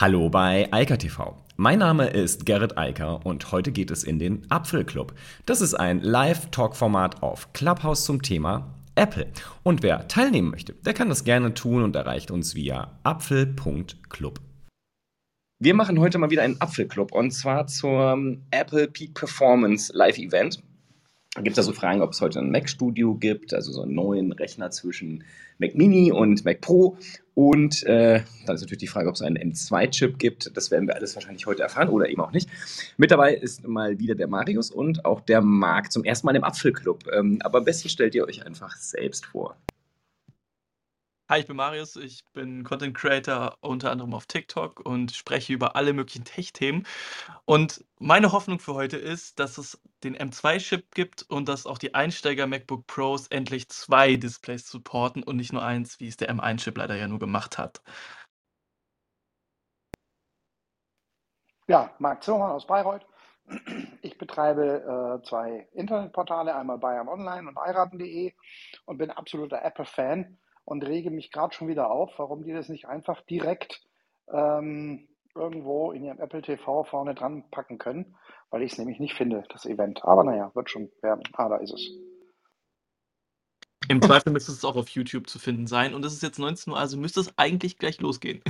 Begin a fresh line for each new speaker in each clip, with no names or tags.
Hallo bei Eika TV. Mein Name ist Gerrit Eiker und heute geht es in den Apfelclub. Das ist ein Live-Talk-Format auf Clubhouse zum Thema Apple. Und wer teilnehmen möchte, der kann das gerne tun und erreicht uns via apfel.club. Wir machen heute mal wieder einen Apfelclub und zwar zum Apple Peak Performance Live Event. Da gibt es also Fragen, ob es heute ein Mac Studio gibt, also so einen neuen Rechner zwischen Mac Mini und Mac Pro. Und äh, dann ist natürlich die Frage, ob es einen M2-Chip gibt. Das werden wir alles wahrscheinlich heute erfahren oder eben auch nicht. Mit dabei ist mal wieder der Marius und auch der Marc zum ersten Mal im Apfelclub. Ähm, aber am besten stellt ihr euch einfach selbst vor.
Hi, ich bin Marius. Ich bin Content Creator unter anderem auf TikTok und spreche über alle möglichen Tech-Themen. Und meine Hoffnung für heute ist, dass es den M2-Chip gibt und dass auch die Einsteiger MacBook Pros endlich zwei Displays supporten und nicht nur eins, wie es der M1-Chip leider ja nur gemacht hat.
Ja, Marc Zimmermann aus Bayreuth. Ich betreibe äh, zwei Internetportale, einmal Bayern Online und eiraten.de und bin absoluter Apple-Fan und rege mich gerade schon wieder auf, warum die das nicht einfach direkt ähm, irgendwo in ihrem Apple TV vorne dran packen können, weil ich es nämlich nicht finde, das Event. Aber naja, wird schon werden. Ah, da ist es.
Im Zweifel müsste es auch auf YouTube zu finden sein. Und es ist jetzt 19 Uhr, also müsste es eigentlich gleich losgehen.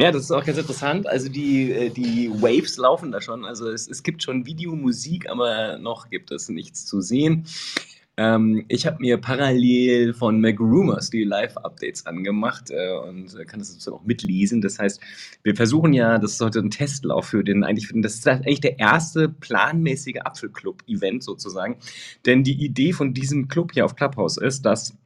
Ja, das ist auch ganz interessant. Also die, äh, die Waves laufen da schon. Also es, es gibt schon Video, Musik, aber noch gibt es nichts zu sehen. Ähm, ich habe mir parallel von MacRumors die Live-Updates angemacht äh, und kann das sozusagen auch mitlesen. Das heißt, wir versuchen ja, das ist heute ein Testlauf für den, eigentlich, das ist eigentlich der erste planmäßige Apfelclub-Event sozusagen. Denn die Idee von diesem Club hier auf Clubhouse ist, dass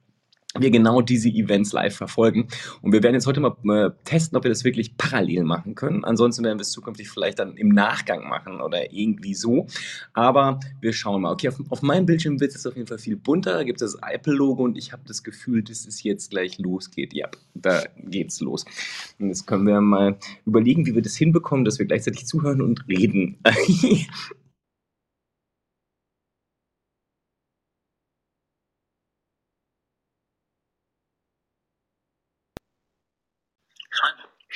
wir genau diese Events live verfolgen. Und wir werden jetzt heute mal äh, testen, ob wir das wirklich parallel machen können. Ansonsten werden wir es zukünftig vielleicht dann im Nachgang machen oder irgendwie so. Aber wir schauen mal. Okay, auf, auf meinem Bildschirm wird es auf jeden Fall viel bunter. Da gibt es das Apple-Logo und ich habe das Gefühl, dass es jetzt gleich losgeht. Ja, da geht's los. Und jetzt können wir mal überlegen, wie wir das hinbekommen, dass wir gleichzeitig zuhören und reden.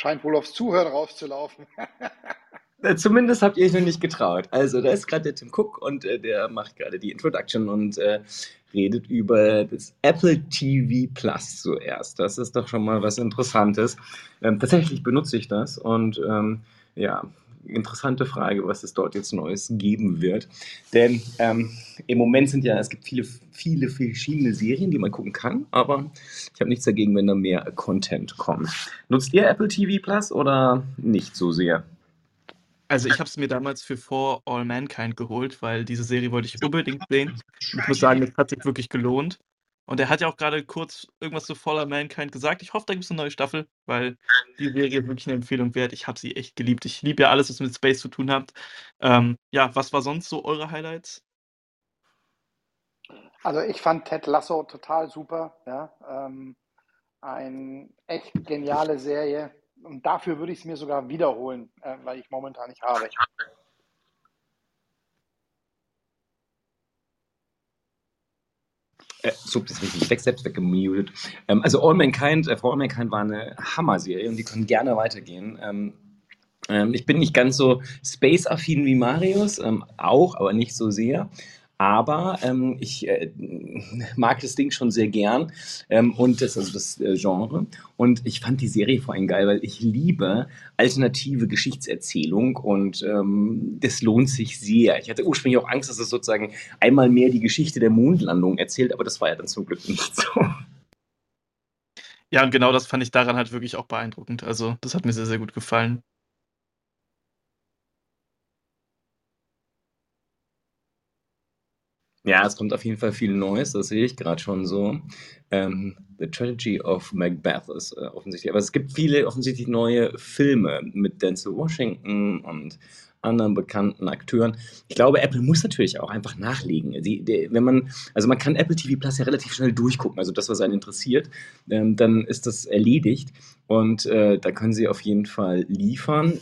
Scheint wohl aufs Zuhören rauszulaufen.
Äh, zumindest habt ihr euch noch nicht getraut. Also, da ist gerade der Tim Cook und äh, der macht gerade die Introduction und äh, redet über das Apple TV Plus zuerst. Das ist doch schon mal was Interessantes. Ähm, tatsächlich benutze ich das und ähm, ja, interessante Frage, was es dort jetzt Neues geben wird. Denn ähm, im Moment sind ja, es gibt viele, viele verschiedene Serien, die man gucken kann, aber ich habe nichts dagegen, wenn da mehr Content kommt. Nutzt ihr Apple TV Plus oder nicht so sehr?
Also ich habe es mir damals für For All Mankind geholt, weil diese Serie wollte ich unbedingt sehen. Ich muss sagen, es hat sich wirklich gelohnt. Und er hat ja auch gerade kurz irgendwas zu Fallout Mankind gesagt. Ich hoffe, da gibt es eine neue Staffel, weil die Serie wirklich eine Empfehlung wert. Ich habe sie echt geliebt. Ich liebe ja alles, was mit Space zu tun hat. Ähm, ja, was war sonst so eure Highlights?
Also ich fand Ted Lasso total super. Ja, ähm, eine echt geniale Serie. Und dafür würde ich es mir sogar wiederholen, äh, weil ich momentan nicht habe.
Äh, so, das richtig weg, selbst weggemutet. Ähm, also All Mankind, äh, For All Mankind war eine Hammer-Serie und die können gerne weitergehen. Ähm, ähm, ich bin nicht ganz so space-affin wie Marius, ähm, auch, aber nicht so sehr. Aber ähm, ich äh, mag das Ding schon sehr gern ähm, und das, also das äh, Genre. Und ich fand die Serie vor allem geil, weil ich liebe alternative Geschichtserzählung und ähm, das lohnt sich sehr. Ich hatte ursprünglich auch Angst, dass es sozusagen einmal mehr die Geschichte der Mondlandung erzählt, aber das war ja dann zum Glück nicht so.
Ja, und genau das fand ich daran halt wirklich auch beeindruckend. Also, das hat mir sehr, sehr gut gefallen.
Ja, es kommt auf jeden Fall viel Neues, das sehe ich gerade schon so. Ähm, The Trilogy of Macbeth ist äh, offensichtlich. Aber es gibt viele offensichtlich neue Filme mit Denzel Washington und anderen bekannten Akteuren. Ich glaube, Apple muss natürlich auch einfach nachlegen. Die, die, wenn man, also man kann Apple TV Plus ja relativ schnell durchgucken, also das, was einen interessiert, ähm, dann ist das erledigt und äh, da können sie auf jeden Fall liefern.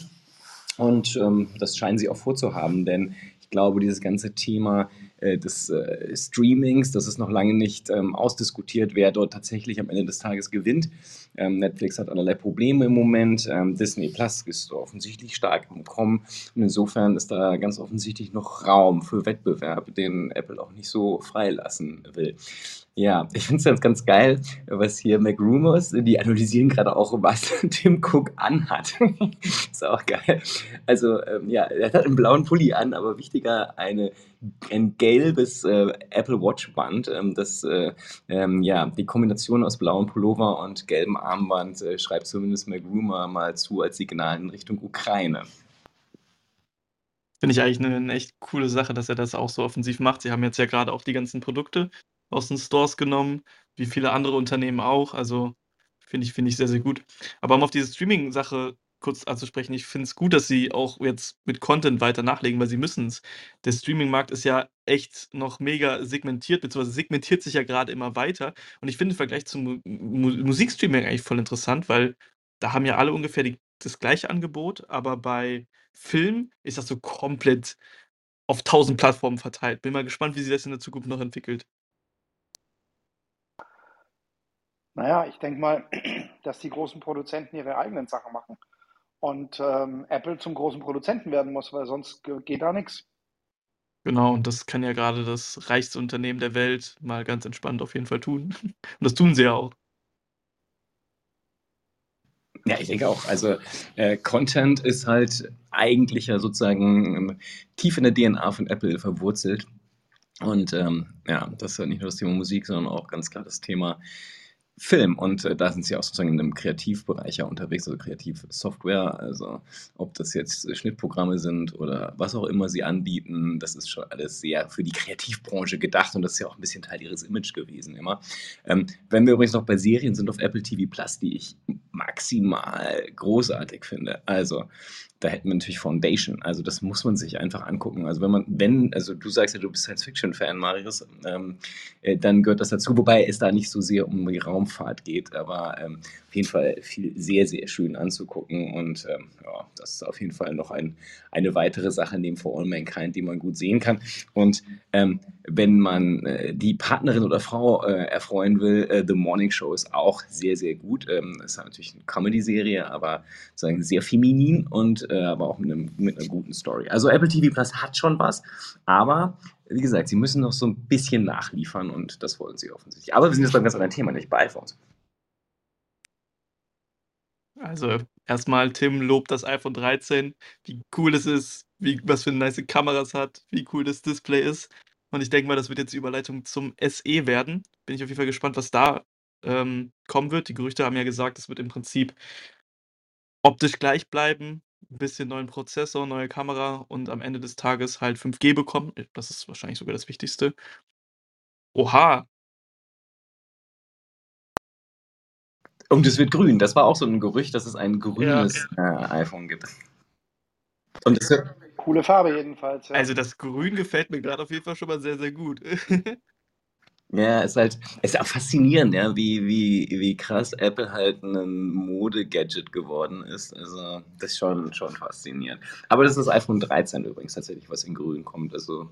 Und ähm, das scheinen sie auch vorzuhaben, denn ich glaube, dieses ganze Thema äh, des äh, Streamings. Das ist noch lange nicht ähm, ausdiskutiert, wer dort tatsächlich am Ende des Tages gewinnt. Ähm, Netflix hat allerlei Probleme im Moment. Ähm, Disney Plus ist offensichtlich stark im Kommen. Und insofern ist da ganz offensichtlich noch Raum für Wettbewerb, den Apple auch nicht so freilassen will. Ja, ich finde es ganz, ganz geil, was hier MacRumors, die analysieren gerade auch, was Tim Cook anhat. ist auch geil. Also, ähm, ja, er hat einen blauen Pulli an, aber wichtiger, eine, ein gelbes äh, Apple Watch Band. Ähm, das, äh, ähm, ja, die Kombination aus blauem Pullover und gelbem Armband äh, schreibt zumindest MacRumor mal zu als Signal in Richtung Ukraine.
Finde ich eigentlich eine, eine echt coole Sache, dass er das auch so offensiv macht. Sie haben jetzt ja gerade auch die ganzen Produkte aus den Stores genommen, wie viele andere Unternehmen auch. Also finde ich, finde ich sehr, sehr gut. Aber um auf diese Streaming-Sache kurz anzusprechen, ich finde es gut, dass sie auch jetzt mit Content weiter nachlegen, weil sie müssen es. Der Streaming-Markt ist ja echt noch mega segmentiert, beziehungsweise segmentiert sich ja gerade immer weiter. Und ich finde im Vergleich zum Mu Musikstreaming eigentlich voll interessant, weil da haben ja alle ungefähr die, das gleiche Angebot, aber bei Film ist das so komplett auf tausend Plattformen verteilt. Bin mal gespannt, wie sich das in der Zukunft noch entwickelt.
Naja, ich denke mal, dass die großen Produzenten ihre eigenen Sachen machen und ähm, Apple zum großen Produzenten werden muss, weil sonst geht da nichts.
Genau, und das kann ja gerade das reichste Unternehmen der Welt mal ganz entspannt auf jeden Fall tun. Und das tun sie ja auch.
Ja, ich denke auch. Also äh, Content ist halt eigentlich ja sozusagen ähm, tief in der DNA von Apple verwurzelt. Und ähm, ja, das ist ja nicht nur das Thema Musik, sondern auch ganz klar das Thema Film und äh, da sind sie auch sozusagen in einem Kreativbereich ja unterwegs, also Kreativsoftware, also ob das jetzt Schnittprogramme sind oder was auch immer sie anbieten, das ist schon alles sehr für die Kreativbranche gedacht und das ist ja auch ein bisschen Teil ihres Image gewesen immer. Ähm, wenn wir übrigens noch bei Serien sind auf Apple TV Plus, die ich maximal großartig finde, also da hätten wir natürlich Foundation. Also das muss man sich einfach angucken. Also wenn man, wenn, also du sagst ja, du bist Science-Fiction-Fan, Marius, ähm, äh, dann gehört das dazu, wobei es da nicht so sehr um die Raumfahrt geht, aber ähm, auf jeden Fall viel sehr, sehr schön anzugucken und ähm, ja, das ist auf jeden Fall noch ein, eine weitere Sache neben For All Mankind, die man gut sehen kann. Und ähm, wenn man äh, die Partnerin oder Frau äh, erfreuen will, äh, The Morning Show ist auch sehr, sehr gut. Ähm, ist natürlich eine Comedy-Serie, aber sagen sehr feminin und äh, aber auch mit, einem, mit einer guten Story. Also Apple TV Plus hat schon was, aber wie gesagt, sie müssen noch so ein bisschen nachliefern und das wollen sie offensichtlich. Aber wir sind jetzt beim ganz anderen Thema, nicht bei iPhones.
Also erstmal Tim lobt das iPhone 13, wie cool es ist, wie, was für nice Kameras hat, wie cool das Display ist. Und ich denke mal, das wird jetzt die Überleitung zum SE werden. Bin ich auf jeden Fall gespannt, was da ähm, kommen wird. Die Gerüchte haben ja gesagt, es wird im Prinzip optisch gleich bleiben, ein bisschen neuen Prozessor, neue Kamera und am Ende des Tages halt 5G bekommen. Das ist wahrscheinlich sogar das Wichtigste. Oha,
Und es wird grün. Das war auch so ein Gerücht, dass es ein grünes ja. äh, iPhone gibt.
Und das Coole Farbe jedenfalls.
Ja. Also das Grün gefällt mir gerade auf jeden Fall schon mal sehr, sehr gut.
ja, es ist halt, es ist auch faszinierend, ja, wie, wie, wie krass Apple halt ein Mode-Gadget geworden ist. Also das ist schon, schon faszinierend. Aber das ist das iPhone 13 übrigens tatsächlich, was in Grün kommt. Also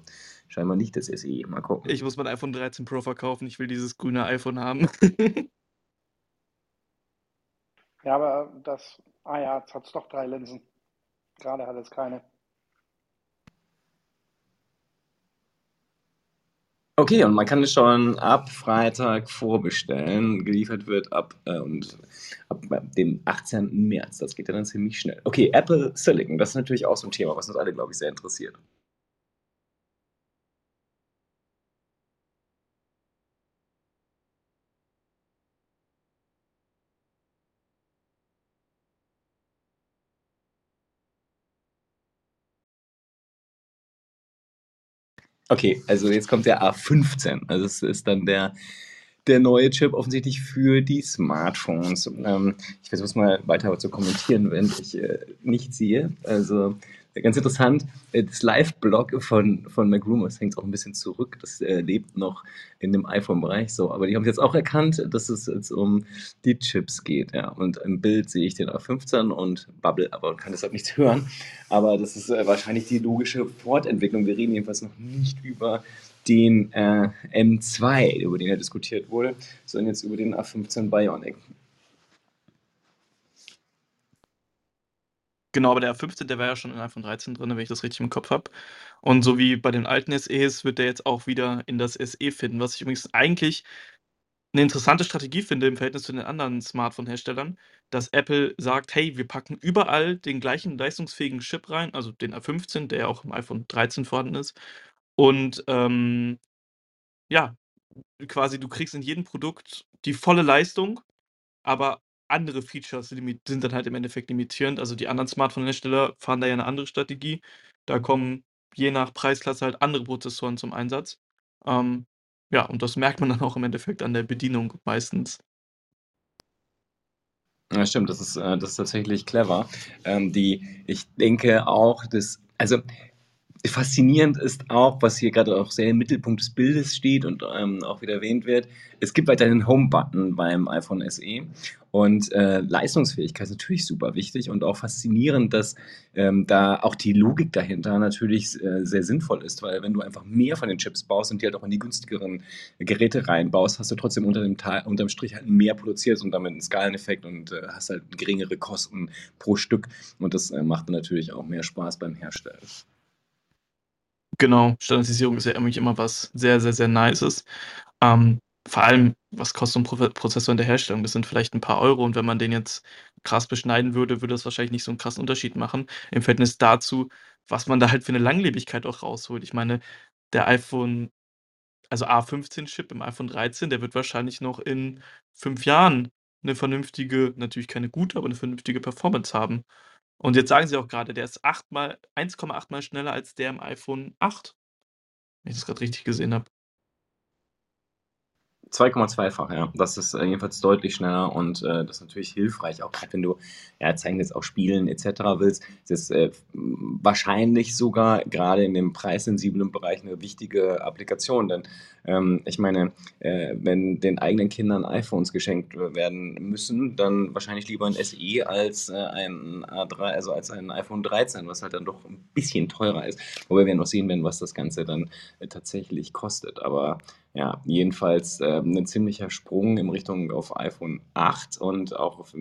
scheinbar nicht das SE. Mal gucken.
Ich muss mein iPhone 13 Pro verkaufen. Ich will dieses grüne iPhone haben.
Ja, aber das, ah ja, jetzt hat es doch drei Linsen. Gerade hat es keine.
Okay, und man kann es schon ab Freitag vorbestellen. Geliefert wird ab, äh, und ab dem 18. März. Das geht ja dann ziemlich schnell. Okay, Apple Silicon, das ist natürlich auch so ein Thema, was uns alle, glaube ich, sehr interessiert. Okay, also jetzt kommt der A15. Also es ist dann der, der neue Chip offensichtlich für die Smartphones. Ähm, ich versuche es mal weiter zu kommentieren, wenn ich äh, nicht sehe. Also Ganz interessant, äh, das Live-Blog von, von MacRumors hängt auch ein bisschen zurück. Das äh, lebt noch in dem iPhone-Bereich so. Aber die haben jetzt auch erkannt, dass es jetzt um die Chips geht. Ja. Und im Bild sehe ich den A15 und Bubble, aber man kann deshalb nichts hören. Aber das ist äh, wahrscheinlich die logische Fortentwicklung. Wir reden jedenfalls noch nicht über den äh, M2, über den ja diskutiert wurde, sondern jetzt über den A15 Bionic.
Genau, aber der A15, der war ja schon in iPhone 13 drin, wenn ich das richtig im Kopf habe. Und so wie bei den alten SEs wird der jetzt auch wieder in das SE finden, was ich übrigens eigentlich eine interessante Strategie finde im Verhältnis zu den anderen Smartphone-Herstellern, dass Apple sagt, hey, wir packen überall den gleichen leistungsfähigen Chip rein, also den A15, der ja auch im iPhone 13 vorhanden ist. Und ähm, ja, quasi du kriegst in jedem Produkt die volle Leistung, aber andere Features sind dann halt im Endeffekt limitierend. Also die anderen Smartphone-Hersteller fahren da ja eine andere Strategie. Da kommen je nach Preisklasse halt andere Prozessoren zum Einsatz. Ähm, ja, und das merkt man dann auch im Endeffekt an der Bedienung meistens.
Ja, stimmt, das ist, äh, das ist tatsächlich clever. Ähm, die, ich denke auch, dass, also faszinierend ist auch, was hier gerade auch sehr im Mittelpunkt des Bildes steht und ähm, auch wieder erwähnt wird. Es gibt weiterhin einen Home-Button beim iPhone SE und äh, Leistungsfähigkeit ist natürlich super wichtig und auch faszinierend, dass ähm, da auch die Logik dahinter natürlich äh, sehr sinnvoll ist, weil wenn du einfach mehr von den Chips baust und die halt auch in die günstigeren Geräte reinbaust, hast du trotzdem unter dem unterm Strich halt mehr produziert und damit einen Skaleneffekt und äh, hast halt geringere Kosten pro Stück und das äh, macht natürlich auch mehr Spaß beim Herstellen.
Genau, Standardisierung ist ja irgendwie immer was sehr, sehr, sehr Nices. Ähm, vor allem, was kostet so ein Prozessor in der Herstellung? Das sind vielleicht ein paar Euro und wenn man den jetzt krass beschneiden würde, würde das wahrscheinlich nicht so einen krassen Unterschied machen im Verhältnis dazu, was man da halt für eine Langlebigkeit auch rausholt. Ich meine, der iPhone also A15-Chip im iPhone 13, der wird wahrscheinlich noch in fünf Jahren eine vernünftige natürlich keine gute, aber eine vernünftige Performance haben. Und jetzt sagen sie auch gerade, der ist 1,8 mal schneller als der im iPhone 8. Wenn ich das gerade richtig gesehen habe.
2,2-fach, ja. Das ist äh, jedenfalls deutlich schneller und äh, das ist natürlich hilfreich, auch gerade wenn du ja, zeigen jetzt auch Spielen etc. willst. Das ist äh, wahrscheinlich sogar gerade in dem preissensiblen Bereich eine wichtige Applikation, denn ähm, ich meine, äh, wenn den eigenen Kindern iPhones geschenkt werden müssen, dann wahrscheinlich lieber ein SE als äh, ein A3, also als ein iPhone 13, was halt dann doch ein bisschen teurer ist. Wobei wir noch sehen werden, was das Ganze dann äh, tatsächlich kostet. Aber ja, jedenfalls äh, ein ziemlicher Sprung in Richtung auf iPhone 8 und auch auf,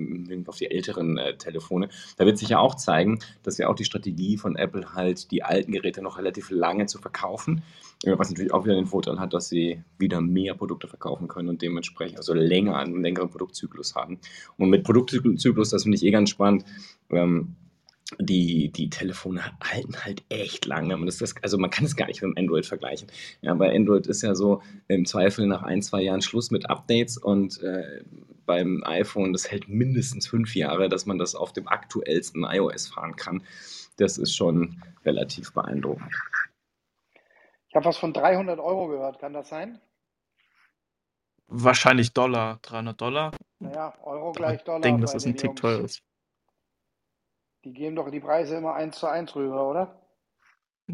auf die älteren äh, Telefone. Da wird sich ja auch zeigen, dass ja auch die Strategie von Apple halt die alten Geräte noch relativ lange zu verkaufen, äh, was natürlich auch wieder den Vorteil hat, dass sie wieder mehr Produkte verkaufen können und dementsprechend also länger einen längeren Produktzyklus haben. Und mit Produktzyklus, das finde ich eh ganz spannend. Ähm, die, die Telefone halten halt echt lange. Und das ist, also man kann es gar nicht mit dem Android vergleichen. Ja, bei Android ist ja so im Zweifel nach ein, zwei Jahren Schluss mit Updates und äh, beim iPhone, das hält mindestens fünf Jahre, dass man das auf dem aktuellsten iOS fahren kann. Das ist schon relativ beeindruckend.
Ich habe was von 300 Euro gehört, kann das sein?
Wahrscheinlich Dollar, 300 Dollar.
Naja, Euro gleich Dollar.
Ich denke, dass das ein Tick teuer ist.
Die geben doch die Preise immer eins zu eins rüber, oder?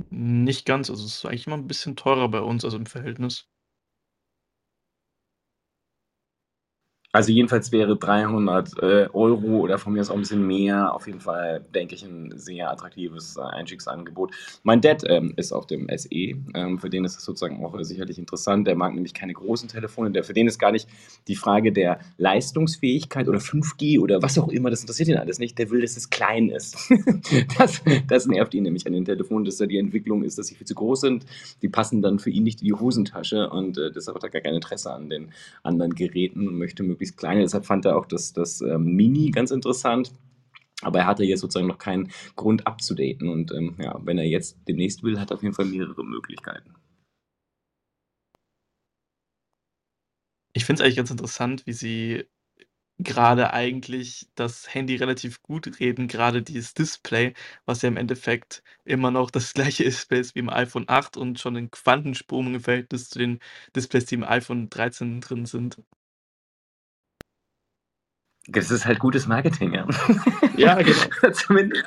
Nicht ganz, also es ist eigentlich immer ein bisschen teurer bei uns, also im Verhältnis.
Also jedenfalls wäre 300 äh, Euro oder von mir aus auch ein bisschen mehr auf jeden Fall, denke ich, ein sehr attraktives äh, Einstiegsangebot. Mein Dad ähm, ist auf dem SE, ähm, für den ist das sozusagen auch äh, sicherlich interessant. Der mag nämlich keine großen Telefone, der, für den ist gar nicht die Frage der Leistungsfähigkeit oder 5G oder was auch immer, das interessiert ihn alles nicht. Der will, dass es klein ist. das, das nervt ihn nämlich an den Telefonen, dass da die Entwicklung ist, dass sie viel zu groß sind. Die passen dann für ihn nicht in die Hosentasche und äh, deshalb hat er gar kein Interesse an den anderen Geräten und möchte möglichst möglichst kleine. Deshalb fand er auch das, das ähm, Mini ganz interessant. Aber er hatte jetzt sozusagen noch keinen Grund abzudaten. Und ähm, ja, wenn er jetzt demnächst will, hat er auf jeden Fall mehrere Möglichkeiten.
Ich finde es eigentlich ganz interessant, wie sie gerade eigentlich das Handy relativ gut reden, gerade dieses Display, was ja im Endeffekt immer noch das gleiche Display ist wie im iPhone 8 und schon ein Quantensprung im Verhältnis zu den Displays, die im iPhone 13 drin sind.
Das ist halt gutes Marketing, ja.
Ja, genau.
zumindest,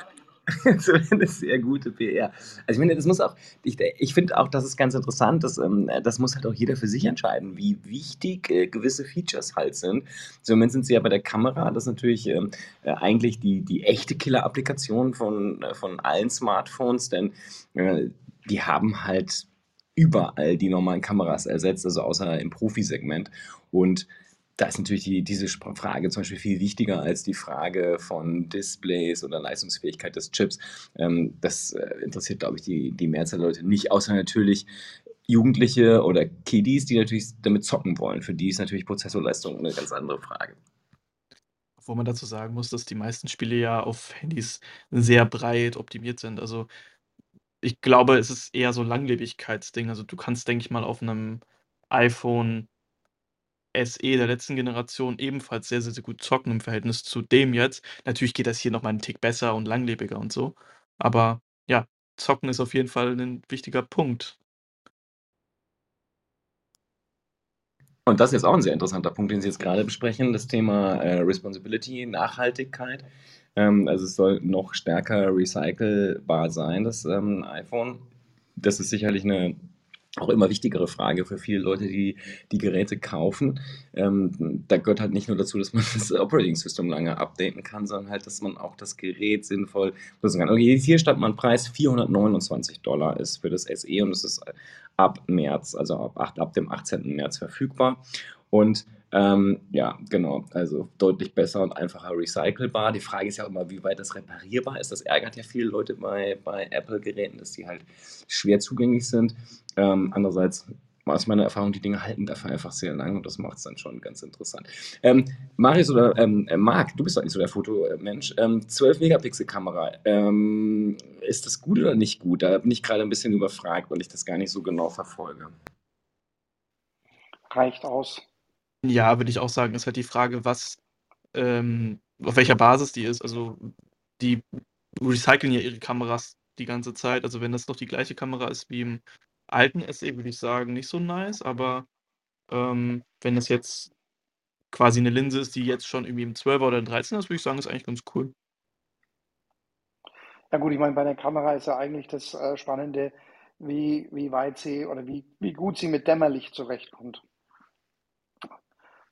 zumindest sehr gute PR. Also ich meine, das muss auch, ich, ich finde auch, das ist ganz interessant, dass, ähm, das muss halt auch jeder für sich entscheiden, wie wichtig äh, gewisse Features halt sind. Im Moment sind sie ja bei der Kamera, das ist natürlich ähm, äh, eigentlich die, die echte Killer-Applikation von, äh, von allen Smartphones, denn äh, die haben halt überall die normalen Kameras ersetzt, also außer im Profisegment. Und da ist natürlich die, diese Frage zum Beispiel viel wichtiger als die Frage von Displays oder Leistungsfähigkeit des Chips. Ähm, das äh, interessiert, glaube ich, die, die Mehrzahl der Leute nicht, außer natürlich Jugendliche oder Kiddies, die natürlich damit zocken wollen. Für die ist natürlich Prozessorleistung eine ganz andere Frage.
Wo man dazu sagen muss, dass die meisten Spiele ja auf Handys sehr breit optimiert sind. Also ich glaube, es ist eher so 'n Langlebigkeitsding. Also, du kannst, denke ich mal, auf einem iPhone SE der letzten Generation ebenfalls sehr, sehr, sehr gut zocken im Verhältnis zu dem jetzt. Natürlich geht das hier noch mal 'n Tick besser und langlebiger und so. Aber ja, zocken ist auf jeden Fall ein wichtiger Punkt.
Und das ist jetzt auch ein sehr interessanter Punkt, den Sie jetzt gerade besprechen, das Thema, äh, Responsibility, Nachhaltigkeit. Ähm, also, es soll noch stärker recycelbar sein, das, ähm, iPhone. Das ist sicherlich eine auch immer wichtigere Frage für viele Leute, die die Geräte kaufen. Ähm, da gehört halt nicht nur dazu, dass man das Operating System lange updaten kann, sondern halt, dass man auch das Gerät sinnvoll nutzen kann. Okay, hier stand mal Preis 429 Dollar ist für das SE und es ist ab März, also ab, ab dem 18. März verfügbar. Und ähm, ja, genau, also deutlich besser und einfacher recycelbar. Die Frage ist ja auch immer, wie weit das reparierbar ist. Das ärgert ja viele Leute bei, bei Apple-Geräten, dass die halt schwer zugänglich sind. Ähm, andererseits aus meiner Erfahrung, die Dinge halten dafür einfach sehr lang und das macht es dann schon ganz interessant. Ähm, Marius oder ähm, äh, Marc, du bist doch nicht so der Fotomensch. Ähm, 12-Megapixel-Kamera, ähm, ist das gut oder nicht gut? Da bin ich gerade ein bisschen überfragt, weil ich das gar nicht so genau verfolge.
Reicht aus.
Ja, würde ich auch sagen, ist halt die Frage, was, ähm, auf welcher Basis die ist. Also die recyceln ja ihre Kameras die ganze Zeit. Also wenn das noch die gleiche Kamera ist wie im alten SE, würde ich sagen, nicht so nice. Aber ähm, wenn das jetzt quasi eine Linse ist, die jetzt schon irgendwie im 12er oder im 13er ist, würde ich sagen, ist eigentlich ganz cool.
Ja gut, ich meine, bei der Kamera ist ja eigentlich das äh, Spannende, wie, wie weit sie oder wie, wie gut sie mit Dämmerlicht zurechtkommt.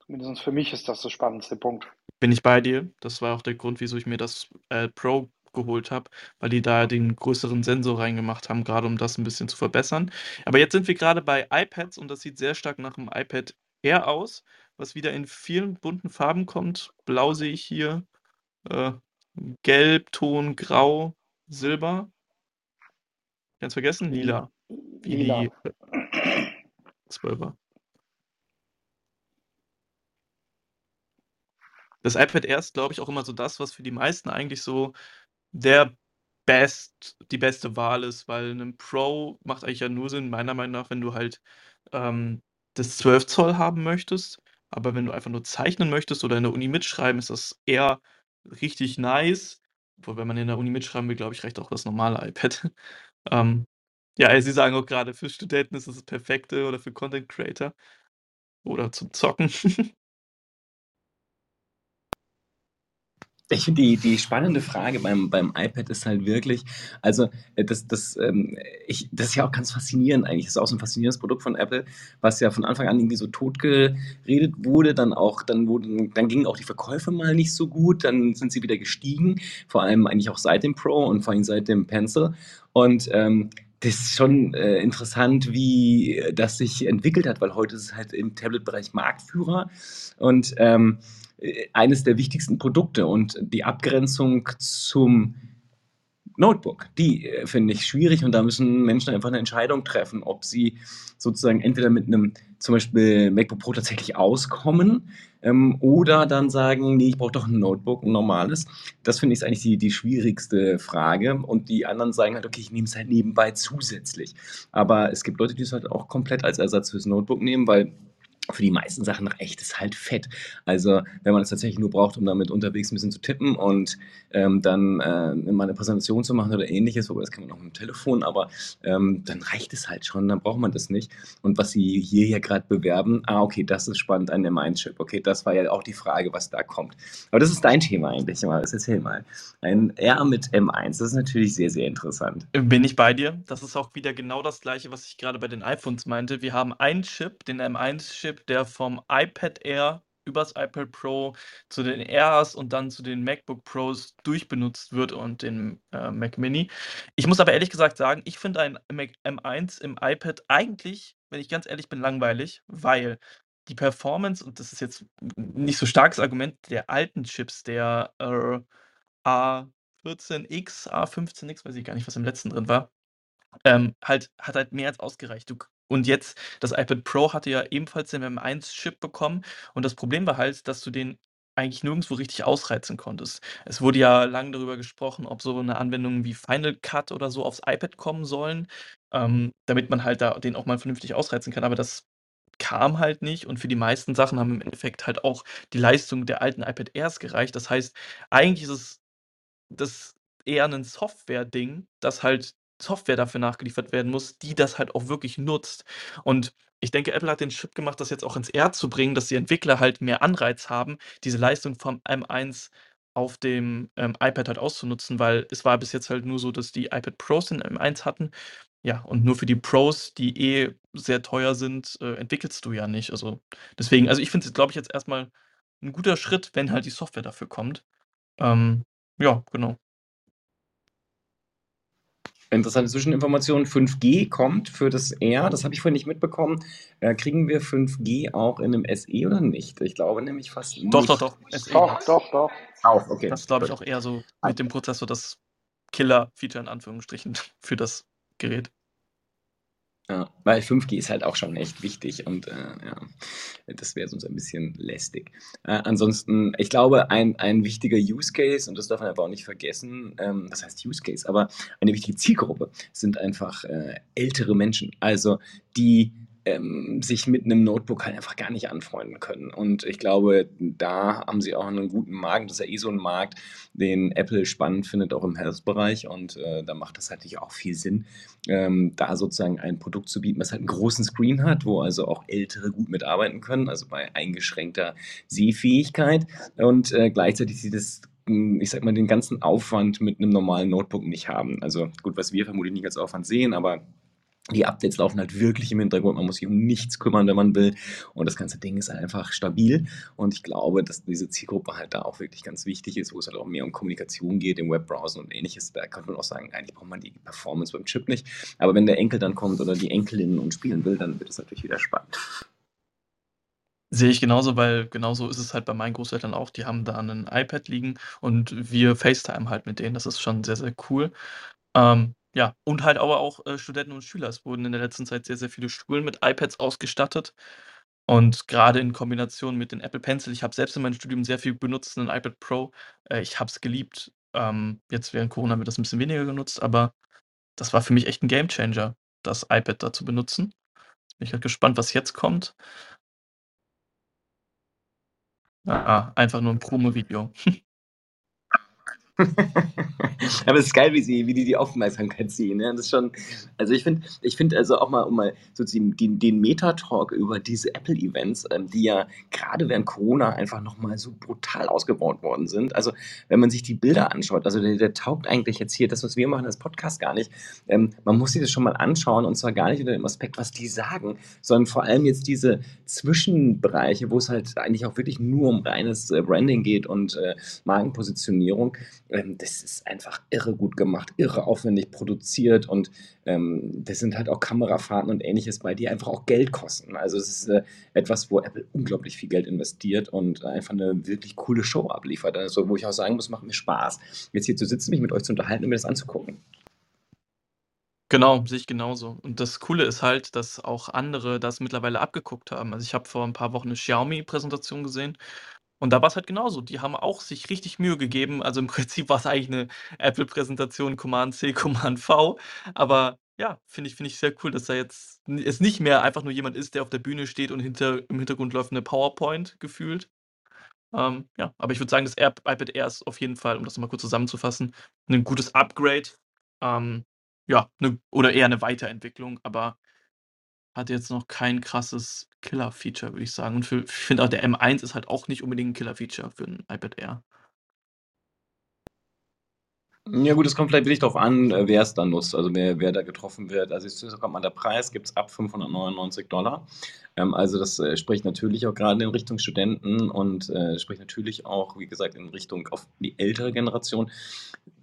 Mindestens für mich ist das der spannendste Punkt.
Bin ich bei dir. Das war auch der Grund, wieso ich mir das äh, Pro geholt habe, weil die da den größeren Sensor reingemacht haben, gerade um das ein bisschen zu verbessern. Aber jetzt sind wir gerade bei iPads und das sieht sehr stark nach einem iPad Air aus, was wieder in vielen bunten Farben kommt. Blau sehe ich hier, äh, Gelb, Ton, Grau, Silber. Ganz vergessen, lila.
Lila.
die Das iPad Air ist, glaube ich, auch immer so das, was für die meisten eigentlich so der best die beste Wahl ist, weil 'nen Pro macht eigentlich ja nur Sinn, meiner Meinung nach, wenn du halt, ähm, das 12 Zoll haben möchtest. Aber wenn du einfach nur zeichnen möchtest oder in der Uni mitschreiben, ist das eher richtig nice. Obwohl, wenn man in der Uni mitschreiben will, glaube ich, reicht auch das normale iPad. Ähm, ja, Sie sagen auch gerade, für Studenten ist das das Perfekte oder für Content Creator oder zum Zocken.
Ich finde die, die spannende Frage beim, beim iPad ist halt wirklich, also äh, das, das, ähm, ich, das ist ja auch ganz faszinierend eigentlich. Das ist auch so ein faszinierendes Produkt von Apple, was ja von Anfang an irgendwie so totgeredet wurde. Dann auch, dann wurden, dann gingen auch die Verkäufe mal nicht so gut, dann sind sie wieder gestiegen, vor allem eigentlich auch seit dem Pro und vor allem seit dem Pencil. Und ähm, das ist schon äh, interessant, wie das sich entwickelt hat, weil heute ist es halt im Tablet-Bereich Marktführer und ähm, eines der wichtigsten Produkte und die Abgrenzung zum Notebook, die äh, finde ich schwierig und da müssen Menschen einfach eine Entscheidung treffen, ob sie sozusagen entweder mit einem zum Beispiel MacBook Pro tatsächlich auskommen ähm, oder dann sagen, nee, ich brauche doch ein Notebook, ein normales. Das finde ich eigentlich die, die schwierigste Frage und die anderen sagen halt, okay, ich nehme es halt nebenbei zusätzlich. Aber es gibt Leute, die es halt auch komplett als Ersatz fürs Notebook nehmen, weil für die meisten Sachen reicht es halt fett. Also wenn man es tatsächlich nur braucht, um damit unterwegs ein bisschen zu tippen und ähm, dann äh, mal eine Präsentation zu machen oder ähnliches, wobei das kann man auch mit dem Telefon, aber ähm, dann reicht es halt schon, dann braucht man das nicht. Und was sie hier ja gerade bewerben, ah okay, das ist spannend, ein M1-Chip. Okay, das war ja auch die Frage, was da kommt. Aber das ist dein Thema eigentlich, mal. Erzähl mal. Ein R mit M1, das ist natürlich sehr, sehr interessant.
Bin ich bei dir. Das ist auch wieder genau das gleiche, was ich gerade bei den iPhones meinte. Wir haben einen Chip, den M1-Chip, der vom iPad Air übers iPad Pro zu den Airs und dann zu den MacBook Pros durchbenutzt wird und den äh, Mac Mini. Ich muss aber ehrlich gesagt sagen, ich finde ein Mac M1 im iPad eigentlich, wenn ich ganz ehrlich bin, langweilig, weil die Performance, und das ist jetzt nicht so starkes Argument, der alten Chips, der äh, A14X, A15X, weiß ich gar nicht, was im letzten drin war, ähm, halt, hat halt mehr als ausgereicht. Du, und jetzt, das iPad Pro hatte ja ebenfalls den M1-Chip bekommen. Und das Problem war halt, dass du den eigentlich nirgendwo richtig ausreizen konntest. Es wurde ja lange darüber gesprochen, ob so eine Anwendung wie Final Cut oder so aufs iPad kommen sollen, ähm, damit man halt da den auch mal vernünftig ausreizen kann. Aber das kam halt nicht und für die meisten Sachen haben im Endeffekt halt auch die Leistung der alten iPad Airs gereicht. Das heißt, eigentlich ist es das eher ein Software-Ding, dass halt Software dafür nachgeliefert werden muss, die das halt auch wirklich nutzt. Und ich denke, Apple hat den Schritt gemacht, das jetzt auch ins R zu bringen, dass die Entwickler halt mehr Anreiz haben, diese Leistung vom M1 auf dem ähm, iPad halt auszunutzen, weil es war bis jetzt halt nur so, dass die iPad Pros den M1 hatten. Ja, und nur für die Pros, die eh sehr teuer sind, äh, entwickelst du ja nicht. Also deswegen, also ich finde es, glaube ich, jetzt erstmal ein guter Schritt, wenn halt die Software dafür kommt. Ähm, ja, genau.
Interessante Zwischeninformation, 5G kommt für das R, das habe ich vorhin nicht mitbekommen. Äh, kriegen wir 5G auch in einem SE oder nicht? Ich glaube nämlich fast
Doch,
nicht.
doch, doch. SE.
Doch, doch, doch.
Auch, okay.
Das ist, glaube ich, auch eher so mit dem Prozessor das Killer-Feature in Anführungsstrichen für das Gerät.
Ja, weil 5G ist halt auch schon echt wichtig und äh, ja, das wäre sonst ein bisschen lästig. Äh, ansonsten, ich glaube, ein, ein wichtiger Use Case, und das darf man aber auch nicht vergessen, ähm, das heißt Use Case, aber eine wichtige Zielgruppe sind einfach äh, ältere Menschen, also die ähm, sich mit einem Notebook halt einfach gar nicht anfreunden können. Und ich glaube, da haben sie auch einen guten Markt. Das ist ja eh so ein Markt, den Apple spannend findet, auch im Health-Bereich. Und äh, da macht das halt natürlich auch viel Sinn, ähm, da sozusagen ein Produkt zu bieten, was halt einen großen Screen hat, wo also auch Ältere gut mitarbeiten können, also bei eingeschränkter Sehfähigkeit. Und äh, gleichzeitig sieht es ich sag mal, den ganzen Aufwand mit einem normalen Notebook nicht haben. Also gut, was wir vermutlich nicht als Aufwand sehen, aber die Updates laufen halt wirklich im Hintergrund. Man muss sich um nichts kümmern, wenn man will. Und das ganze Ding ist einfach stabil. Und ich glaube, dass diese Zielgruppe halt da auch wirklich ganz wichtig ist, wo es halt auch mehr um Kommunikation geht, im Webbrowser und ähnliches. Da könnte man auch sagen, eigentlich braucht man die Performance beim Chip nicht. Aber wenn der Enkel dann kommt oder die Enkelin und spielen will, dann wird es natürlich wieder spannend.
Sehe ich genauso, weil genauso ist es halt bei meinen Großeltern auch. Die haben da ein iPad liegen und wir FaceTime halt mit denen. Das ist schon sehr, sehr cool. Ähm, ja, und halt aber auch äh, Studenten und Schüler. Es wurden in der letzten Zeit sehr, sehr viele Schulen mit iPads ausgestattet. Und gerade in Kombination mit den Apple Pencil, ich habe selbst in meinem Studium sehr viel benutzt, ein iPad Pro. Äh, ich habe es geliebt. Ähm, jetzt während Corona wird das ein bisschen weniger genutzt, aber das war für mich echt ein Gamechanger, das iPad da zu benutzen. Jetzt bin ich halt gespannt, was jetzt kommt. Ah, einfach nur ein Promo-Video.
Aber es ist geil, wie, sie, wie die die Aufmerksamkeit ziehen. Ne? Das ist schon, also ich finde, ich finde also auch mal, um mal sozusagen den, den Meta-Talk über diese Apple-Events, ähm, die ja gerade während Corona einfach nochmal so brutal ausgebaut worden sind. Also wenn man sich die Bilder anschaut, also der, der taugt eigentlich jetzt hier, das, was wir machen, das Podcast gar nicht. Ähm, man muss sich das schon mal anschauen und zwar gar nicht unter dem Aspekt, was die sagen, sondern vor allem jetzt diese Zwischenbereiche, wo es halt eigentlich auch wirklich nur um reines äh, Branding geht und äh, Markenpositionierung ähm, das ist einfach irre gut gemacht, irre aufwendig produziert und ähm, das sind halt auch Kamerafahrten und ähnliches bei, die einfach auch Geld kosten. Also es ist äh, etwas, wo Apple unglaublich viel Geld investiert und einfach eine wirklich coole Show abliefert. Also wo ich auch sagen muss, macht mir Spaß, jetzt hier zu sitzen, mich mit euch zu unterhalten und mir das anzugucken.
Genau, sehe ich genauso. Und das Coole ist halt, dass auch andere das mittlerweile abgeguckt haben. Also ich habe vor ein paar Wochen eine Xiaomi-Präsentation gesehen und da war es halt genauso. Die haben auch sich richtig Mühe gegeben. Also im Prinzip war es eigentlich eine Apple-Präsentation Command C, Command V. Aber ja, finde ich, finde ich sehr cool, dass da jetzt es nicht mehr einfach nur jemand ist, der auf der Bühne steht und hinter, im Hintergrund läuft eine PowerPoint gefühlt. Ähm, ja, aber ich würde sagen, das iPad Air ist auf jeden Fall, um das mal kurz zusammenzufassen, ein gutes Upgrade. Ähm, ja, ne, oder eher eine Weiterentwicklung, aber hat jetzt noch kein krasses Killer-Feature, würde ich sagen. Und für, ich finde auch, der M1 ist halt auch nicht unbedingt ein Killer-Feature für ein iPad Air.
Ja gut, es kommt vielleicht wirklich darauf an, äh, wer es dann nutzt, also wer, wer da getroffen wird. Also jetzt kommt mal der Preis, gibt es ab 599 Dollar. Ähm, also das äh, spricht natürlich auch gerade in Richtung Studenten und äh, spricht natürlich auch, wie gesagt, in Richtung auf die ältere Generation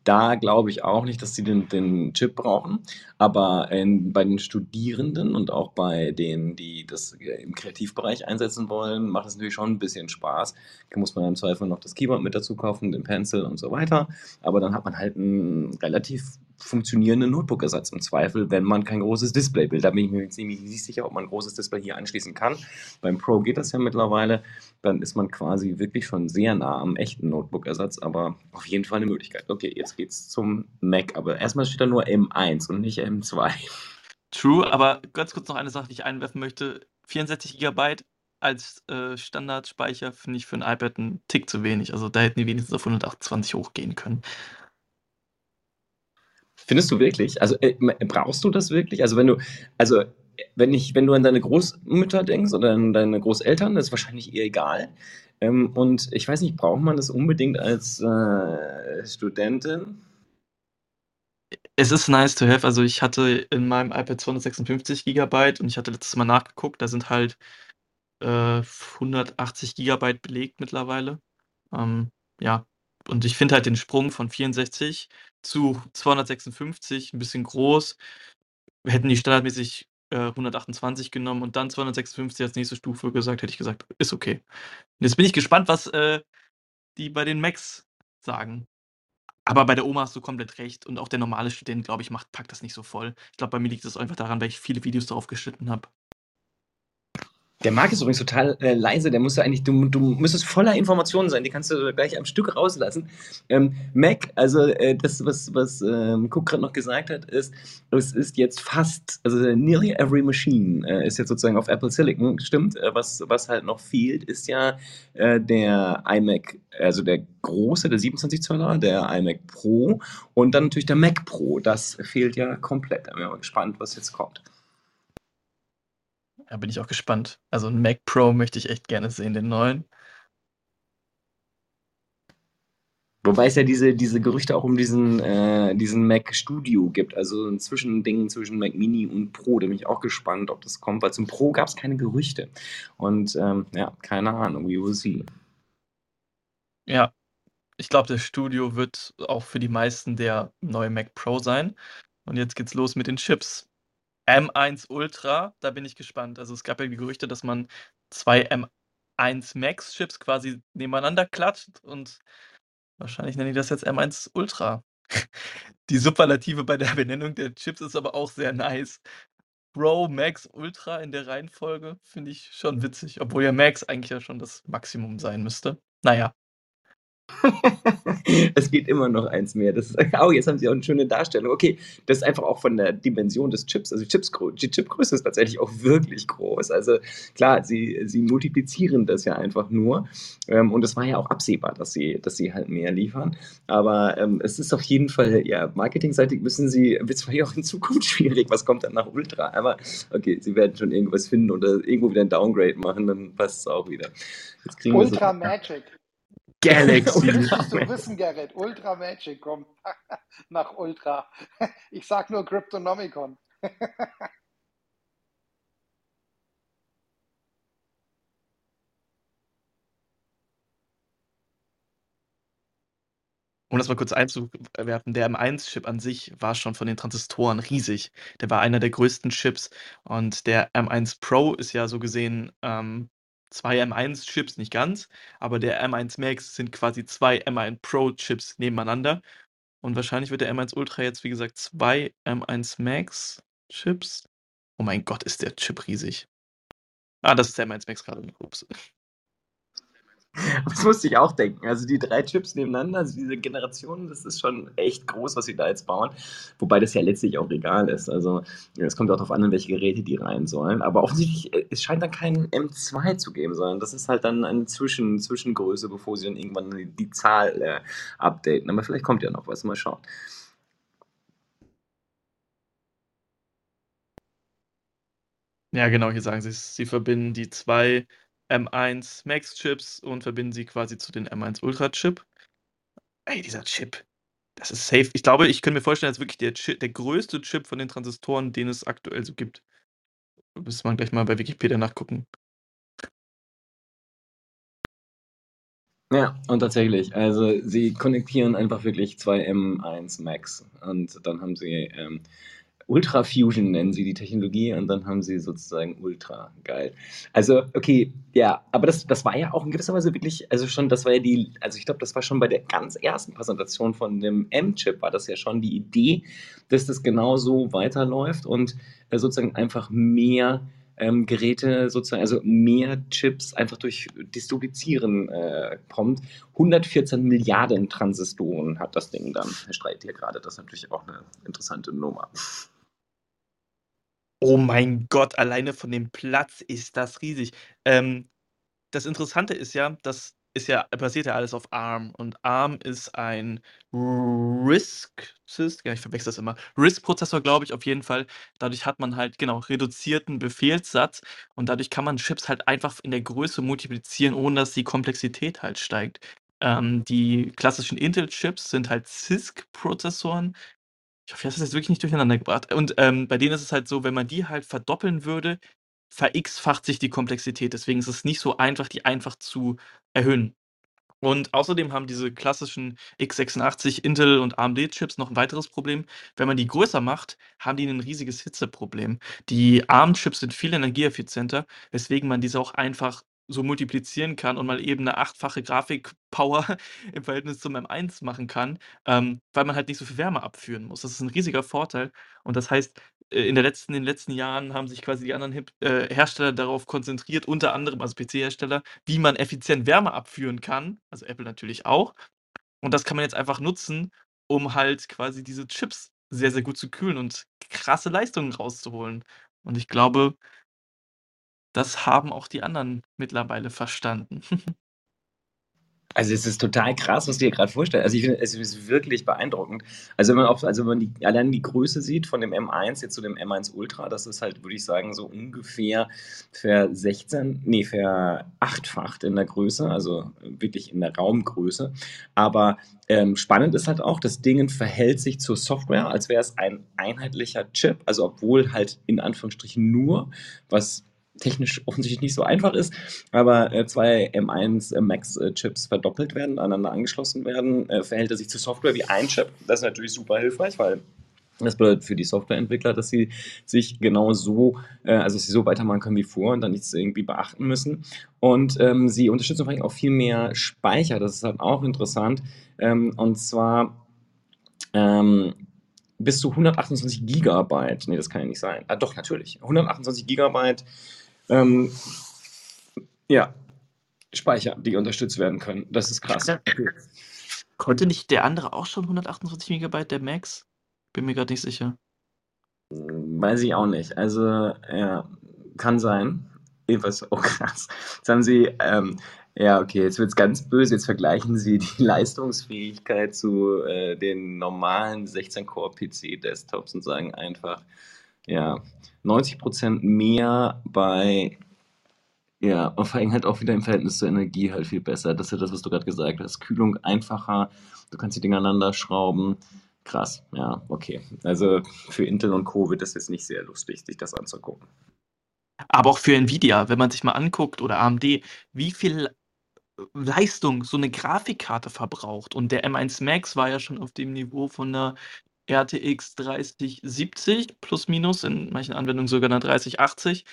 da glaube ich auch nicht, dass sie den, den Chip brauchen. Aber ähm, bei den Studierenden und auch bei denen, die das äh, im Kreativbereich einsetzen wollen, macht es natürlich schon ein bisschen Spaß. Da muss man im Zweifel noch das Keyboard mit dazu kaufen, den Pencil und so weiter. Aber dann hat man halt einen relativ funktionierenden Notebook-Ersatz im Zweifel, wenn man kein großes Display will. Da bin ich mir ziemlich nicht sicher, ob man ein großes Display hier anschließen kann. Beim Pro geht das ja mittlerweile. Dann ist man quasi wirklich schon sehr nah am echten Notebook-Ersatz, aber auf jeden Fall eine Möglichkeit. Okay, jetzt geht's zum Mac, aber erstmal steht da nur M1 und nicht M2.
True, aber ganz kurz noch eine Sache, die ich einwerfen möchte. 64 GB als äh, Standardspeicher finde ich für ein iPad einen Tick zu wenig. Also da hätten die wenigstens auf 128 hochgehen können.
Findest du wirklich? Also äh, brauchst du das wirklich? Also wenn du, also wenn ich, wenn du an deine Großmütter denkst oder an deine Großeltern, das ist wahrscheinlich eher egal. Ähm, und ich weiß nicht, braucht man das unbedingt als äh, Studentin?
Es ist nice to have. Also ich hatte in meinem iPad 256 GB und ich hatte letztes Mal nachgeguckt, da sind halt äh, 180 GB belegt mittlerweile. Ähm, ja, und ich finde halt den Sprung von 64 zu 256 ein bisschen groß. Hätten die standardmäßig äh, 128 genommen und dann 256 als nächste Stufe gesagt, hätte ich gesagt, ist okay. Und jetzt bin ich gespannt, was äh, die bei den Macs sagen. Aber bei der Oma hast du komplett recht. Und auch der normale Student, glaube ich, macht, packt das nicht so voll. Ich glaube, bei mir liegt es einfach daran, weil ich viele Videos darauf geschnitten habe.
Der Marc ist übrigens total äh, leise, der musste eigentlich, du, du müsstest voller Informationen sein, die kannst du gleich am Stück rauslassen. Ähm, Mac, also äh, das, was, was ähm, Cook gerade noch gesagt hat, ist, es ist jetzt fast, also nearly every machine äh, ist jetzt sozusagen auf Apple Silicon, stimmt. Äh, was, was halt noch fehlt, ist ja äh, der iMac, also der große, der 27 Zoller, der iMac Pro und dann natürlich der Mac Pro. Das fehlt ja komplett. Da bin ich mal gespannt, was jetzt kommt.
Ja, bin ich auch gespannt. Also ein Mac Pro möchte ich echt gerne sehen, den neuen.
Wobei es ja diese, diese Gerüchte auch um diesen, äh, diesen Mac Studio gibt, also ein Zwischending zwischen Mac Mini und Pro. Da bin ich auch gespannt, ob das kommt, weil zum Pro gab es keine Gerüchte. Und ähm, ja, keine Ahnung, we will see.
Ja, ich glaube, das Studio wird auch für die meisten der neue Mac Pro sein. Und jetzt geht's los mit den Chips. M1 Ultra, da bin ich gespannt. Also es gab ja die Gerüchte, dass man zwei M1 Max Chips quasi nebeneinander klatscht und wahrscheinlich nenne ich das jetzt M1 Ultra. Die Superlative bei der Benennung der Chips ist aber auch sehr nice. Pro, Max, Ultra in der Reihenfolge finde ich schon witzig, obwohl ja Max eigentlich ja schon das Maximum sein müsste. Naja,
es geht immer noch eins mehr. Das ist, oh, jetzt haben sie auch eine schöne Darstellung. Okay, das ist einfach auch von der Dimension des Chips. Also die, Chips, die Chipgröße ist tatsächlich auch wirklich groß. Also klar, sie, sie multiplizieren das ja einfach nur. Ähm, und es war ja auch absehbar, dass sie, dass sie halt mehr liefern. Aber ähm, es ist auf jeden Fall, ja, marketingseitig müssen sie, wird zwar auch in Zukunft schwierig, was kommt dann nach Ultra. Aber okay, sie werden schon irgendwas finden oder irgendwo wieder ein Downgrade machen, dann passt es auch wieder.
Ultra Magic.
Galaxy.
Du wissen, Gerrit? Ultra Magic kommt nach Ultra. Ich sag nur Cryptonomicon.
Um das mal kurz einzuwerfen, der M1-Chip an sich war schon von den Transistoren riesig. Der war einer der größten Chips und der M1 Pro ist ja so gesehen ähm, zwei M1-Chips, nicht ganz, aber der M1 Max sind quasi zwei M1 Pro-Chips nebeneinander. Und wahrscheinlich wird der M1 Ultra jetzt, wie gesagt, zwei M1 Max-Chips. Oh mein Gott, ist der Chip riesig. Ah, das ist der M1 Max gerade. Ups.
Das musste ich auch denken. Also die drei Chips nebeneinander, also diese Generation, das ist schon echt groß, was sie da jetzt bauen. Wobei das ja letztlich auch egal ist. Also es kommt auch darauf an, in welche Geräte die rein sollen. Aber offensichtlich, äh, es scheint dann keinen M2 zu geben, sondern das ist halt dann eine Zwischen Zwischengröße, bevor sie dann irgendwann die, die Zahl äh, updaten. Aber vielleicht kommt ja noch was, mal schauen.
Ja, genau, hier sagen sie. Sie verbinden die zwei M1 Max-Chips und verbinden sie quasi zu den M1 Ultra-Chip. Ey, dieser Chip, das ist safe. Ich glaube, ich könnte mir vorstellen, das ist wirklich der, Chip, der größte Chip von den Transistoren, den es aktuell so gibt. Müsste man gleich mal bei Wikipedia nachgucken.
Ja, und tatsächlich, also sie konnektieren einfach wirklich zwei M1 Max und dann haben sie ähm, Ultra Fusion nennen sie die Technologie und dann haben sie sozusagen Ultra geil. Also okay, ja, aber das, das war ja auch in gewisser Weise wirklich, also schon, das war ja die, also ich glaube, das war schon bei der ganz ersten Präsentation von dem M-Chip, war das ja schon die Idee, dass das genau so weiterläuft und äh, sozusagen einfach mehr ähm, Geräte sozusagen, also mehr Chips einfach durch Distribuzieren äh, kommt. 114 Milliarden Transistoren hat das Ding dann. Herr Streit hier gerade, das ist natürlich auch eine interessante Nummer.
Oh mein Gott, alleine von dem Platz ist das riesig. Ähm, das Interessante ist ja, das ist ja basiert ja alles auf ARM und ARM ist ein RISC ja, ich verwechsel das immer. RISC-Prozessor, glaube ich, auf jeden Fall. Dadurch hat man halt, genau, reduzierten Befehlssatz und dadurch kann man Chips halt einfach in der Größe multiplizieren, ohne dass die Komplexität halt steigt. Ähm, die klassischen Intel-Chips sind halt CISC-Prozessoren. Ich hoffe, ich habe das jetzt wirklich nicht durcheinander gebracht. Und ähm, bei denen ist es halt so, wenn man die halt verdoppeln würde, ver-x-facht sich die Komplexität. Deswegen ist es nicht so einfach, die einfach zu erhöhen. Und außerdem haben diese klassischen x86 Intel und AMD-Chips noch ein weiteres Problem. Wenn man die größer macht, haben die ein riesiges Hitzeproblem. Die ARM-Chips sind viel energieeffizienter, weswegen man diese auch einfach so multiplizieren kann und mal eben eine achtfache Grafikpower im Verhältnis zum M1 machen kann, ähm, weil man halt nicht so viel Wärme abführen muss. Das ist ein riesiger Vorteil. Und das heißt, äh, in, der letzten, in den letzten Jahren haben sich quasi die anderen Hip, äh, Hersteller darauf konzentriert, unter anderem, also PC-Hersteller, wie man effizient Wärme abführen kann. Also Apple natürlich auch. Und das kann man jetzt einfach nutzen, um halt quasi diese Chips sehr, sehr gut zu kühlen und krasse Leistungen rauszuholen. Und ich glaube, das haben auch die anderen mittlerweile verstanden.
Also es ist total krass, was du dir gerade vorstellst. Also ich finde, es ist wirklich beeindruckend. Also wenn man auch, also wenn man die, allein die Größe sieht von dem M1 jetzt zu dem M1 Ultra, das ist halt, würde ich sagen, so ungefähr ver 16, nee, verachtfacht in der Größe, also wirklich in der Raumgröße. Aber ähm, spannend ist halt auch, das Ding verhält sich zur Software, als wäre es ein einheitlicher Chip, also obwohl halt in Anführungsstrichen nur, was technisch offensichtlich nicht so einfach ist, aber äh, zwei M1 äh, Max-Chips verdoppelt werden, aneinander angeschlossen werden, äh, verhält er sich zur Software wie ein Chip. Das ist natürlich super hilfreich, weil das bedeutet für die Softwareentwickler, dass sie sich genau so, äh, also dass sie so weitermachen können wie vor und dann nichts irgendwie beachten müssen. Und ähm, sie unterstützen vor allem auch viel mehr Speicher. Das ist halt auch interessant. Ähm, und zwar ähm, bis zu 128 Gigabyte. Nee, das kann ja nicht sein. Ah, doch, natürlich. 128 Gigabyte ähm, ja, Speicher, die unterstützt werden können. Das ist krass. Okay.
Konnte nicht der andere auch schon 128 Megabyte, der Max? Bin mir gerade nicht sicher.
Weiß ich auch nicht. Also, ja, kann sein. Jedenfalls auch krass. Jetzt haben sie, ähm, ja, okay, jetzt wird es ganz böse. Jetzt vergleichen sie die Leistungsfähigkeit zu äh, den normalen 16-Core-PC-Desktops und sagen einfach, ja, 90 Prozent mehr bei, ja, und vor allem halt auch wieder im Verhältnis zur Energie halt viel besser. Das ist ja das, was du gerade gesagt hast. Kühlung einfacher, du kannst die Dinge aneinander schrauben. Krass, ja, okay. Also für Intel und Co. wird das jetzt nicht sehr lustig, sich das anzugucken.
Aber auch für Nvidia, wenn man sich mal anguckt oder AMD, wie viel Leistung so eine Grafikkarte verbraucht. Und der M1 Max war ja schon auf dem Niveau von einer RTX 3070 plus minus, in manchen Anwendungen sogar eine 3080.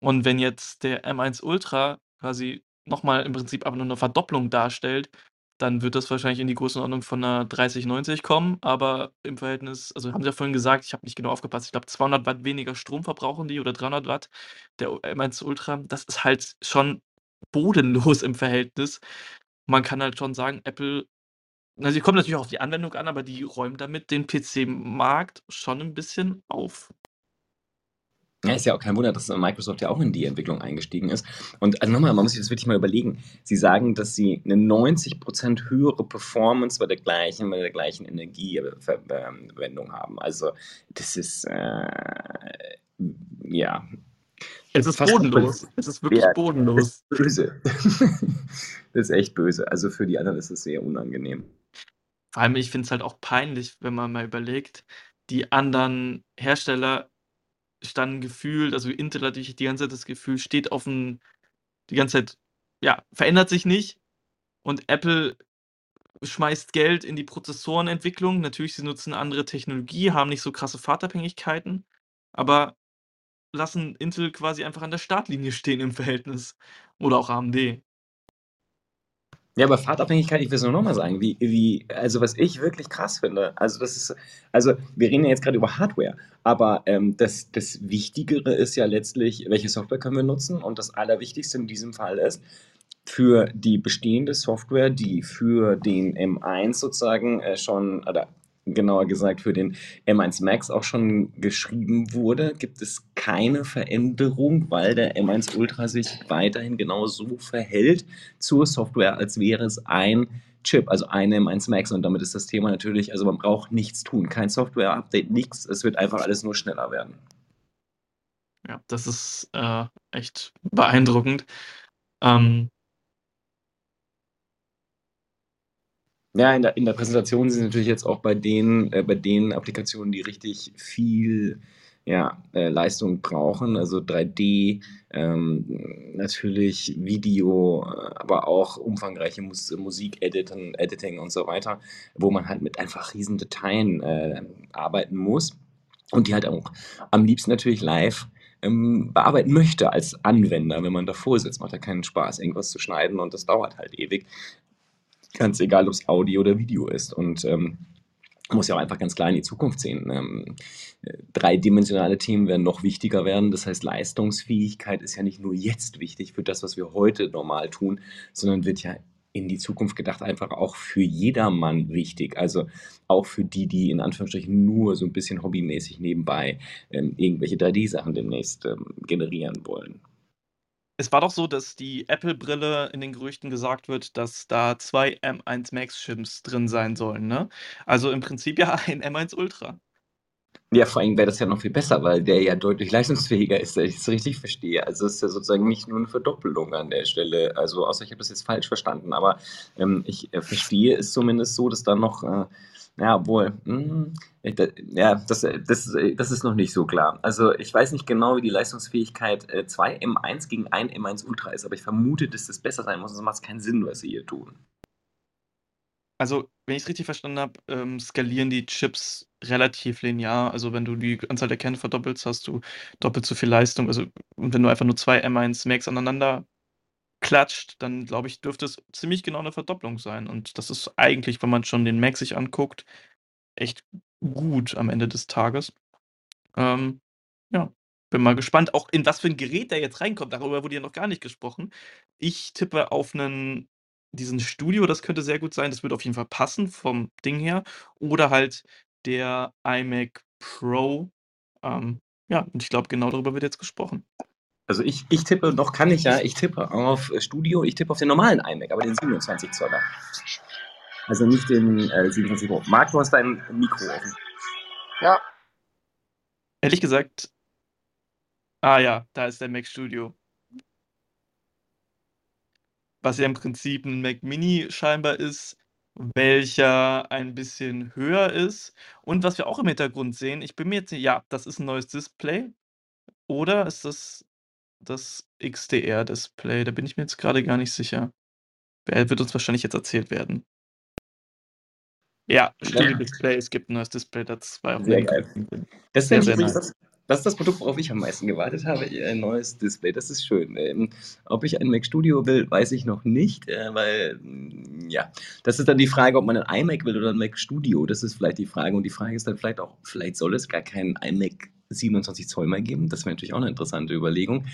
Und wenn jetzt der M1 Ultra quasi nochmal im Prinzip aber nur eine Verdopplung darstellt, dann wird das wahrscheinlich in die Größenordnung von einer 3090 kommen, aber im Verhältnis, also haben sie ja vorhin gesagt, ich habe nicht genau aufgepasst, ich glaube 200 Watt weniger Strom verbrauchen die oder 300 Watt, der M1 Ultra, das ist halt schon bodenlos im Verhältnis. Man kann halt schon sagen, Apple na, sie kommen natürlich auch auf die Anwendung an, aber die räumen damit den PC-Markt schon ein bisschen auf.
Ja, ist ja auch kein Wunder, dass Microsoft ja auch in die Entwicklung eingestiegen ist. Und also nochmal, man muss sich das wirklich mal überlegen. Sie sagen, dass sie eine 90% höhere Performance bei der gleichen, bei der gleichen Energieverwendung haben. Also das ist äh, ja.
Es ist bodenlos. Es ist wirklich ja, bodenlos.
Das ist böse. das ist echt böse. Also für die anderen ist es sehr unangenehm.
Vor allem, ich finde es halt auch peinlich, wenn man mal überlegt, die anderen Hersteller standen gefühlt, also Intel natürlich die ganze Zeit das Gefühl, steht auf dem, die ganze Zeit, ja, verändert sich nicht. Und Apple schmeißt Geld in die Prozessorenentwicklung. Natürlich, sie nutzen andere Technologie, haben nicht so krasse Fahrtabhängigkeiten, aber lassen Intel quasi einfach an der Startlinie stehen im Verhältnis. Oder auch AMD.
Ja, aber Fahrtabhängigkeit, ich will es nur noch mal sagen, wie wie also, was ich wirklich krass finde, also, das ist also, wir reden ja jetzt gerade über Hardware, aber, ähm, das das Wichtigere ist ja letztlich, welche Software können wir nutzen? Und das Allerwichtigste in diesem Fall ist, für die bestehende Software, die für den M1 sozusagen, äh, schon oder genauer gesagt für den M1 Max auch schon geschrieben wurde, gibt es keine Veränderung, weil der M1 Ultra sich weiterhin genau so verhält zur Software, als wäre es ein Chip, also ein M1 Max. Und damit ist das Thema natürlich, also man braucht nichts tun, kein Software-Update, nichts. Es wird einfach alles nur schneller werden.
Ja, das ist äh, echt beeindruckend. Ähm,
Ja, in der, in der Präsentation sind natürlich jetzt auch bei den, äh, bei den Applikationen, die richtig viel ja, äh, Leistung brauchen, also 3D, ähm, natürlich Video, äh, aber auch umfangreiche Mus Musik-Editing Editing und so weiter, wo man halt mit einfach riesen Dateien äh, arbeiten muss und die halt auch am liebsten natürlich live ähm, bearbeiten möchte als Anwender, wenn man davor sitzt. Macht ja keinen Spaß, irgendwas zu schneiden und das dauert halt ewig. Ganz egal, ob es Audio oder Video ist. Und ähm, muss ja auch einfach ganz klar in die Zukunft sehen. Ähm, dreidimensionale Themen werden noch wichtiger werden. Das heißt, Leistungsfähigkeit ist ja nicht nur jetzt wichtig für das, was wir heute normal tun, sondern wird ja in die Zukunft gedacht einfach auch für jedermann wichtig. Also auch für die, die in Anführungsstrichen nur so ein bisschen hobbymäßig nebenbei ähm, irgendwelche 3D-Sachen demnächst ähm, generieren wollen.
Es war doch so, dass die Apple-Brille in den Gerüchten gesagt wird, dass da zwei M1 Max-Chips drin sein sollen, ne? Also im Prinzip ja ein M1 Ultra.
Ja, vor allem wäre das ja noch viel besser, weil der ja deutlich leistungsfähiger ist, wenn ich es richtig verstehe. Also es ist ja sozusagen nicht nur eine Verdoppelung an der Stelle. Also außer ich habe das jetzt falsch verstanden, aber ähm, ich äh, verstehe es zumindest so, dass da noch äh, ja, obwohl, hm, ja, das, das, das ist noch nicht so klar. Also ich weiß nicht genau, wie die Leistungsfähigkeit äh, 2 M1 gegen 1 M1 Ultra ist, aber ich vermute, dass das besser sein muss, sonst macht es keinen Sinn, was sie hier tun.
Also, wenn ich es richtig verstanden habe, ähm, skalieren die Chips relativ linear. Also, wenn du die Anzahl der Kerne verdoppelst, hast du doppelt so viel Leistung. Also, und wenn du einfach nur zwei M1 Max aneinander klatscht, dann glaube ich, dürfte es ziemlich genau eine Verdopplung sein. Und das ist eigentlich, wenn man schon den Mac sich anguckt, echt gut am Ende des Tages. Ähm, ja, bin mal gespannt, auch in was für ein Gerät der jetzt reinkommt. Darüber wurde ja noch gar nicht gesprochen. Ich tippe auf einen diesen Studio, das könnte sehr gut sein. Das würde auf jeden Fall passen vom Ding her. Oder halt der iMac Pro. Ähm, ja, und ich glaube, genau darüber wird jetzt gesprochen.
Also ich, ich tippe, noch kann ich ja, ich tippe auf Studio, ich tippe auf den normalen iMac, aber den 27 Zoller. Also nicht den äh, 27 Pro. Marc, du hast dein Mikro offen.
Ja.
Ehrlich gesagt, ah ja, da ist der Mac Studio. Was ja im Prinzip ein Mac Mini scheinbar ist, welcher ein bisschen höher ist. Und was wir auch im Hintergrund sehen, ich bin mir jetzt, ja, das ist ein neues Display. Oder ist das das XDR-Display. Da bin ich mir jetzt gerade gar nicht sicher. Wer wird uns wahrscheinlich jetzt erzählt werden. Ja, Studio-Display, es gibt ein neues Display, das war auch
Sehr geil. Das ist sehr, sehr nice. das, das ist das Produkt, worauf ich am meisten gewartet habe, ein neues Display. Das ist schön. Ähm, ob ich ein Mac Studio will, weiß ich noch nicht, äh, weil, mm, ja, das ist dann die Frage, ob man ein iMac will oder ein Mac Studio. Das ist vielleicht die Frage. Und die Frage ist dann vielleicht auch, vielleicht soll es gar keinen iMac 27 Zoll mal geben. Das wäre natürlich auch eine interessante Überlegung.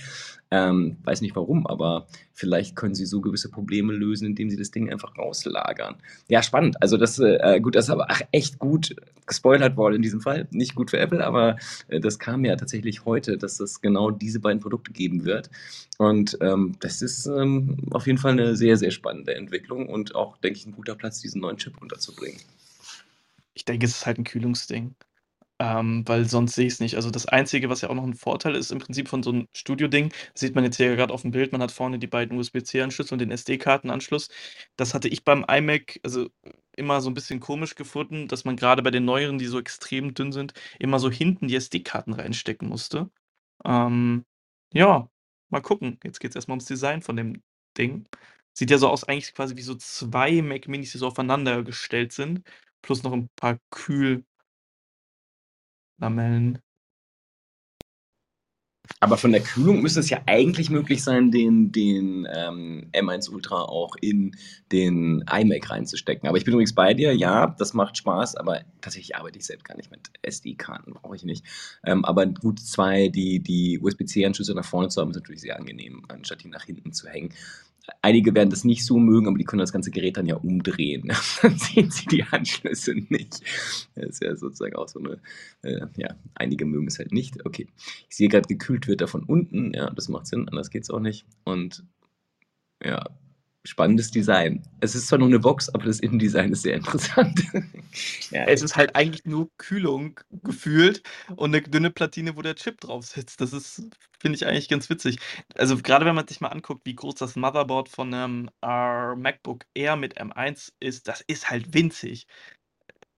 Ähm, weiß nicht warum, aber vielleicht können sie so gewisse Probleme lösen, indem sie das Ding einfach rauslagern. Ja, spannend. Also das, äh, gut, das ist aber ach, echt gut gespoilert worden in diesem Fall. Nicht gut für Apple, aber äh, das kam ja tatsächlich heute, dass es genau diese beiden Produkte geben wird. Und ähm, das ist ähm, auf jeden Fall eine sehr, sehr spannende Entwicklung und auch, denke ich, ein guter Platz, diesen neuen Chip unterzubringen.
Ich denke, es ist halt ein Kühlungsding. Ähm, weil sonst sehe ich es nicht. Also, das Einzige, was ja auch noch ein Vorteil ist im Prinzip von so einem Studio-Ding, sieht man jetzt hier gerade auf dem Bild, man hat vorne die beiden USB-C-Anschlüsse und den SD-Kartenanschluss. Das hatte ich beim iMac, also, immer so ein bisschen komisch gefunden, dass man gerade bei den neueren, die so extrem dünn sind, immer so hinten die SD-Karten reinstecken musste. Ähm, ja, mal gucken. Jetzt geht es erstmal ums Design von dem Ding. Sieht ja so aus eigentlich quasi wie so 2 Mac Minis, die so aufeinander gestellt sind, plus noch 'n paar Kühllamellen.
Aber von der Kühlung müsste es ja eigentlich möglich sein, den den, ähm, M1 Ultra auch in den iMac reinzustecken. Aber ich bin übrigens bei dir, ja, das macht Spaß, aber tatsächlich arbeite ich selbst gar nicht mit SD-Karten, brauche ich nicht. Ähm, aber gut 2, die die USB-C-Anschlüsse nach vorne zu haben, ist natürlich sehr angenehm, anstatt die nach hinten zu hängen. Einige werden das nicht so mögen, aber die können das ganze Gerät dann ja umdrehen. Dann sehen sie die Anschlüsse nicht. Das ist ja sozusagen auch so eine, äh, ja, einige mögen es halt nicht. Okay, ich sehe gerade, gekühlt wird er von unten. Ja, das macht Sinn, anders geht es auch nicht. Und ja, spannendes Design. Es ist zwar nur eine Box, aber das Innendesign ist sehr interessant.
ja. Es ist halt eigentlich nur Kühlung gefühlt und eine dünne Platine, wo der Chip drauf sitzt. Das ist, finde ich eigentlich ganz witzig. Also gerade wenn man sich mal anguckt, wie groß das Motherboard von einem äh, MacBook Air mit M1 ist, das ist halt winzig.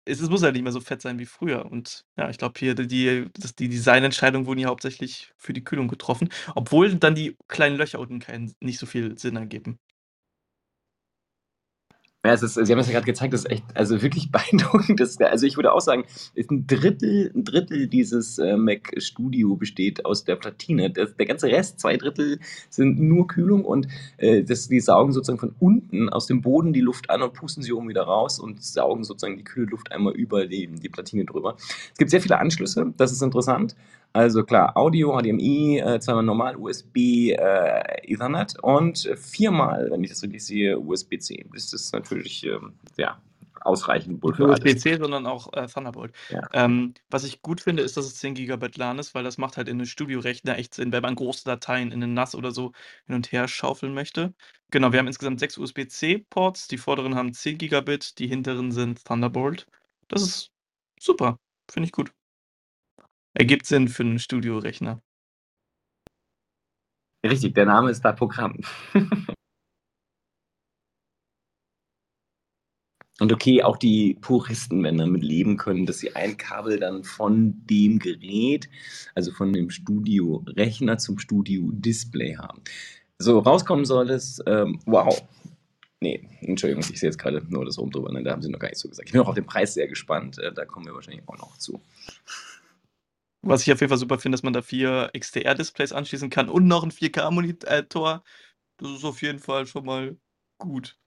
Es, es muss halt nicht mehr so fett sein wie früher. Und ja, ich glaube hier, die, die Designentscheidungen wurden hier hauptsächlich für die Kühlung getroffen, obwohl dann die kleinen Löcher unten keinen, nicht so viel Sinn ergeben.
Ja, es ist, Sie haben es ja gerade gezeigt, das ist echt, also wirklich beeindruckend. Das, also ich würde auch sagen, ein Drittel, ein Drittel dieses äh, Mac Studio besteht aus der Platine. Der, der ganze Rest, zwei Drittel, sind nur Kühlung und äh, das, die saugen sozusagen von unten aus dem Boden die Luft an und pusten sie oben wieder raus und saugen sozusagen die kühle Luft einmal über die, die Platine drüber. Es gibt sehr viele Anschlüsse, das ist interessant. Also klar, Audio, HDMI, äh, zweimal normal USB, äh, Ethernet und viermal, wenn ich das richtig sehe, USB-C. Das ist natürlich ähm, ja, ausreichend
wohl für USB-C, sondern auch äh, Thunderbolt. Ja. Ähm, was ich gut finde, ist, dass es 10 GB LAN ist, weil das macht halt in einem Studiorechner echt Sinn, wenn man große Dateien in den NAS oder so hin und her schaufeln möchte. Genau, wir haben insgesamt sechs USB-C-Ports. Die vorderen haben 10 Gigabit, die hinteren sind Thunderbolt. Das ist super, finde ich gut. Ergibt Sinn für einen Studiorechner.
Richtig, der Name ist da Programm. Und okay, auch die Puristen werden damit leben können, dass sie ein Kabel dann von dem Gerät, also von dem Studio-Rechner zum Studio-Display haben. So, rauskommen soll es, ähm, wow. Nee, Entschuldigung, ich sehe jetzt gerade nur das oben drüber, ne, da haben sie noch gar nicht so gesagt. Ich bin auch auf den Preis sehr gespannt, äh, da kommen wir wahrscheinlich auch noch zu.
Was ich auf jeden Fall super finde, dass man da vier XDR-Displays anschließen kann und noch ein 4K-Monitor. Das ist auf jeden Fall schon mal gut.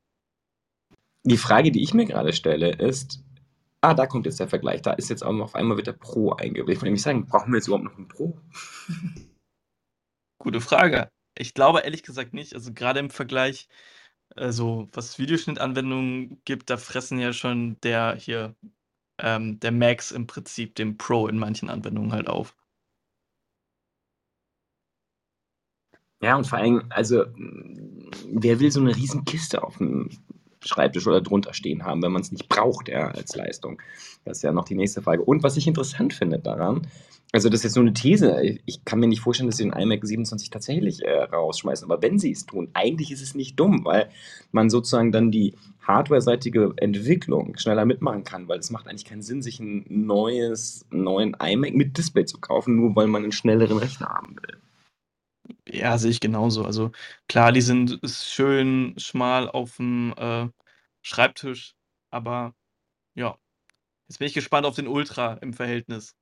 Die Frage, die ich mir gerade stelle, ist, ah, da kommt jetzt der Vergleich. Da ist jetzt auch noch auf einmal wird der Pro eingeblendet. Ich wollte nämlich sagen, brauchen wir jetzt überhaupt noch einen Pro?
Gute Frage. Ich glaube ehrlich gesagt nicht. Also gerade im Vergleich, also was Videoschnittanwendungen gibt, da fressen ja schon der hier ähm, der Max im Prinzip dem Pro in manchen Anwendungen halt auf.
Ja, und vor allem, also, wer will so eine riesen Kiste auf dem Schreibtisch oder drunter stehen haben, wenn man es nicht braucht, ja, als Leistung? Das ist ja noch die nächste Frage. Und was ich interessant finde daran, also das ist jetzt nur eine These. Ich kann mir nicht vorstellen, dass sie den iMac 27 tatsächlich äh, rausschmeißen. Aber wenn sie es tun, eigentlich ist es nicht dumm, weil man sozusagen dann die hardware-seitige Entwicklung schneller mitmachen kann, weil es macht eigentlich keinen Sinn, sich ein neues, neuen iMac mit Display zu kaufen, nur weil man einen schnelleren Rechner haben will.
Ja, sehe ich genauso. Also klar, die sind schön schmal auf dem äh, Schreibtisch, aber ja, jetzt bin ich gespannt auf den Ultra im Verhältnis.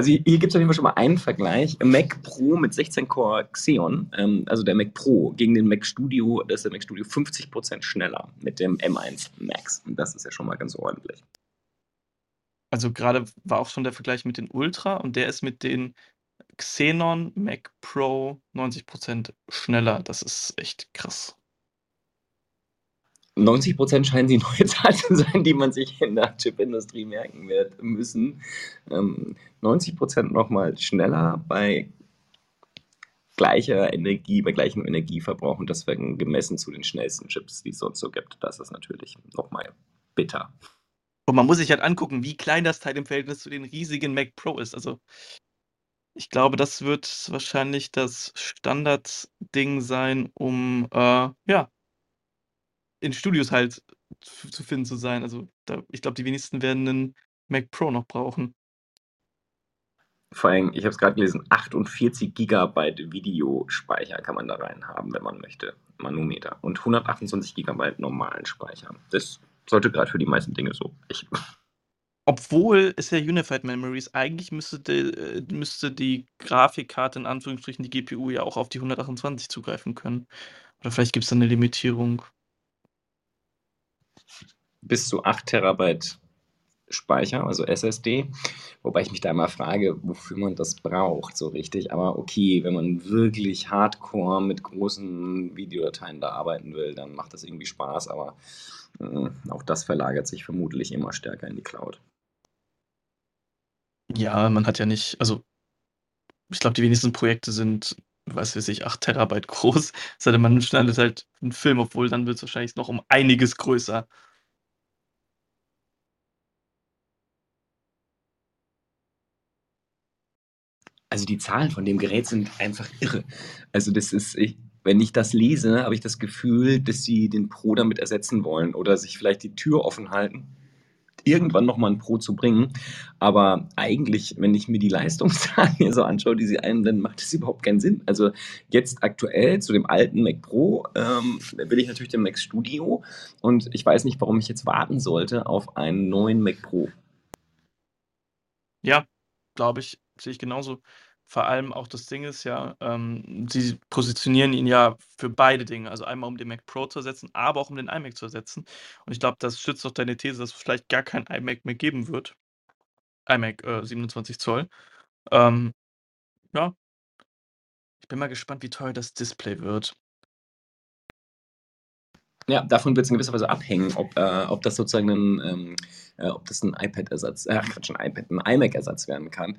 Also hier gibt es auf jeden Fall schon mal einen Vergleich. Mac Pro mit 16 Core Xeon, ähm, also der Mac Pro gegen den Mac Studio, da ist der Mac Studio 50% schneller mit dem M1 Max. Und das ist ja schon mal ganz ordentlich.
Also gerade war auch schon der Vergleich mit den Ultra und der ist mit den Xenon Mac Pro 90% schneller. Das ist echt krass.
90 Prozent scheinen die neue Zahl zu sein, die man sich in der Chipindustrie merken wird müssen. Ähm, 90 Prozent nochmal schneller bei gleicher Energie, bei gleichem Energieverbrauch und das werden gemessen zu den schnellsten Chips, die es sonst so gibt. Das ist natürlich nochmal bitter.
Und man muss sich halt angucken, wie klein das Teil im Verhältnis zu den riesigen Mac Pro ist. Also ich glaube, das wird wahrscheinlich das Standardding sein, um äh, ja, in Studios halt zu finden zu sein. Also, da ich glaube, die wenigsten werden einen Mac Pro noch brauchen.
Vor allem, ich habe es gerade gelesen, 48 Gigabyte Videospeicher kann man da rein haben, wenn man möchte. Manometer. Und 128 Gigabyte normalen Speicher. Das sollte gerade für die meisten Dinge so. Ich,
Obwohl es ja Unified Memories, eigentlich müsste die, äh, müsste die Grafikkarte, in Anführungsstrichen die GPU, ja auch auf die 128 zugreifen können. Oder vielleicht gibt es da eine Limitierung.
Bis zu 8 Terabyte Speicher, also SSD. Wobei ich mich da immer frage, wofür man das braucht, so richtig. Aber okay, wenn man wirklich hardcore mit großen Videodateien da arbeiten will, dann macht das irgendwie Spaß. Aber äh, auch das verlagert sich vermutlich immer stärker in die Cloud.
Ja, man hat ja nicht, also ich glaube, die wenigsten Projekte sind, was weiß ich, 8 Terabyte groß. Sei denn, man schneidet halt einen Film, obwohl dann wird es wahrscheinlich noch um einiges größer.
Also die Zahlen von dem Gerät sind einfach irre. Also das ist, ich, wenn ich das lese, habe ich das Gefühl, dass sie den Pro damit ersetzen wollen oder sich vielleicht die Tür offen halten, irgendwann nochmal ein Pro zu bringen. Aber eigentlich, wenn ich mir die Leistungszahlen hier so anschaue, die sie einblenden, macht das überhaupt keinen Sinn. Also jetzt aktuell zu dem alten Mac Pro ähm, will ich natürlich den Mac Studio und ich weiß nicht, warum ich jetzt warten sollte auf einen neuen Mac Pro.
Ja, glaube ich, sehe ich genauso. Vor allem auch das Ding ist ja, ähm, sie positionieren ihn ja für beide Dinge. Also einmal um den Mac Pro zu ersetzen, aber auch um den iMac zu ersetzen. Und ich glaube, das stützt auch deine These, dass es vielleicht gar kein iMac mehr geben wird. iMac äh, 27 Zoll. Ähm, ja. Ich bin mal gespannt, wie teuer das Display wird.
Ja, davon wird es in gewisser Weise abhängen, ob, äh, ob das sozusagen ein, ähm, äh, ob das ein iPad-Ersatz, äh, Quatsch, ein iPad, ein iMac-Ersatz werden kann.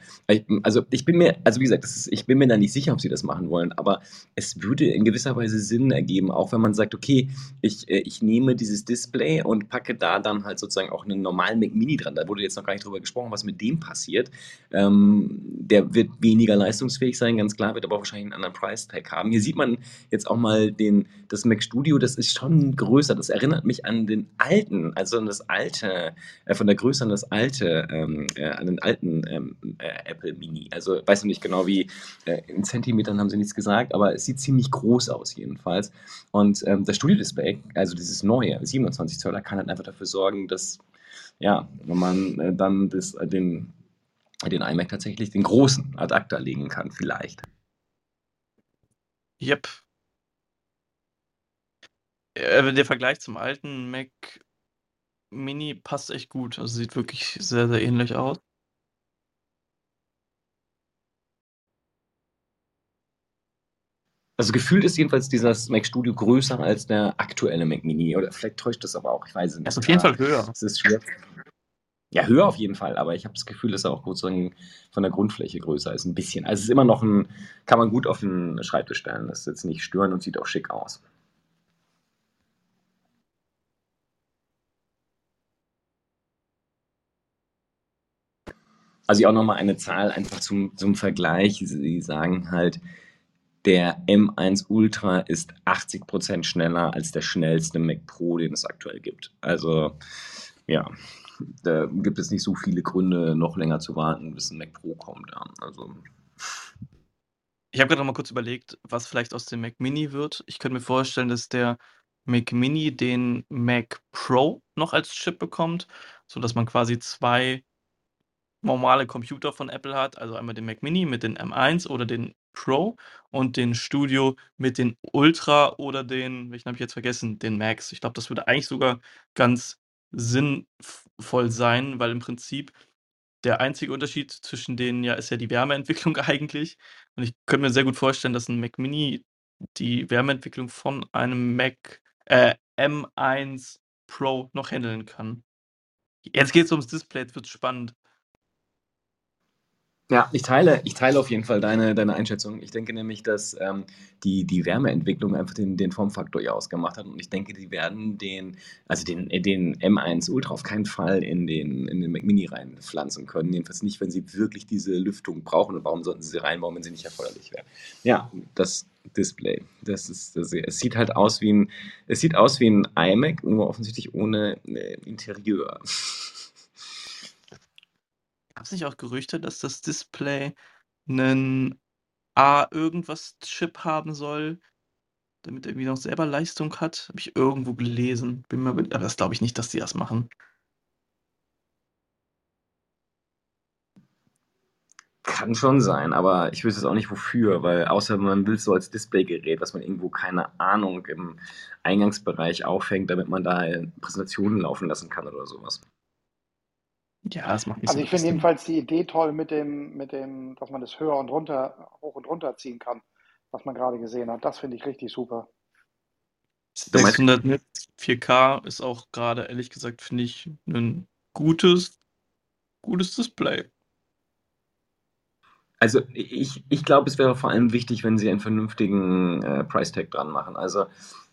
Also ich bin mir, also wie gesagt, ist, ich bin mir da nicht sicher, ob sie das machen wollen, aber es würde in gewisser Weise Sinn ergeben, auch wenn man sagt, okay, ich, äh, ich nehme dieses Display und packe da dann halt sozusagen auch einen normalen Mac Mini dran. Da wurde jetzt noch gar nicht drüber gesprochen, was mit dem passiert. Ähm, der wird weniger leistungsfähig sein, ganz klar, wird aber wahrscheinlich einen anderen Price-Tag haben. Hier sieht man jetzt auch mal den, das Mac Studio, das ist schon größer. Das erinnert mich an den alten, also an das alte, äh, von der Größe an das alte, ähm, äh, an den alten ähm, äh, Apple Mini. Also weiß ich nicht genau wie, äh, in Zentimetern haben sie nichts gesagt, aber es sieht ziemlich groß aus jedenfalls. Und ähm, das Studio-Display, also dieses neue 27 Zoller, kann halt einfach dafür sorgen, dass ja, wenn man äh, dann das, äh, den, den iMac tatsächlich den großen Adapter legen kann, vielleicht.
Yep, der Vergleich zum alten Mac Mini passt echt gut. Also sieht wirklich sehr, sehr ähnlich aus.
Also gefühlt ist jedenfalls dieses Mac Studio größer als der aktuelle Mac Mini. Oder vielleicht täuscht das aber auch, ich weiß es nicht.
Er ist auf jeden Fall höher.
Es ist schwer. Ja, höher auf jeden Fall, aber ich habe das Gefühl, dass er auch sozusagen von der Grundfläche größer ist, ein bisschen. Also es ist immer noch ein, kann man gut auf den Schreibtisch stellen. Das ist jetzt nicht stören und sieht auch schick aus. Also auch nochmal eine Zahl einfach zum, zum Vergleich. Sie sagen halt, der M1 Ultra ist 80% schneller als der schnellste Mac Pro, den es aktuell gibt. Also ja, da gibt es nicht so viele Gründe, noch länger zu warten, bis ein Mac Pro kommt. Also
ich habe gerade noch mal kurz überlegt, was vielleicht aus dem Mac Mini wird. Ich könnte mir vorstellen, dass der Mac Mini den Mac Pro noch als Chip bekommt, sodass man quasi zwei normale Computer von Apple hat, also einmal den Mac Mini mit den M1 oder den Pro und den Studio mit den Ultra oder den, welchen habe ich jetzt vergessen, den Max. Ich glaube, das würde eigentlich sogar ganz sinnvoll sein, weil im Prinzip der einzige Unterschied zwischen denen ja ist ja die Wärmeentwicklung eigentlich. Und ich könnte mir sehr gut vorstellen, dass ein Mac Mini die Wärmeentwicklung von einem Mac äh, M1 Pro noch handeln kann. Jetzt geht es ums Display, jetzt wird spannend.
Ja, ich teile, ich teile auf jeden Fall deine, deine Einschätzung. Ich denke nämlich, dass ähm, die, die Wärmeentwicklung einfach den, den Formfaktor ja ausgemacht hat. Und ich denke, die werden den, also den, den M1 Ultra auf keinen Fall in den, in den Mac Mini reinpflanzen können. Jedenfalls nicht, wenn sie wirklich diese Lüftung brauchen. Und warum sollten sie sie reinbauen, wenn sie nicht erforderlich wäre? Ja, das Display. Das ist, das, es sieht halt aus wie ein, es sieht aus wie ein iMac, nur offensichtlich ohne äh, Interieur.
Gab's nicht auch Gerüchte, dass das Display 'nen A-Irgendwas-Chip haben soll, damit er irgendwie noch selber Leistung hat? Habe ich irgendwo gelesen. Bin mir aber das glaube ich nicht, dass die das machen.
Kann schon sein, aber ich wüsste jetzt auch nicht wofür, weil außer man will so als Displaygerät, was man irgendwo, keine Ahnung, im Eingangsbereich aufhängt, damit man da, Präsentationen laufen lassen kann oder so was.
Ja, das macht nicht
Also
so
ich finde jedenfalls die Idee toll mit dem mit dem dass man das höher und runter hoch und runter ziehen kann, was man grade gesehen hat. Das finde ich richtig super.
Du meinst
600 Nits, 4K ist auch grade ehrlich gesagt, finde ich, 'nen gutes gutes Display.
Also, ich ich glaube, es wäre vor allem wichtig, wenn sie einen vernünftigen, äh, Price Tag dran machen. Also,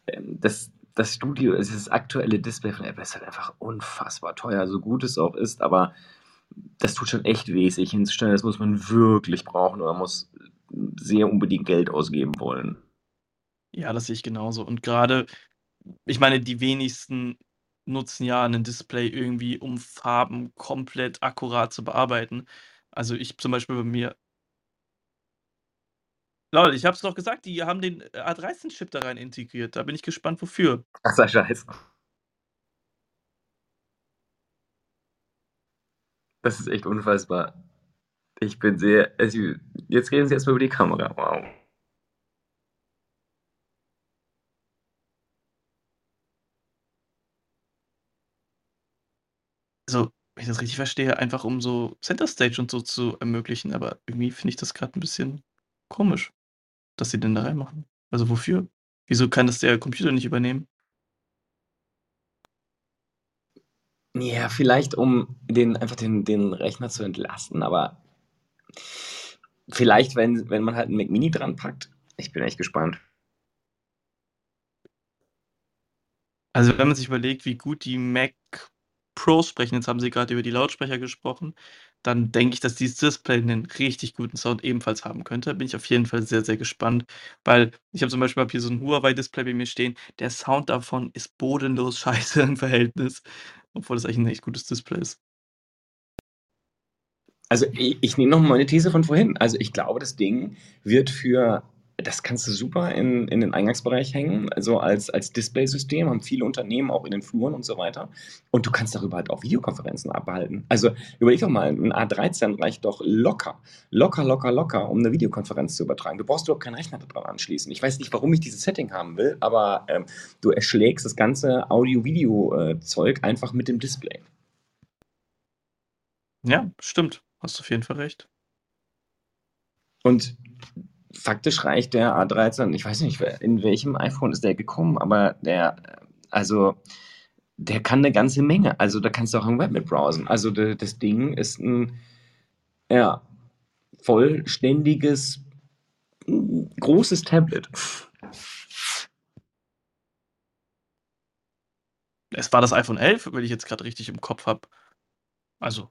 ähm, das das Studio also das aktuelle Display von Apple ist halt einfach unfassbar teuer, so gut es auch ist, aber das tut schon echt weh, sich hinzustellen. Das muss man wirklich brauchen oder muss sehr unbedingt Geld ausgeben wollen.
Ja, das sehe ich genauso. Und grade ich meine, die wenigsten nutzen ja 'nen Display irgendwie, um Farben komplett akkurat zu bearbeiten. Also, ich zum Beispiel bei mir Lol, ich habe es doch gesagt, die haben den A13-Chip da rein integriert. Da bin ich gespannt, wofür.
Krasser Scheiß. Das ist echt unfassbar. Ich bin sehr jetzt reden Sie erst mal über die Kamera. Wow.
Also, wenn ich das richtig verstehe, einfach um so Center Stage und so zu ermöglichen, aber irgendwie finde ich das grad 'n bisschen komisch, dass sie den da reinmachen. Also, wofür? Wieso kann das der Computer nicht übernehmen?
Ja, vielleicht, um den einfach den den Rechner zu entlasten, aber vielleicht, wenn wenn man halt 'n Mac Mini dran packt. Ich bin echt gespannt.
Also, wenn man sich überlegt, wie gut die Mac Pros sprechen, jetzt haben Sie grad über die Lautsprecher gesprochen, dann denke ich, dass dieses Display 'nen richtig guten Sound ebenfalls haben könnte. Bin ich auf jeden Fall sehr, sehr gespannt, weil ich habe zum Beispiel habe hier so 'n Huawei-Display bei mir stehen. Der Sound davon ist bodenlos scheiße im Verhältnis, obwohl das eigentlich 'n echt gutes Display ist.
Also, i ich nehme noch meine These von vorhin. Also, ich glaube, das Ding wird für das kannst du super in in den Eingangsbereich hängen, also als als Displaysystem, haben viele Unternehmen auch in den Fluren und so weiter. Und du kannst darüber halt auch Videokonferenzen abhalten. Also, überleg doch mal, 'n A13 reicht doch locker, locker, locker, locker, um 'ne Videokonferenz zu übertragen. Du brauchst überhaupt keinen Rechner da dran anschließen. Ich weiß nicht, warum ich dieses Setting haben will, aber, ähm, du erschlägst das ganze Audio-Video äh, Zeug einfach mit dem Display.
Ja, stimmt. Hast auf jeden Fall recht.
Und faktisch reicht der A13 ich weiß nicht, in welchem iPhone ist der gekommen, aber der also, der kann 'ne ganze Menge. Also, da kannst du auch im Web mit browsen. Also, d das Ding ist 'n, ja, vollständiges, großes Tablet.
Es war das iPhone 11, wenn ich jetzt grad richtig im Kopf habe. Also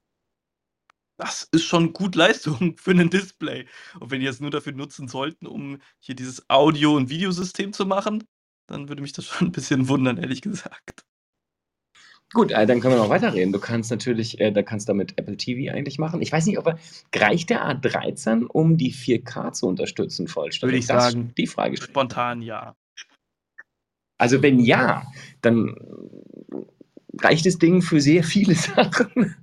das ist schon gut Leistung für 'nen Display. Und wenn die das nur dafür nutzen sollten, um hier dieses Audio und Videosystem zu machen, dann würde mich das schon 'n bisschen wundern, ehrlich gesagt.
Gut, äh, dann können wir noch weiterreden. Du kannst natürlich äh, da kannst damit Apple TV eigentlich machen. Ich weiß nicht, ob er reicht der A13, um die 4K zu unterstützen vollständig?
Würde ich
Das
sagen,
die Frage
spontan ja.
Also, wenn ja, dann reicht das Ding für sehr viele Sachen.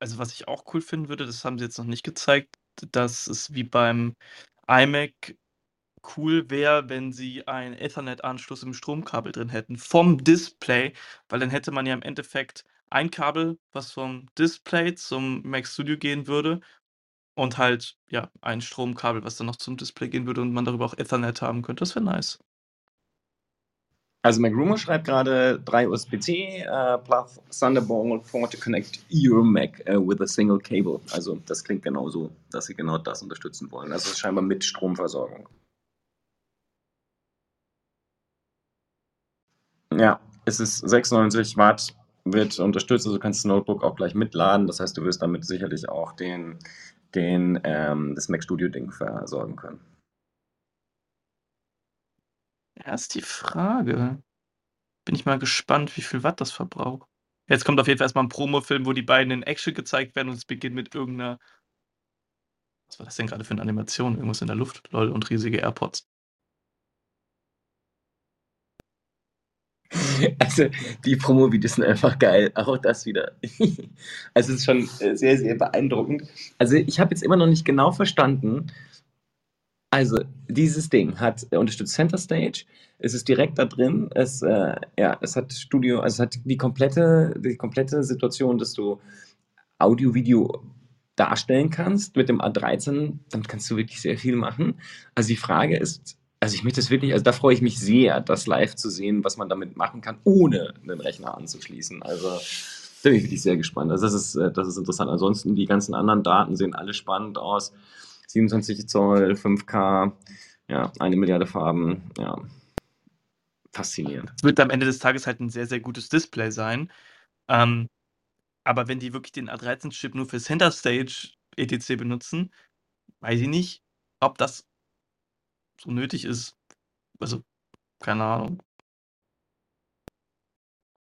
Also, was ich auch cool finden würde, das haben sie jetzt noch nicht gezeigt, dass es wie beim iMac cool wäre, wenn sie einen Ethernet-Anschluss im Stromkabel drin hätten vom Display, weil dann hätte man ja im Endeffekt ein Kabel, was vom Display zum Mac Studio gehen würde und halt, ja, ein Stromkabel, was dann noch zum Display gehen würde und man darüber auch Ethernet haben könnte. Das wäre nice.
Also, MacRumor schreibt grade 3 USB-C, äh, plus Thunderbolt port to connect your Mac, äh, with a single cable. Also, das klingt genauso, dass sie genau das unterstützen wollen. Also, scheinbar mit Stromversorgung. Ja, es ist 96 Watt, wird unterstützt, also du kannst das Notebook auch gleich mitladen. Das heißt, du wirst damit sicherlich auch den den, ähm das Mac Studio Ding versorgen können.
Ja, ist die Frage. Bin ich mal gespannt, wie viel Watt das verbraucht. Jetzt kommt auf jeden Fall erstmal ein Promo-Film, wo die beiden in Action gezeigt werden und es beginnt mit irgendeiner. Was war das denn gerade für eine Animation? Irgendwas in der Luft, lol, und riesige AirPods.
Also die Promo-Videos sind einfach geil. Auch das wieder. Also es ist schon sehr, sehr beeindruckend. Also ich habe jetzt immer noch nicht genau verstanden. Also dieses Ding hat äh, unterstützt Center Stage. Es ist direkt da drin. Es, äh, ja, es hat Studio, also es hat die komplette, die komplette Situation, dass du Audio, Video darstellen kannst mit dem A13. Damit kannst du wirklich sehr viel machen. Also die Frage ist, also ich möchte es wirklich, also da freue ich mich sehr, das live zu sehen, was man damit machen kann, ohne einen Rechner anzuschließen. Also da bin ich wirklich sehr gespannt. Also das ist, äh, das ist interessant. Ansonsten die ganzen anderen Daten sehen alle spannend aus. 27 Zoll, 5K, ja, eine Milliarde Farben, ja. Faszinierend.
Es wird am Ende des Tages halt ein sehr, sehr gutes Display sein. Ähm, aber wenn die wirklich den A13-Chip nur für Center Stage ETC benutzen, weiß ich nicht, ob das so nötig ist. Also, keine Ahnung.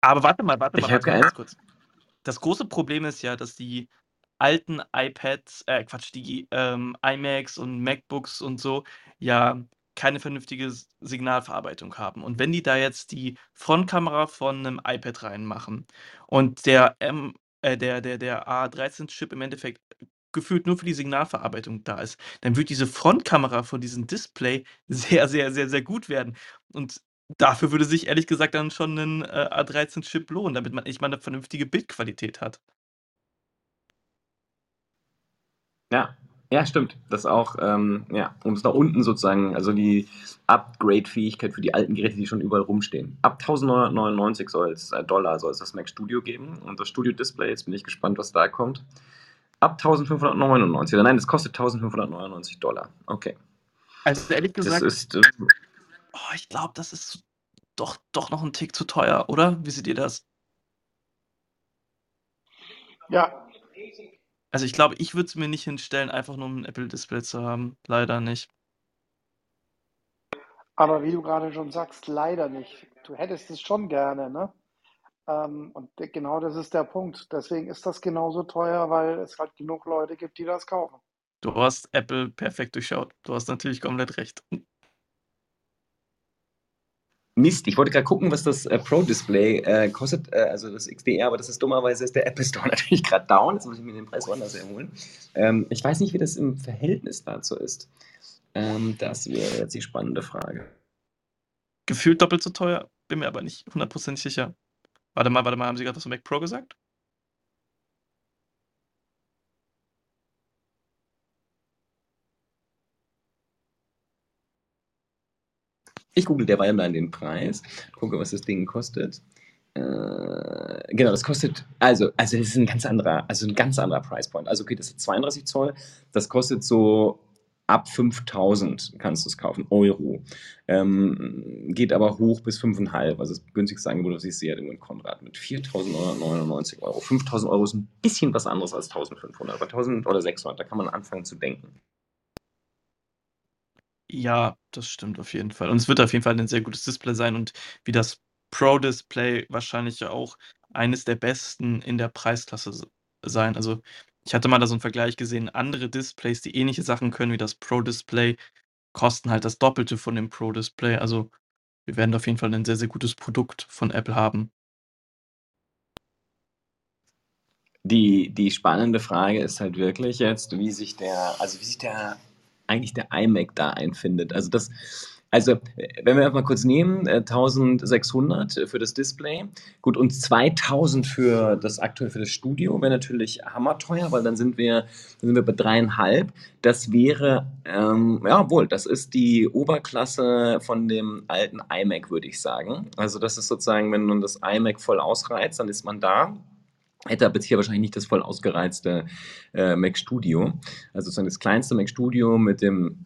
Aber warte mal, warte
Ich
mal, warte mal ganz kurz. Das große Problem ist ja, dass die alten iPads, äh, Quatsch, die ähm, iMacs und MacBooks und so ja keine vernünftige Signalverarbeitung haben. Und wenn die da jetzt die Frontkamera von einem iPad reinmachen und der M, äh, der, der, der A13-Chip im Endeffekt gefühlt nur für die Signalverarbeitung da ist, dann wird diese Frontkamera von diesem Display sehr, sehr, sehr, sehr gut werden. Und dafür würde sich ehrlich gesagt dann schon ein äh, A13-Chip lohnen, damit man echt mal eine vernünftige Bildqualität hat.
Ja, ja, stimmt. Das auch, ähm, ja, um es nach unten sozusagen, also die Upgrade-Fähigkeit für die alten Geräte, die schon überall rumstehen. Ab 1999 soll es, äh, Dollar soll es das Mac Studio geben und das Studio Display, jetzt bin ich gespannt, was da kommt. Ab 1599, oder nein, das kostet 1599 Dollar. Okay.
Also ehrlich
Das
gesagt,
ist, äh,
oh, ich glaube, das ist doch, doch noch ein Tick zu teuer, oder? Wie seht ihr das?
Ja,
Also ich glaube, ich würde es mir nicht hinstellen, einfach nur um ein Apple-Display zu haben. Leider nicht.
aber wie du gerade schon sagst, leider nicht. Du hättest es schon gerne, ne? Ähm, und genau das ist der Punkt. Deswegen ist das genauso teuer, weil es halt genug Leute gibt, die das kaufen.
Du hast Apple perfekt durchschaut. Du hast natürlich komplett recht.
Mist, ich wollte gerade gucken, was das äh, Pro-Display äh, kostet, äh, also das XDR, aber das ist dummerweise ist der Apple Store natürlich gerade down. Jetzt muss ich mir den Preis woanders erholen. Ähm, ich weiß nicht, wie das im Verhältnis dazu ist. Ähm, das wäre jetzt die spannende Frage.
Gefühlt doppelt so teuer, bin mir aber nicht hundertprozentig sicher. Warte mal, warte mal, haben Sie gerade was zum Mac Pro gesagt?
Ich google derweil mal den Preis, gucke, was das Ding kostet. Äh, genau, das kostet, also, also das ist ein ganz anderer, also ein ganz anderer Price Point. Also okay, das ist 32 Zoll, das kostet so ab 5000 kannst du es kaufen, Euro. Ähm, geht aber hoch bis 5,5, also das günstigste Angebot, das ich sehe, irgendwo in Konrad mit 4.999 Euro. 5.000 Euro ist ein bisschen was anderes als 1.500, aber 1.000 oder 600, da kann man anfangen zu denken.
Ja, das stimmt auf jeden Fall. Und es wird auf jeden Fall ein sehr gutes Display sein und wie das Pro-Display wahrscheinlich ja auch eines der besten in der Preisklasse sein. Also ich hatte mal da so einen Vergleich gesehen, andere Displays, die ähnliche Sachen können wie das Pro-Display, kosten halt das Doppelte von dem Pro-Display. Also wir werden auf jeden Fall ein sehr, sehr gutes Produkt von Apple haben.
Die, die spannende Frage ist halt wirklich jetzt, wie sich der, also wie sich der eigentlich der iMac da einfindet. Also das, also äh, wenn wir mal kurz nehmen, äh, 1600 für das Display, gut und 2000 für das aktuell für das Studio wäre natürlich hammerteuer, weil dann sind wir, dann sind wir bei dreieinhalb. Das wäre, ähm, ja wohl, das ist die Oberklasse von dem alten iMac, würde ich sagen. Also das ist sozusagen, wenn man das iMac voll ausreizt, dann ist man da hätte aber jetzt hier wahrscheinlich nicht das voll ausgereizte äh, Mac Studio. Also sozusagen das kleinste Mac Studio mit dem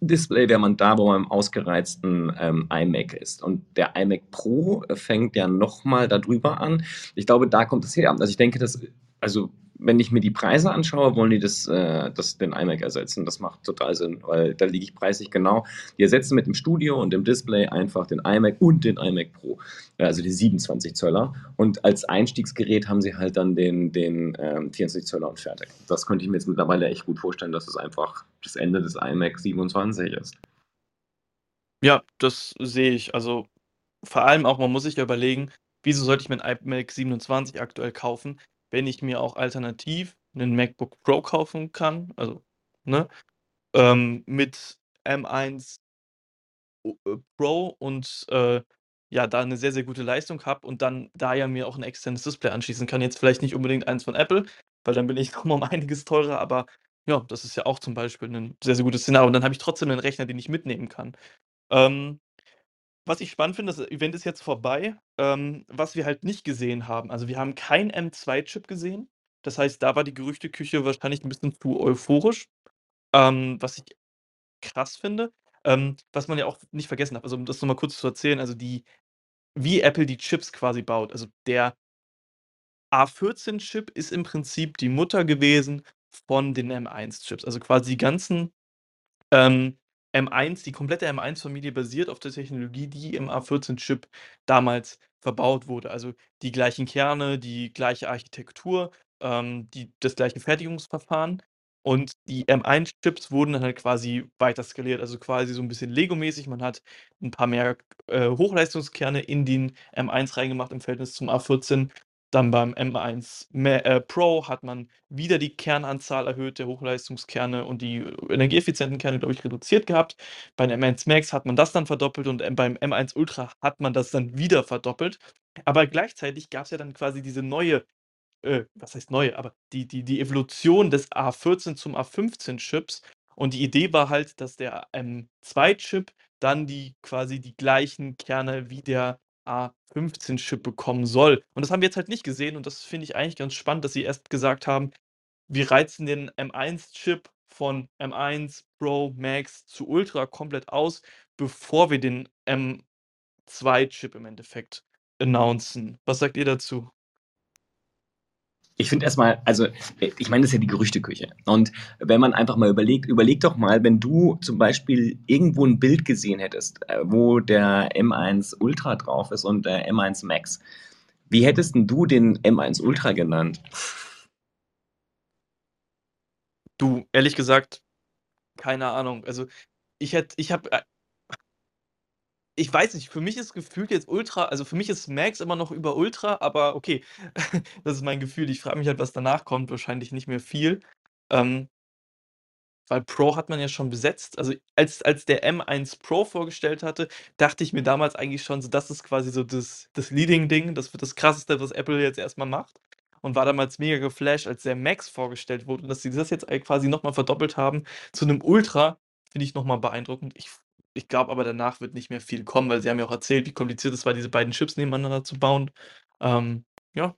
Display wäre man da, wo man im ausgereizten ähm, iMac ist. Und der iMac Pro fängt ja nochmal darüber an. Ich glaube, da kommt es her. Also ich denke, dass, also wenn ich mir die Preise anschaue, wollen die das, äh, das den iMac ersetzen. Das macht total Sinn, weil da liege ich preislich genau. Die ersetzen mit dem Studio und dem Display einfach den iMac und den iMac Pro, also die 27 Zöller. Und als Einstiegsgerät haben sie halt dann den, den ähm, 24 Zöller und fertig. Das könnte ich mir jetzt mittlerweile echt gut vorstellen, dass es einfach das Ende des iMac 27 ist.
Ja, das sehe ich. Also vor allem auch, man muss sich ja überlegen, wieso sollte ich mir ein iMac 27 aktuell kaufen, wenn ich mir auch alternativ einen MacBook Pro kaufen kann, also, ne, ähm, mit M1 äh, Pro und, äh, ja, da eine sehr, sehr gute Leistung habe und dann da ja mir auch ein externes Display anschließen kann. Jetzt vielleicht nicht unbedingt eins von Apple, weil dann bin ich noch mal um einiges teurer, aber ja, das ist ja auch zum Beispiel ein sehr, sehr gutes Szenario und dann habe ich trotzdem einen Rechner, den ich mitnehmen kann. Ähm was ich spannend finde, das Event ist jetzt vorbei. Ähm, was wir halt nicht gesehen haben, also wir haben keinen M2-Chip gesehen. Das heißt, da war die Gerüchteküche wahrscheinlich ein bisschen zu euphorisch, ähm, was ich krass finde. Ähm, was man ja auch nicht vergessen darf, also um das noch mal kurz zu erzählen, also die wie Apple die Chips quasi baut. Also der A14-Chip ist im Prinzip die Mutter gewesen von den M1-Chips. Also quasi die ganzen ähm, M1, die komplette M1-Familie basiert auf der Technologie, die im A14-Chip damals verbaut wurde. Also die gleichen Kerne, die gleiche Architektur, ähm, die, das gleiche Fertigungsverfahren. Und die M1-Chips wurden dann halt quasi weiter skaliert, also quasi so ein bisschen Lego-mäßig. Man hat ein paar mehr äh, Hochleistungskerne in den M1 reingemacht im Verhältnis zum A14 dann beim M1 äh, Pro hat man wieder die Kernanzahl erhöht der Hochleistungskerne und die energieeffizienten Kerne, glaube ich, reduziert gehabt. Beim M1 Max hat man das dann verdoppelt und beim M1 Ultra hat man das dann wieder verdoppelt. Aber gleichzeitig gab es ja dann quasi diese neue, äh, was heißt neue, aber die, die, die Evolution des A14 zum A15-Chips. Und die Idee war halt, dass der M2-Chip dann die quasi die gleichen Kerne wie der A15-Chip bekommen soll. Und das haben wir jetzt halt nicht gesehen und das finde ich eigentlich ganz spannend, dass sie erst gesagt haben, wir reizen den M1-Chip von M1 Pro Max zu Ultra komplett aus, bevor wir den M2-Chip im Endeffekt announcen. Was sagt ihr dazu?
Ich finde erstmal, also ich meine, das ist ja die Gerüchteküche. Und wenn man einfach mal überlegt, überleg doch mal, wenn du zum Beispiel irgendwo ein Bild gesehen hättest, äh, wo der M1 Ultra drauf ist und der M1 Max, wie hättest du den M1 Ultra genannt?
Du, ehrlich gesagt, keine Ahnung. Also ich hätte, ich habe äh, ich weiß nicht, für mich ist gefühlt jetzt Ultra also für mich ist Max immer noch über Ultra, aber okay, das ist mein Gefühl. Ich frage mich halt, was danach kommt, wahrscheinlich nicht mehr viel. Ähm weil Pro hat man ja schon besetzt. Also als als der M1 Pro vorgestellt hatte, dachte ich mir damals eigentlich schon so, das ist quasi so das das Leading-Ding, das wird das Krasseste, was Apple jetzt erstmal macht. Und war damals mega geflasht, als der Max vorgestellt wurde und dass sie das jetzt quasi noch mal verdoppelt haben zu einem Ultra, finde ich noch mal beeindruckend. Ich ich glaube aber, danach wird nicht mehr viel kommen, weil sie haben ja auch erzählt, wie kompliziert es war, diese beiden Chips nebeneinander zu bauen. Ähm, ja.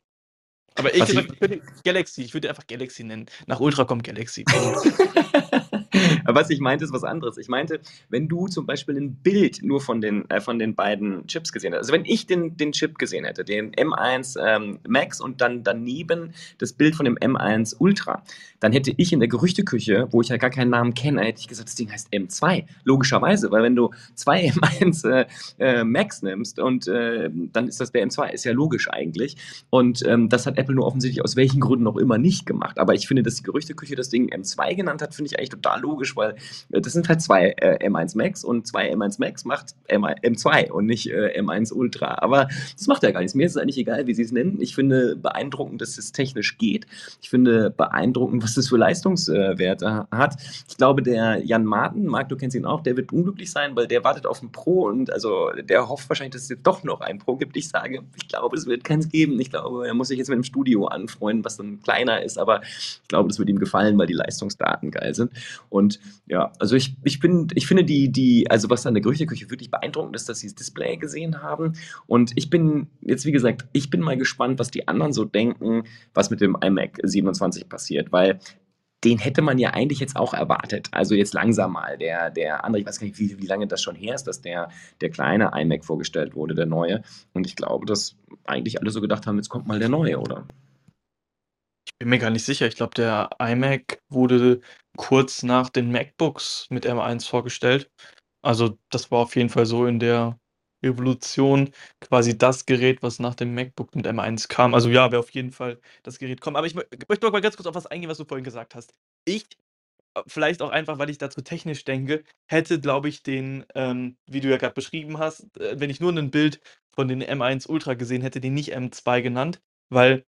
Aber ich, ich, ich würde Galaxy, ich würde einfach Galaxy nennen. Nach Ultra kommt Galaxy.
was ich meinte, ist was anderes. Ich meinte, wenn du zum Beispiel ein Bild nur von den, äh, von den beiden Chips gesehen hättest, also wenn ich den, den Chip gesehen hätte, den M1 ähm, Max und dann daneben das Bild von dem M1 Ultra, dann hätte ich in der Gerüchteküche, wo ich ja gar keinen Namen kenne, hätte ich gesagt, das Ding heißt M2. Logischerweise, weil wenn du zwei M1 äh, äh, Max nimmst und äh, dann ist das der M2, ist ja logisch eigentlich. Und ähm, das hat Apple nur offensichtlich aus welchen Gründen auch immer nicht gemacht. Aber ich finde, dass die Gerüchteküche das Ding M2 genannt hat, finde ich eigentlich total logisch, weil äh, das sind halt zwei äh, M1 Max und zwei M1 Max macht M M2 und nicht äh, M1 Ultra. Aber das macht ja gar nichts. Mir ist es eigentlich egal, wie sie es nennen. Ich finde beeindruckend, dass es technisch geht. Ich finde beeindruckend, was das für Leistungswerte hat. Ich glaube, der Jan Martin, Marc, du kennst ihn auch, der wird unglücklich sein, weil der wartet auf ein Pro und also der hofft wahrscheinlich, dass es jetzt doch noch ein Pro gibt. Ich sage, ich glaube, es wird keins geben. Ich glaube, er muss sich jetzt mit dem Studio anfreunden, was dann kleiner ist, aber ich glaube, das wird ihm gefallen, weil die Leistungsdaten geil sind. Und ja, also ich, ich, bin, ich finde die, die, also was an der Gerüchteküche wirklich beeindruckend ist, dass sie das Display gesehen haben. Und ich bin jetzt, wie gesagt, ich bin mal gespannt, was die anderen so denken, was mit dem iMac 27 passiert, weil den hätte man ja eigentlich jetzt auch erwartet. Also jetzt langsam mal. Der, der andere, ich weiß gar nicht, wie, wie lange das schon her ist, dass der, der kleine iMac vorgestellt wurde, der neue. Und ich glaube, dass eigentlich alle so gedacht haben, jetzt kommt mal der neue, oder?
Bin mir gar nicht sicher. Ich glaube, der iMac wurde kurz nach den MacBooks mit M1 vorgestellt. Also, das war auf jeden Fall so in der Evolution quasi das Gerät, was nach dem MacBook mit M1 kam. Also ja, wäre auf jeden Fall das Gerät kommen. Aber ich mö möchte mal ganz kurz auf was eingehen, was du vorhin gesagt hast. Ich, äh, vielleicht auch einfach, weil ich da zu technisch denke, hätte, glaube ich, den, ähm, wie du ja gerade beschrieben hast, äh, wenn ich nur ein Bild von den M1 Ultra gesehen hätte, den nicht M2 genannt, weil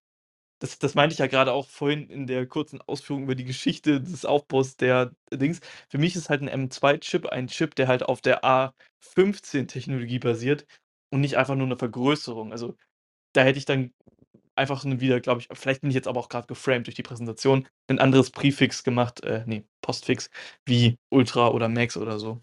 das das meinte ich ja gerade auch vorhin in der kurzen Ausführung über die Geschichte des Aufbaus der Dings. Für mich ist halt ein M2-Chip ein Chip, der halt auf der A15-Technologie basiert und nicht einfach nur eine Vergrößerung. Also, da hätte ich dann einfach wieder, glaube ich vielleicht bin ich jetzt aber auch gerade geframed durch die Präsentation, ein anderes Präfix gemacht äh, ne, Postfix wie Ultra oder Max oder so.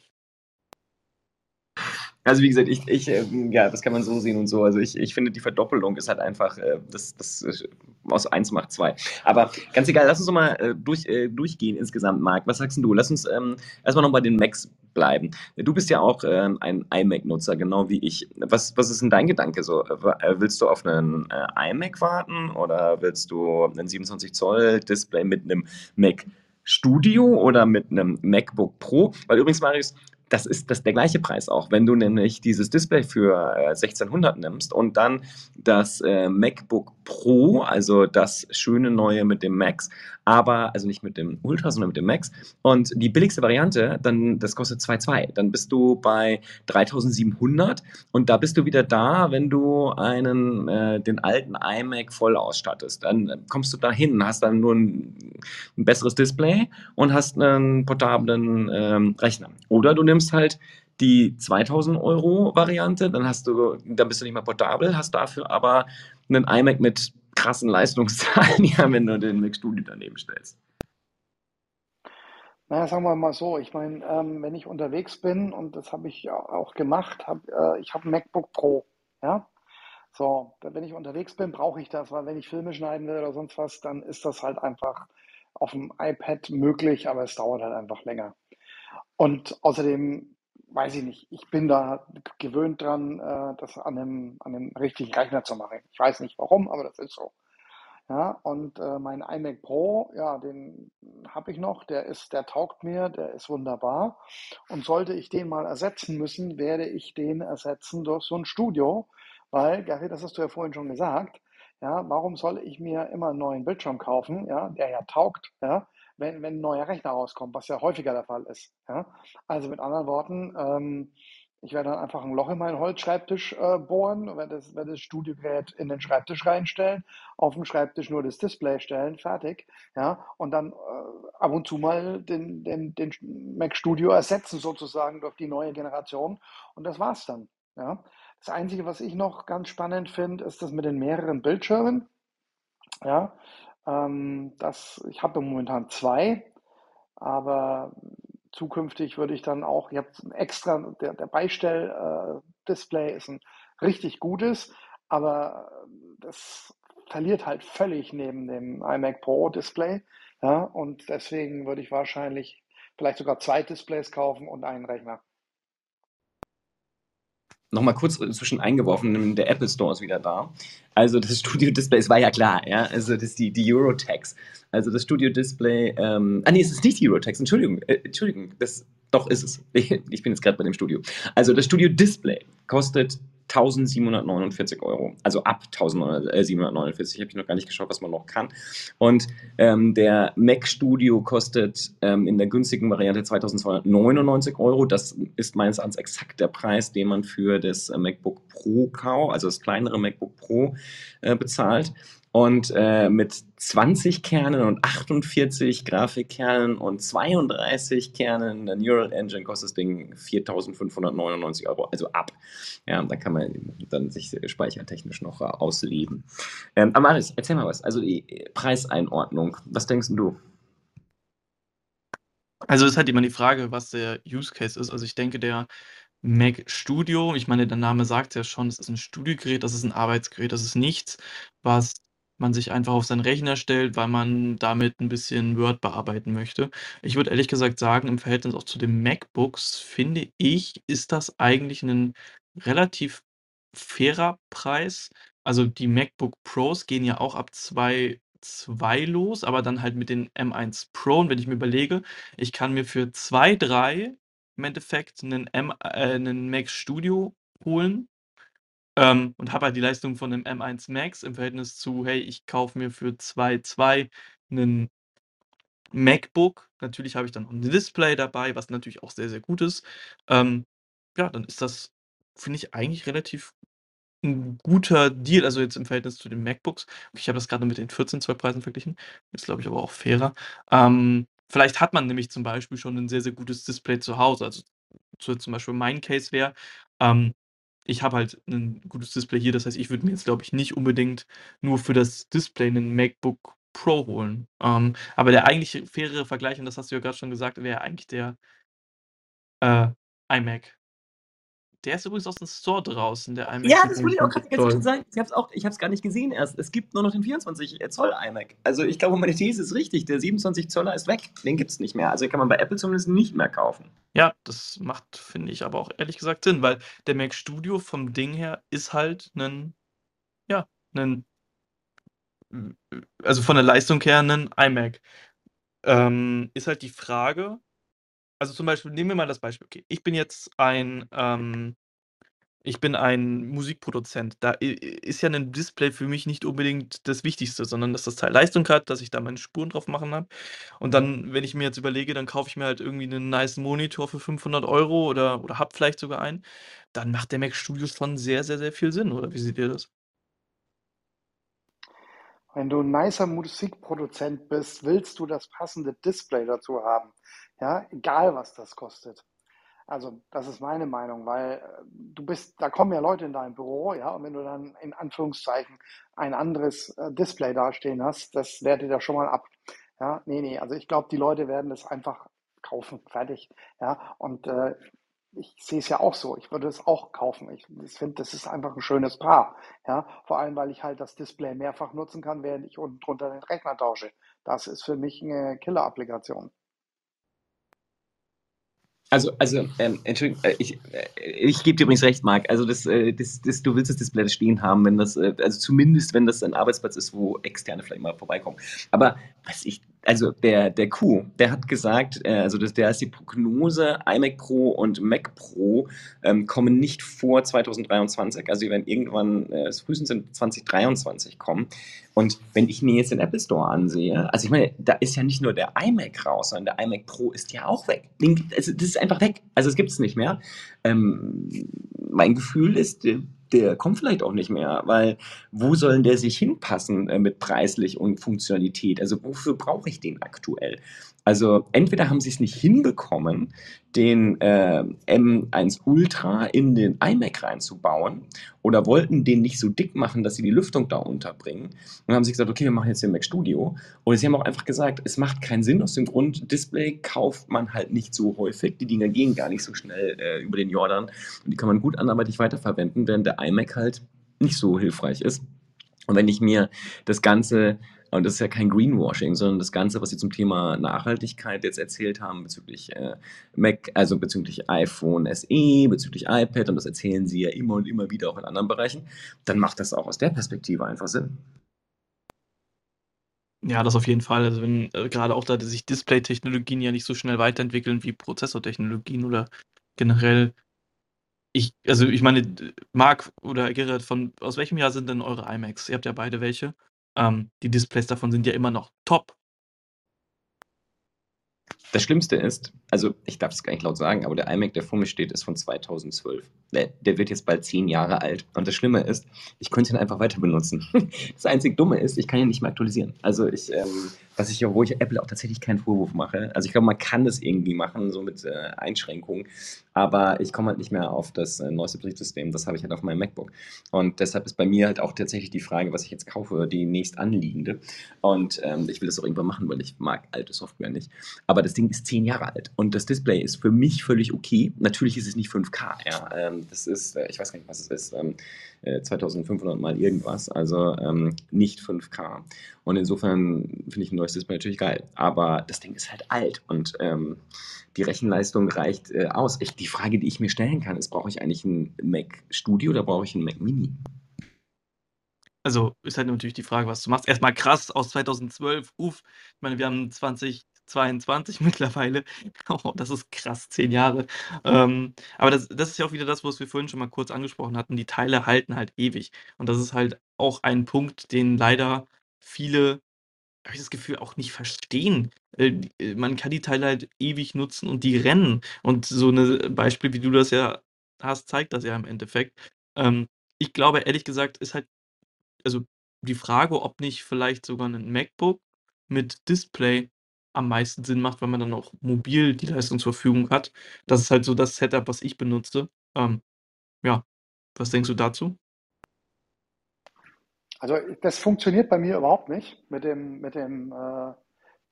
Also wie gesagt, ich, ich ähm, ja, das kann man so sehen und so. Also ich, ich finde, die Verdoppelung ist halt einfach, äh, das, das äh, aus 1 macht 2. Aber ganz egal, lass uns doch mal äh, durch, äh, durchgehen insgesamt, Marc. Was sagst du? Lass uns ähm, erstmal noch bei den Macs bleiben. Du bist ja auch äh, ein iMac-Nutzer, genau wie ich. Was, was ist denn dein Gedanke so? Äh, willst du auf einen iMac warten oder willst du einen 27 Zoll Display mit einem Mac Studio oder mit einem MacBook Pro? Weil übrigens, Marius, das ist das der gleiche Preis auch. Wenn du nämlich dieses Display für äh, 1600 nimmst und dann das äh, MacBook Pro, also das schöne neue mit dem Max, aber also nicht mit dem Ultra, sondern mit dem Max und die billigste Variante, dann das kostet 2,2. Dann bist du bei 3700 und da bist du wieder da, wenn du einen äh, den alten iMac voll ausstattest. Dann kommst du dahin, hast dann nur ein, ein besseres Display und hast einen portablen ähm, Rechner. Oder du nimmst halt die 2000 Euro Variante, dann hast du, dann bist du nicht mehr portabel, hast dafür aber einen iMac mit krassen Leistungszahlen, ja, wenn du den Mac Studio daneben stellst.
Naja, sagen wir mal so, ich meine, ähm, wenn ich unterwegs bin, und das habe ich auch gemacht, hab, äh, ich habe ein MacBook Pro, ja. So, wenn ich unterwegs bin, brauche ich das, weil wenn ich Filme schneiden will oder sonst was, dann ist das halt einfach auf dem iPad möglich, aber es dauert halt einfach länger. Und außerdem weiß ich nicht, ich bin da gewöhnt dran, äh, das an einem, an einem richtigen Rechner zu machen. Ich weiß nicht warum, aber das ist so. Ja, und äh, mein iMac Pro, ja, den habe ich noch, der ist, der taugt mir, der ist wunderbar. Und sollte ich den mal ersetzen müssen, werde ich den ersetzen durch so ein Studio, weil, Gary, das hast du ja vorhin schon gesagt, ja, warum soll ich mir immer einen neuen Bildschirm kaufen, ja, der ja taugt, ja, wenn, wenn ein neuer Rechner rauskommt, was ja häufiger der Fall ist. Ja? Also mit anderen Worten, ähm, ich werde dann einfach ein Loch in meinen Holzschreibtisch äh, bohren, werde das, werde das Studiogerät in den Schreibtisch reinstellen, auf dem Schreibtisch nur das Display stellen, fertig. Ja, und dann äh, ab und zu mal den, den, den Mac Studio ersetzen sozusagen durch die neue Generation. Und das war's dann. Ja. Das Einzige, was ich noch ganz spannend finde, ist das mit den mehreren Bildschirmen. Ja, ähm, das, ich habe momentan zwei, aber zukünftig würde ich dann auch, ich habe extra, der, der Beistell-Display äh, ist ein richtig gutes, aber das verliert halt völlig neben dem iMac Pro Display. Ja, und deswegen würde ich wahrscheinlich vielleicht sogar zwei Displays kaufen und einen Rechner
nochmal kurz zwischen eingeworfen, der Apple Store ist wieder da. Also das Studio Display, es war ja klar, ja, also das ist die, die Eurotex. Also das Studio Display, ähm, ah nee, es ist nicht die Eurotex, Entschuldigung, äh, Entschuldigung, das, doch ist es. Ich bin jetzt gerade bei dem Studio. Also das Studio Display kostet 1749 Euro. Also ab 1749 habe ich noch gar nicht geschaut, was man noch kann. Und ähm, der Mac Studio kostet ähm, in der günstigen Variante 2299 Euro. Das ist meines Erachtens exakt der Preis, den man für das äh, MacBook Pro kauft, also das kleinere MacBook Pro äh, bezahlt. Und äh, mit 20 Kernen und 48 Grafikkernen und 32 Kernen der Neural Engine kostet das Ding 4.599 Euro, also ab. Ja, da kann man dann sich speichertechnisch noch äh, ausleben. Ähm, Amaris, erzähl mal was. Also die Preiseinordnung, was denkst du?
Also es ist halt immer die Frage, was der Use Case ist. Also ich denke, der Mac Studio, ich meine, der Name sagt ja schon, es ist ein Studiogerät, das ist ein Arbeitsgerät, das ist nichts, was man sich einfach auf seinen Rechner stellt, weil man damit ein bisschen Word bearbeiten möchte. Ich würde ehrlich gesagt sagen, im Verhältnis auch zu den MacBooks, finde ich, ist das eigentlich ein relativ fairer Preis. Also, die MacBook Pros gehen ja auch ab 2 2 los, aber dann halt mit den M1 Pro. Und wenn ich mir überlege, ich kann mir für 2, 3 im Endeffekt einen M äh, 'nen Mac Studio holen, ähm, und habe halt die Leistung von 'nem M1 Max im Verhältnis zu: „Hey, ich kaufe mir für 2, 2 'nen MacBook.“ Natürlich habe ich dann noch 'n Display dabei, was natürlich auch sehr, sehr gut ist. Ähm, ja, dann ist das, finde ich, eigentlich relativ 'n guter Deal, also jetzt im Verhältnis zu den MacBooks. Ich habe das grade mit den 14 Zoll Preisen verglichen. Ist, glaube ich, aber auch fairer. Ähm, vielleicht hat man nämlich zum Beispiel schon 'nen sehr, sehr gutes Display zu Hause. Also, so zum Beispiel mein Case wäre, ähm, ich habe halt 'nen gutes Display hier. Das heißt, ich würde mir jetzt, glaube ich, nicht unbedingt nur für das Display 'nen MacBook Pro holen. Ähm, aber der eigentlich fairere Vergleich, und das hast du ja grad schon gesagt, wäre eigentlich der äh, iMac. Der ist übrigens aus'm Store draußen, der iMac
Ja, das wollte ich auch grad
25
die ganze Zeit schon sagen. Ich habe es auch ich habe es gar nicht gesehen erst. Es gibt nur noch den 24, äh, Zoll iMac. Also, ich glaube, meine These ist richtig. Der 27 Zöller ist weg. Den gibt's nicht mehr. Also, den kann man bei Apple zumindest nicht mehr kaufen.
Ja, das macht, finde ich, aber auch ehrlich gesagt Sinn, weil der Mac Studio vom Ding her ist halt 'nen ja, äh, also von der Leistung her 'nen iMac. Ähm, ist halt die Frage also zum Beispiel nehmen wir mal das Beispiel, okay, ich bin jetzt ein, ähm ich bin ein Musikproduzent. Da ist ja 'nen Display für mich nicht unbedingt das Wichtigste, sondern dass das Teil Leistung hat, dass ich da meine Spuren drauf machen habe. Und dann, wenn ich mir jetzt überlege, dann kaufe ich mir halt irgendwie 'nen nicen Monitor für 500 € oder oder habe vielleicht sogar einen, dann macht der Mac Studio schon sehr, sehr, sehr viel Sinn, oder wie seht ihr das?
Wenn du 'n nicer Musikproduzent bist, willst du das passende Display dazu haben, ja, egal was das kostet. Also, das ist meine Meinung, weil, äh, du bist da kommen ja Leute in dein Büro, ja, und wenn du dann in Anführungszeichen ein anderes, äh, Display dastehen hast, das wertet ja schon mal ab. Ja, ne, ne, also ich glaube, die Leute werden das einfach kaufen, fertig, ja? Und, äh, ich sehe es ja auch so. Ich würde es auch kaufen. Ich ich finde, das ist einfach 'n schönes Paar, ja? Vor allem, weil ich halt das Display mehrfach nutzen kann, während ich unten drunter den Rechner tausche. Das ist für mich 'ne Killer-Applikation.
Also also, ähm, Entschuldigung, äh, ich äh, ich gebe dir übrigens recht, Marc. Also, das äh, das das du willst das Display stehen haben, wenn das äh, also zumindest, wenn das ein Arbeitsplatz ist, wo Externe vielleicht mal vorbeikommen. Aber was ich also der der Q, der hat gesagt, äh, also das der ist die Prognose, iMac Pro und Mac Pro, ähm, kommen nicht vor 2023. Also, die werden irgendwann, äh, frühestens in 2023 kommen. Und wenn ich mir jetzt den Apple Store ansehe also ich meine, da ist ja nicht nur der iMac raus, sondern der iMac Pro ist ja auch weg. Den gibt also das ist einfach weg. Also, das gibt's nicht mehr. Ähm, mein Gefühl ist, d der kommt vielleicht auch nicht mehr, weil wo soll der sich hinpassen, äh, mit preislich und Funktionalität? Also, wofür brauche ich den aktuell? Also, entweder haben sie's nicht hinbekommen, den, äh, M1 Ultra in den iMac reinzubauen oder wollten den nicht so dick machen, dass sie die Lüftung da unterbringen. Und haben sie gesagt: „Okay, wir machen jetzt den Mac Studio.“ Oder sie haben auch einfach gesagt, es macht keinen Sinn aus dem Grund, Display kauft man halt nicht so häufig. Die Dinger gehen gar nicht so schnell, äh, über den Jordan und die kann man gut anderweitig weiterverwenden, während der iMac halt nicht so hilfreich ist. Und wenn ich mir das Ganze und das ist ja kein Greenwashing, sondern das Ganze, was sie zum Thema Nachhaltigkeit jetzt erzählt haben bezüglich, äh, Mac also bezüglich iPhone SE, bezüglich iPad und das erzählen sie ja immer und immer wieder auch in anderen Bereichen, dann macht das auch aus der Perspektive einfach Sinn.
Ja, das auf jeden Fall. Also, wenn, äh, grade auch da sich Display-Technologien ja nicht so schnell weiterentwickeln wie Prozessortechnologien oder generell ich also, ich meine, Marc oder Gerrit, von aus welchem Jahr sind denn eure iMacs? Ihr habt ja beide welche. Ähm, die Displays davon sind ja immer noch top.
Das Schlimmste ist also, ich darf es gar nicht laut sagen, aber der iMac, der vor mir steht, ist von 2012. Der wird jetzt bald 10 Jahre alt. Und das Schlimme ist, ich könnte ihn einfach weiter benutzen. Das einzig Dumme ist, ich kann ihn nicht mehr aktualisieren. Also, ich, ähm was ich wo ich Apple auch tatsächlich keinen Vorwurf mache. Also, ich glaube, man kann das irgendwie machen, so mit, äh, Einschränkungen, aber ich komme halt nicht mehr auf das, äh, neueste Betriebssystem. Das habe ich halt auf meinem MacBook. Und deshalb ist bei mir halt auch tatsächlich die Frage, was ich jetzt kaufe, die nächst anliegende. Und, ähm, ich will das auch irgendwann machen, weil ich mag alte Software nicht. Aber das Ding ist 10 Jahre alt und das Display ist für mich völlig okay. Natürlich ist es nicht 5K, ja. Ähm, das ist, äh ich weiß gar nicht, was es ist, ähm, äh, 2500 mal irgendwas, also, ähm, nicht 5K. Und insofern finde ich 'n neues Display natürlich geil. Aber das Ding ist halt alt und, ähm, die Rechenleistung reicht, äh, aus. Ich die Frage, die ich mir stellen kann, ist: „Brauche ich eigentlich 'n Mac Studio oder brauche ich 'n Mac Mini?“
Also, ist halt natürlich die Frage, was du machst. Erstmal krass aus 2012, uff. Ich meine, wir haben 2022 mittlerweile. Oh, das ist krass, 10 Jahre. Ähm, aber das das ist ja auch wieder das, was wir vorhin schon mal kurz angesprochen hatten. Die Teile halten halt ewig. Und das ist halt auch ein Punkt, den leider viele, habe ich das Gefühl, auch nicht verstehen. Äh, äh, man kann die Teile halt ewig nutzen und die rennen. Und so 'ne Beispiel, wie du das ja hast, zeigt das ja im Endeffekt. Ähm, ich glaube, ehrlich gesagt, ist halt also die Frage, ob nicht vielleicht sogar ein MacBook mit Display am meisten Sinn macht, weil man dann auch mobil die Leistung zur Verfügung hat. Das ist halt so das Setup, was ich benutze. Ähm, ja, was denkst du dazu?
Also das funktioniert bei mir überhaupt nicht mit dem, mit dem äh,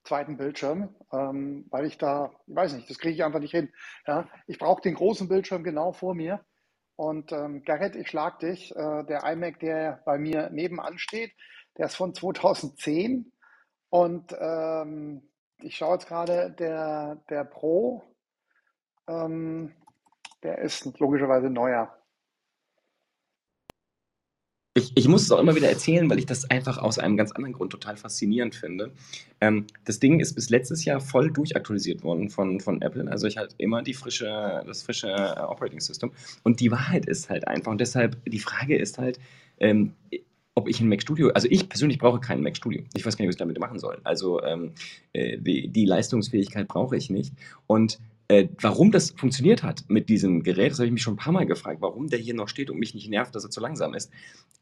zweiten Bildschirm, ähm, weil ich da, ich weiß nicht, das kriege ich einfach nicht hin. Ja? Ich brauche den großen Bildschirm genau vor mir. Und ähm, Garrett, ich schlag dich. Äh, der iMac, der bei mir nebenan steht, der ist von 2010. Und ähm, ich schaue jetzt gerade, der, der Pro, ähm, der ist logischerweise neuer.
Ich, ich, muss es auch immer wieder erzählen, weil ich das einfach aus einem ganz anderen Grund total faszinierend finde. Ähm, das Ding ist bis letztes Jahr voll durchaktualisiert worden von, von Apple. Also ich hatte immer die frische, das frische äh, Operating System. Und die Wahrheit ist halt einfach. Und deshalb, die Frage ist halt, ähm, ob ich ein Mac Studio, also ich persönlich brauche keinen Mac Studio. Ich weiß gar nicht, was ich damit machen soll. Also ähm, äh, die, die Leistungsfähigkeit brauche ich nicht. Und äh, warum das funktioniert hat mit diesem Gerät, das habe ich mich schon ein paar Mal gefragt, warum der hier noch steht und mich nicht nervt, dass er zu langsam ist.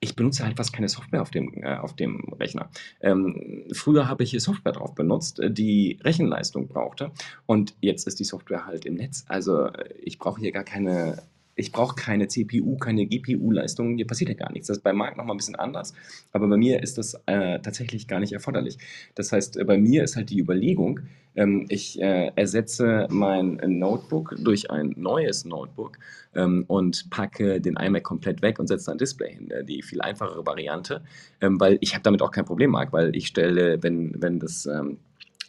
Ich benutze halt fast keine Software auf dem, äh, auf dem Rechner. Ähm, früher habe ich hier Software drauf benutzt, die Rechenleistung brauchte und jetzt ist die Software halt im Netz. Also äh, ich brauche hier gar keine ich brauche keine CPU, keine GPU-Leistung, hier passiert ja gar nichts. Das ist bei Marc nochmal ein bisschen anders, aber bei mir ist das äh, tatsächlich gar nicht erforderlich. Das heißt, äh, bei mir ist halt die Überlegung, ähm, ich äh, ersetze mein Notebook durch ein neues Notebook ähm, und packe den iMac komplett weg und setze ein Display hin, äh, die viel einfachere Variante, ähm, weil ich habe damit auch kein Problem, Marc, weil ich stelle, wenn, wenn das ähm,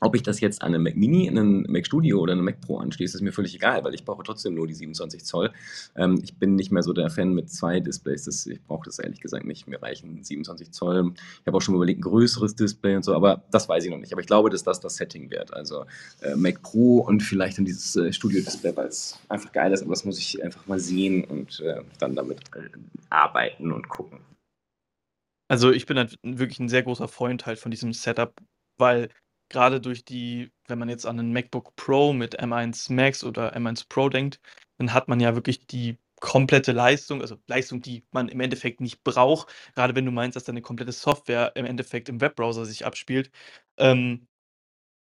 ob ich das jetzt an einem Mac Mini, einen Mac Studio oder einen Mac Pro anschließe, ist mir völlig egal, weil ich brauche trotzdem nur die 27 Zoll. Ähm, ich bin nicht mehr so der Fan mit zwei Displays. Das, ich brauche das ehrlich gesagt nicht. Mir reichen 27 Zoll. Ich habe auch schon überlegt, ein größeres Display und so, aber das weiß ich noch nicht. Aber ich glaube, dass das das Setting wird. Also äh, Mac Pro und vielleicht dann dieses äh, Studio-Display, weil es einfach geil ist. Aber das muss ich einfach mal sehen und äh, dann damit äh, arbeiten und gucken.
Also ich bin halt wirklich ein sehr großer Freund halt von diesem Setup, weil gerade durch die wenn man jetzt an 'nen MacBook Pro mit M1 Max oder M1 Pro denkt, dann hat man ja wirklich die komplette Leistung, also Leistung, die man im Endeffekt nicht braucht, gerade wenn du meinst, dass deine komplette Software im Endeffekt im Webbrowser sich abspielt. Ähm,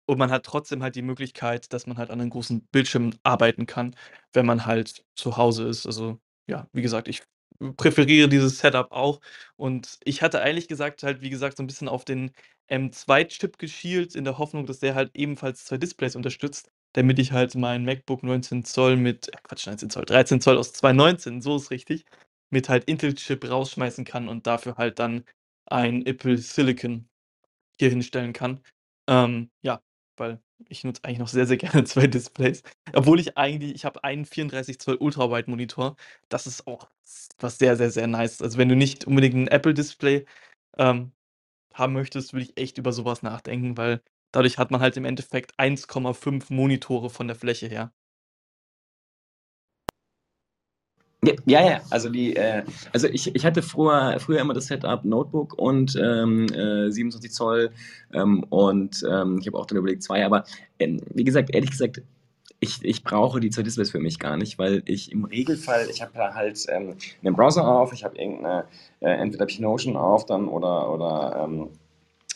und man hat trotzdem halt die Möglichkeit, dass man halt an 'nen großen Bildschirm arbeiten kann, wenn man halt zu Hause ist. Also, ja, wie gesagt, ich präferiere dieses Setup auch. Und ich hatte eigentlich gesagt halt, wie gesagt, so ein bisschen auf den M2-Chip geschielt, in der Hoffnung, dass der halt ebenfalls zwei Displays unterstützt, damit ich halt mein MacBook 19 Zoll mit äh, Quatsch, 19 Zoll, 13 Zoll aus 2019, so ist richtig, mit halt Intel-Chip rausschmeißen kann und dafür halt dann ein Apple Silicon hier hinstellen kann. Ähm, ja, weil ich nutze eigentlich noch sehr, sehr gerne zwei Displays. Obwohl ich eigentlich ich habe einen 34 Zoll Ultrawide-Monitor. Das ist auch was sehr, sehr, sehr nice. Also, wenn du nicht unbedingt ein Apple-Display, ähm, haben möchtest, würde ich echt über sowas nachdenken, weil dadurch hat man halt im Endeffekt 1,5 Monitore von der Fläche her.
Ja, ja, also die, äh, also ich, ich hatte früher, früher immer das Setup Notebook und ähm, äh, 27 Zoll ähm, und ähm, ich habe auch dann überlegt zwei, aber ähm, wie gesagt, ehrlich gesagt, ich, ich brauche die zwei Displays für mich gar nicht, weil ich im Regelfall, ich habe ja halt ähm, einen Browser auf, ich habe irgendeine, äh, entweder ich Notion auf dann oder, oder ähm,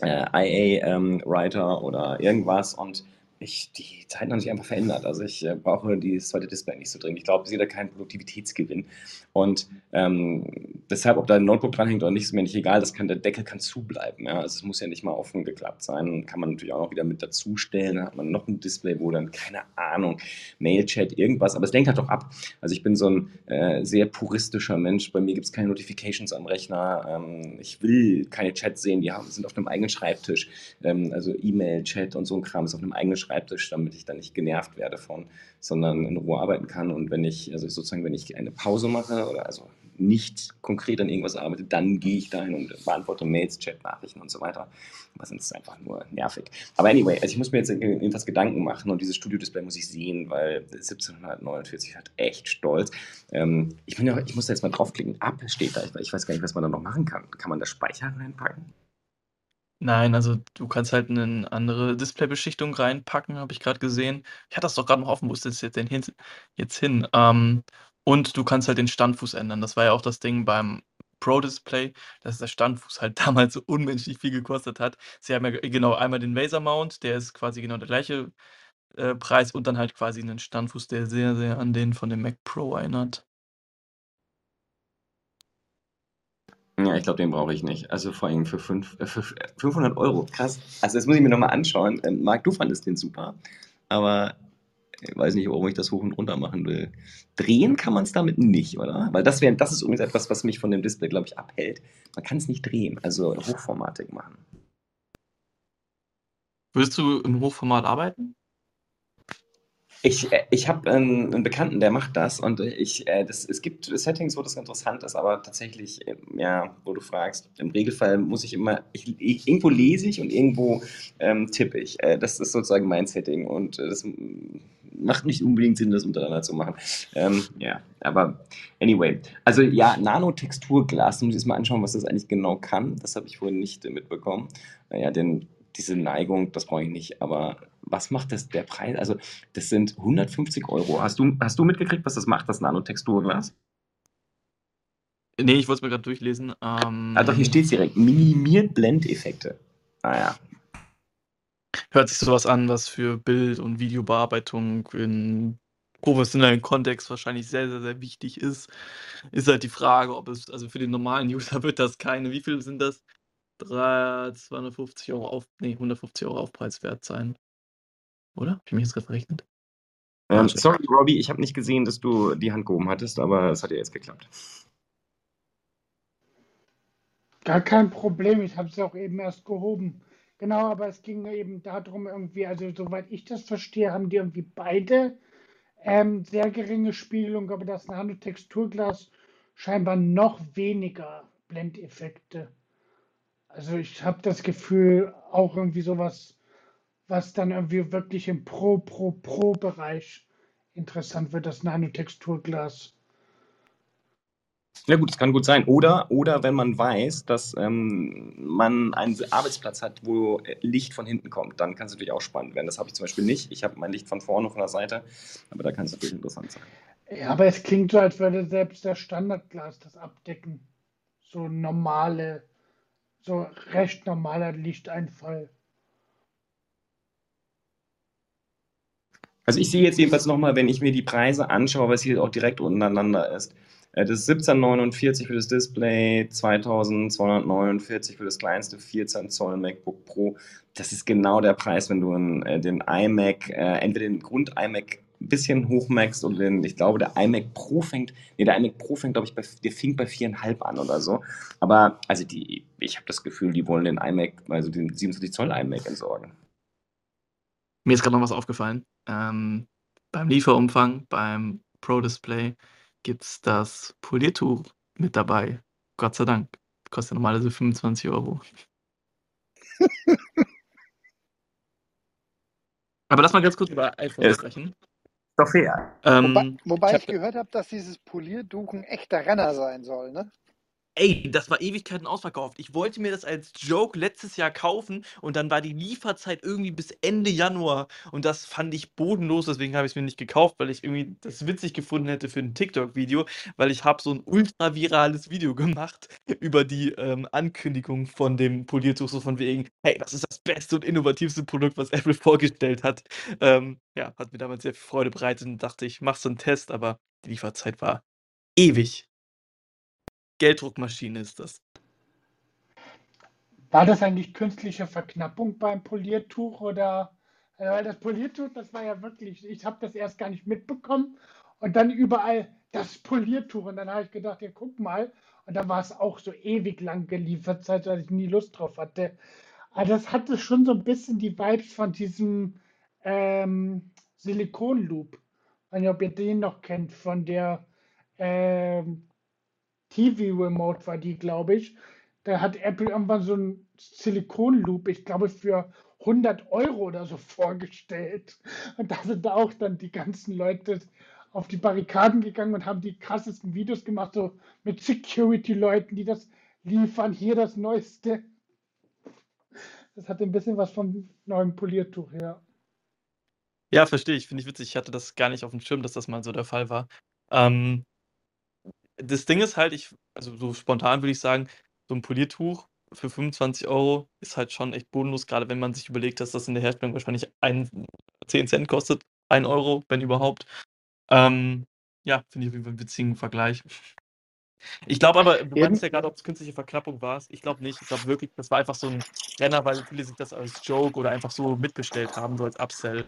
äh, IA ähm, Writer oder irgendwas und ich, die Zeiten haben sich einfach verändert. Also ich äh, brauche dieses zweite Display nicht so dringend. Ich glaube, ich sehe da keinen Produktivitätsgewinn. Und ähm, deshalb, ob da ein Notebook dranhängt oder nicht, ist mir nicht egal. Das kann, der Deckel kann zubleiben. Ja? Also es muss ja nicht mal offen geklappt sein. Kann man natürlich auch noch wieder mit dazustellen. Dann hat man noch ein Display, wo dann, keine Ahnung, Mailchat, irgendwas. Aber es lenkt halt doch ab. Also ich bin so ein äh, sehr puristischer Mensch. Bei mir gibt es keine Notifications am Rechner. Ähm, ich will keine Chats sehen. Die haben, sind auf einem eigenen Schreibtisch. Ähm, also E-Mail, Chat und so ein Kram ist auf einem eigenen Schreibtisch. Schreibtisch, damit ich da nicht genervt werde von, sondern in Ruhe arbeiten kann. Und wenn ich, also sozusagen, wenn ich eine Pause mache oder also nicht konkret an irgendwas arbeite, dann gehe ich dahin und beantworte Mails, Chat-Nachrichten und so weiter. Aber sonst ist es einfach nur nervig. Aber anyway, also ich muss mir jetzt irgendwas Gedanken machen und dieses Studio-Display muss ich sehen, weil 1749 hat echt stolz. Ähm, ich, bin ja, ich muss da jetzt mal draufklicken. Ab steht da. Ich weiß gar nicht, was man da noch machen kann. Kann man da Speicher reinpacken?
Nein, also du kannst halt eine andere Displaybeschichtung reinpacken, habe ich gerade gesehen. Ich hatte das doch gerade noch offen, wo ist das jetzt denn hin jetzt hin? Ähm, und du kannst halt den Standfuß ändern. Das war ja auch das Ding beim Pro Display, dass der Standfuß halt damals so unmenschlich viel gekostet hat. Sie haben ja genau einmal den Razer Mount, der ist quasi genau der gleiche, äh, Preis und dann halt quasi einen Standfuß, der sehr, sehr an den von dem Mac Pro erinnert.
Ja, ich glaube, den brauche ich nicht. Also vor allem für, fünf, äh, für 500 Euro. Krass. Also das muss ich mir nochmal anschauen. Ähm, Marc, du fandest den super. Aber ich weiß nicht, warum ich das hoch und runter machen will. Drehen kann man es damit nicht, oder? Weil das, wär, das ist übrigens etwas, was mich von dem Display, glaube ich, abhält. Man kann es nicht drehen, also hochformatig machen.
Würdest du im Hochformat arbeiten?
Ich, äh, ich habe einen, einen, Bekannten, der macht das und ich, äh, das, es gibt Settings, wo das interessant ist, aber tatsächlich, äh, ja, wo du fragst, im Regelfall muss ich immer, ich, ich, irgendwo lese ich und irgendwo ähm, tippe ich. Das ist sozusagen mein Setting und das macht nicht unbedingt Sinn, das untereinander zu machen. Ähm, ja, aber anyway. Also ja, Nanotexturglas, muss ich jetzt mal anschauen, was das eigentlich genau kann. Das habe ich vorhin nicht mitbekommen. Naja, denn diese Neigung, das brauche ich nicht, aber was macht das der Preis? Also, das sind 150 Euro. Hast du, hast du mitgekriegt, was das macht, das Nanotexturglas?
Nee, ich wollte es mir gerade durchlesen. Ähm,
ah, doch, hier steht es direkt. Minimiert Blendeffekte. Naja. Ah,
Hört sich sowas an, was für Bild- und Videobearbeitung in professionellen Kontext wahrscheinlich sehr, sehr, sehr wichtig ist. Ist halt die Frage, ob es, also für den normalen User wird das keine, wie viel sind das? 3, 250 Euro auf, nee, 150 Euro Aufpreis wert sein. Oder? Habe ich mich jetzt gerade verrechnet?
Ähm, sorry, Robbie, ich habe nicht gesehen, dass du die Hand gehoben hattest, aber es hat ja jetzt geklappt.
Gar kein Problem, ich habe es auch eben erst gehoben. Genau, aber es ging eben darum, irgendwie, also soweit ich das verstehe, haben die irgendwie beide ähm, sehr geringe Spiegelung, aber das Nanotexturglas scheinbar noch weniger Blendeffekte. Also ich habe das Gefühl, auch irgendwie sowas was dann irgendwie wirklich im Pro, Pro, Pro-Bereich interessant wird, das Nanotexturglas.
Ja gut, das kann gut sein. Oder, oder wenn man weiß, dass ähm, man einen Arbeitsplatz hat, wo Licht von hinten kommt, dann kann es natürlich auch spannend werden. Das habe ich zum Beispiel nicht. Ich habe mein Licht von vorne, von der Seite, aber da kann es natürlich interessant sein.
Ja, aber es klingt so, als würde selbst das Standardglas das abdecken. So normale, so recht normaler Lichteinfall.
Also ich sehe jetzt jedenfalls nochmal, wenn ich mir die Preise anschaue, was hier auch direkt untereinander ist. Äh, das ist 1749 für das Display, 2249 für das kleinste 14 Zoll MacBook Pro. Das ist genau der Preis, wenn du äh, den iMac, äh, entweder den Grund iMac ein bisschen hochmaxst oder den, ich glaube, der iMac Pro fängt, nee, der iMac Pro fängt, glaube ich, bei, der fing bei 4,5 an oder so. Aber, also die, ich habe das Gefühl, die wollen den iMac, also den 27 Zoll iMac entsorgen.
Mir ist gerade noch was aufgefallen. Ähm, beim Lieferumfang, beim Pro Display gibt es das Poliertuch mit dabei. Gott sei Dank. Kostet normalerweise 25 Euro. Aber lass mal ganz kurz über iPhone ja, sprechen.
Doch fair.
Ähm, wobei, wobei ich, ich gehört habe, dass dieses Poliertuch ein echter Renner sein soll, ne?
Ey, das war Ewigkeiten ausverkauft. Ich wollte mir das als Joke letztes Jahr kaufen und dann war die Lieferzeit irgendwie bis Ende Januar und das fand ich bodenlos, deswegen habe ich es mir nicht gekauft, weil ich irgendwie das witzig gefunden hätte für ein TikTok-Video, weil ich habe so ein ultra virales Video gemacht über die ähm, Ankündigung von dem Poliertuch, so von wegen, hey, das ist das beste und innovativste Produkt, was Apple vorgestellt hat. Ähm, ja, hat mir damals sehr viel Freude bereitet und dachte, ich mache so einen Test, aber die Lieferzeit war ewig. Gelddruckmaschine ist das.
War das eigentlich künstliche Verknappung beim Poliertuch oder äh, weil das Poliertuch, das war ja wirklich, ich habe das erst gar nicht mitbekommen und dann überall das Poliertuch und dann habe ich gedacht, ja guck mal und da war es auch so ewig lang geliefert, seit ich nie Lust drauf hatte. Aber das hatte schon so ein bisschen die Vibes von diesem ähm, Silikonloop. Ich weiß nicht, ob ihr den noch kennt, von der ähm, TV Remote war die, glaube ich. Da hat Apple irgendwann so einen Silikon-Loop, ich glaube, für 100 Euro oder so vorgestellt. Und da sind auch dann die ganzen Leute auf die Barrikaden gegangen und haben die krassesten Videos gemacht, so mit Security-Leuten, die das liefern. Hier das Neueste. Das hat ein bisschen was vom neuen Poliertuch, ja.
Ja, verstehe ich. Finde ich witzig. Ich hatte das gar nicht auf dem Schirm, dass das mal so der Fall war. Ähm, das Ding ist halt, ich, also so spontan würde ich sagen, so ein Poliertuch für 25 Euro ist halt schon echt bodenlos, gerade wenn man sich überlegt, dass das in der Herstellung wahrscheinlich ein, 10 Cent kostet, 1 Euro, wenn überhaupt. Ähm, ja, finde ich auf jeden Fall einen witzigen Vergleich. Ich glaube aber, du meinst ja gerade, ob es künstliche Verknappung war. Ich glaube nicht. Ich glaube wirklich, das war einfach so ein Renner, weil viele sich das als Joke oder einfach so mitbestellt haben, so als Upsell.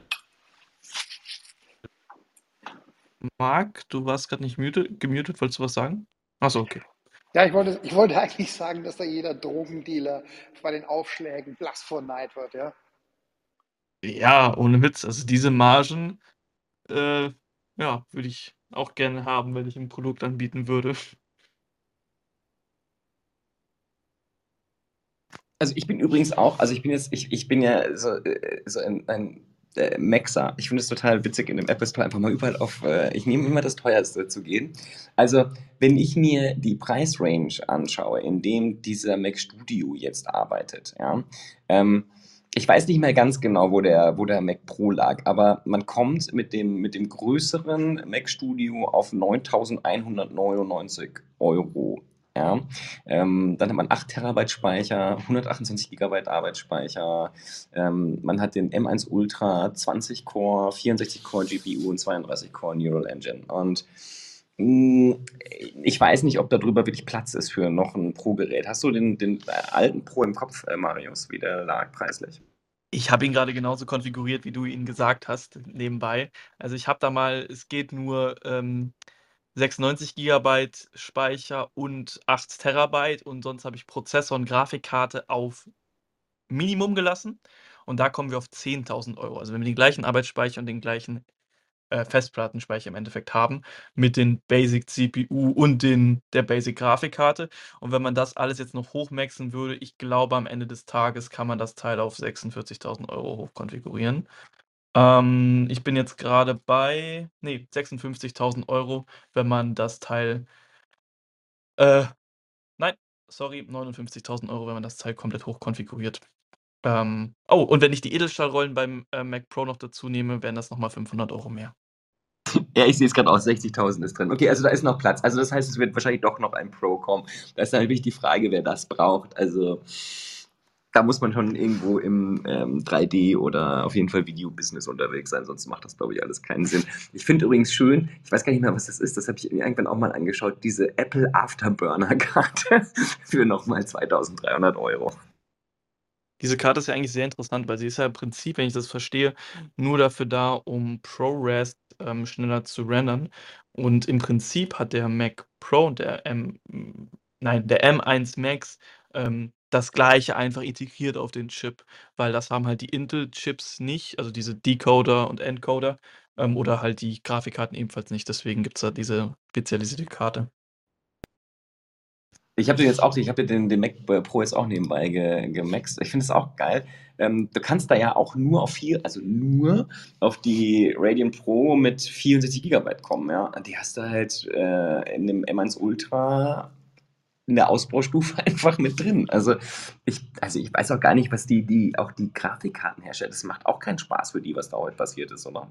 Marc, du warst gerade nicht muted, gemutet, wolltest du was sagen? Achso, okay.
Ja, ich wollte, ich wollte eigentlich sagen, dass da jeder Drogendealer bei den Aufschlägen blass vor Neid wird, ja.
Ja, ohne Witz. Also diese Margen, äh, ja, würde ich auch gerne haben, wenn ich ein Produkt anbieten würde.
Also ich bin übrigens auch, also ich bin jetzt, ich, ich bin ja so, äh, so ein, ein äh, Maxer. Ich finde es total witzig, in dem Apple Store einfach mal überall auf, äh, ich nehme immer das teuerste zu gehen. Also wenn ich mir die Preisrange anschaue, in dem dieser Mac Studio jetzt arbeitet, ja, ähm, ich weiß nicht mehr ganz genau, wo der, wo der Mac Pro lag, aber man kommt mit dem, mit dem größeren Mac Studio auf 9.199 Euro. Ja, ähm, dann hat man 8 Terabyte Speicher, 128 Gigabyte Arbeitsspeicher, ähm, man hat den M1 Ultra 20 Core, 64 Core GPU und 32 Core Neural Engine. Und mh, ich weiß nicht, ob da drüber wirklich Platz ist für noch ein Pro-Gerät. Hast du den, den äh, alten Pro im Kopf, äh, Marius, wie der lag preislich?
Ich habe ihn gerade genauso konfiguriert, wie du ihn gesagt hast, nebenbei. Also ich habe da mal, es geht nur ähm, 96 GB Speicher und 8 Terabyte und sonst habe ich Prozessor und Grafikkarte auf Minimum gelassen und da kommen wir auf 10.000 Euro. Also wenn wir den gleichen Arbeitsspeicher und den gleichen äh, Festplattenspeicher im Endeffekt haben mit den Basic CPU und den, der Basic Grafikkarte und wenn man das alles jetzt noch hochmaxen würde, ich glaube am Ende des Tages kann man das Teil auf 46.000 Euro hochkonfigurieren. Ähm, ich bin jetzt gerade bei, nee, 56.000 Euro, wenn man das Teil, äh, nein, sorry, 59.000 Euro, wenn man das Teil komplett hochkonfiguriert. Ähm, oh, und wenn ich die Edelstahlrollen beim äh, Mac Pro noch dazu nehme, wären das nochmal 500 Euro mehr.
Ja, ich sehe es gerade aus, 60.000 ist drin. Okay, also da ist noch Platz. Also das heißt, es wird wahrscheinlich doch noch ein Pro kommen. Da ist natürlich die Frage, wer das braucht. Also da muss man schon irgendwo im ähm, 3D oder auf jeden Fall Video-Business unterwegs sein, sonst macht das, glaube ich, alles keinen Sinn. Ich finde übrigens schön, ich weiß gar nicht mehr, was das ist, das habe ich irgendwann auch mal angeschaut, diese Apple Afterburner-Karte für nochmal 2300 Euro.
Diese Karte ist ja eigentlich sehr interessant, weil sie ist ja im Prinzip, wenn ich das verstehe, nur dafür da, um ProRes ähm, schneller zu rendern. Und im Prinzip hat der Mac Pro und der M, nein, der M1 Max ähm, das gleiche einfach integriert auf den Chip, weil das haben halt die Intel-Chips nicht, also diese Decoder und Encoder ähm, oder halt die Grafikkarten ebenfalls nicht. Deswegen gibt es da diese spezialisierte Karte.
Ich habe den jetzt auch, ich habe den, den Mac Pro jetzt auch nebenbei ge, gemaxt. Ich finde es auch geil. Ähm, du kannst da ja auch nur auf vier, also nur auf die Radeon Pro mit 64 GB kommen, ja. Die hast du halt äh, in dem M1 Ultra in der Ausbaustufe einfach mit drin. Also ich, also ich weiß auch gar nicht, was die, die, auch die Grafikkarten herstellen. Das macht auch keinen Spaß für die, was da heute passiert ist, oder?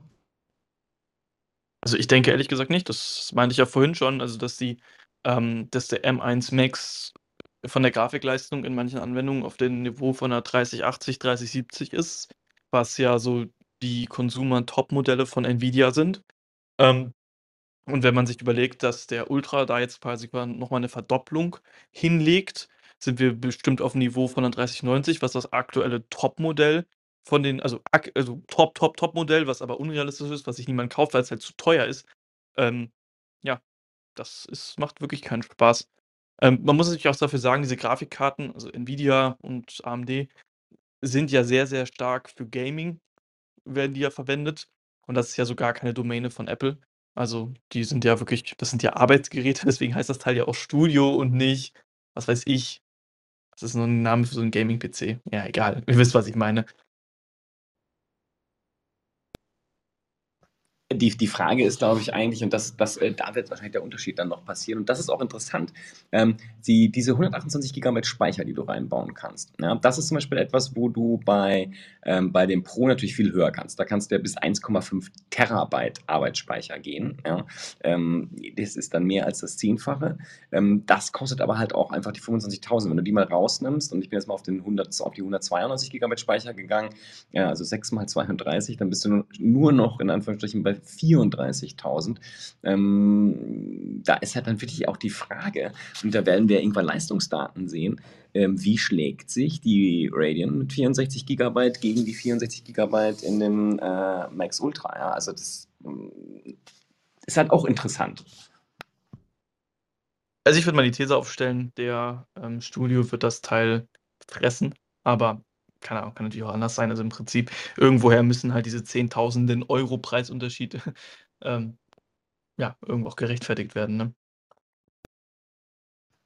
Also ich denke ehrlich gesagt nicht. Das meinte ich ja vorhin schon, also dass die, ähm, dass der M1 Max von der Grafikleistung in manchen Anwendungen auf dem Niveau von einer 3080, 3070 ist, was ja so die Consumer-Top-Modelle von Nvidia sind. Ähm, und wenn man sich überlegt, dass der Ultra da jetzt quasi nochmal eine Verdopplung hinlegt, sind wir bestimmt auf dem Niveau von einer 3090, was das aktuelle Top-Modell von den, also, also Top, Top, Top-Modell, was aber unrealistisch ist, was sich niemand kauft, weil es halt zu teuer ist. Ähm, ja, das ist, macht wirklich keinen Spaß. Ähm, man muss natürlich auch dafür sagen, diese Grafikkarten, also Nvidia und AMD, sind ja sehr, sehr stark für Gaming, werden die ja verwendet. Und das ist ja so gar keine Domäne von Apple. Also, die sind ja wirklich das sind ja Arbeitsgeräte, deswegen heißt das Teil ja auch Studio und nicht, was weiß ich was ist 'n Name für so 'n Gaming-PC? Ja, egal. Ihr wisst, was ich meine.
Die die Frage ist, glaube ich, eigentlich und das das äh, da wird wahrscheinlich der Unterschied dann noch passieren und das ist auch interessant, ähm, die diese 128 Gigabyte Speicher, die du reinbauen kannst, ja, das ist zum Beispiel etwas, wo du bei ähm, bei dem Pro natürlich viel höher kannst. Da kannst du ja bis 1,5 Terabyte Arbeitsspeicher gehen, ja. Ähm, das ist dann mehr als das Zehnfache. Ähm, das kostet aber halt auch einfach die 25.000. Wenn du die mal rausnimmst und ich bin jetzt mal auf den 100 auf die 192 Gigabyte Speicher gegangen, ja, also 6 mal 32, dann bist du nur noch in Anführungsstrichen bei 34.000. Ähm, da ist halt dann wirklich auch die Frage, und da werden wir irgendwann Leistungsdaten sehen, ähm, wie schlägt sich die Radeon mit 64 GB gegen die 64 GB in dem äh, Max Ultra. Ja? Also das ähm, ist halt auch interessant.
Also ich würde mal die These aufstellen, der ähm, Studio wird das Teil fressen, aber keine Ahnung, kann natürlich auch anders sein. Also im Prinzip, irgendwoher müssen halt diese Zehntausenden Euro Preisunterschiede ähm, ja, irgendwo auch gerechtfertigt werden, ne?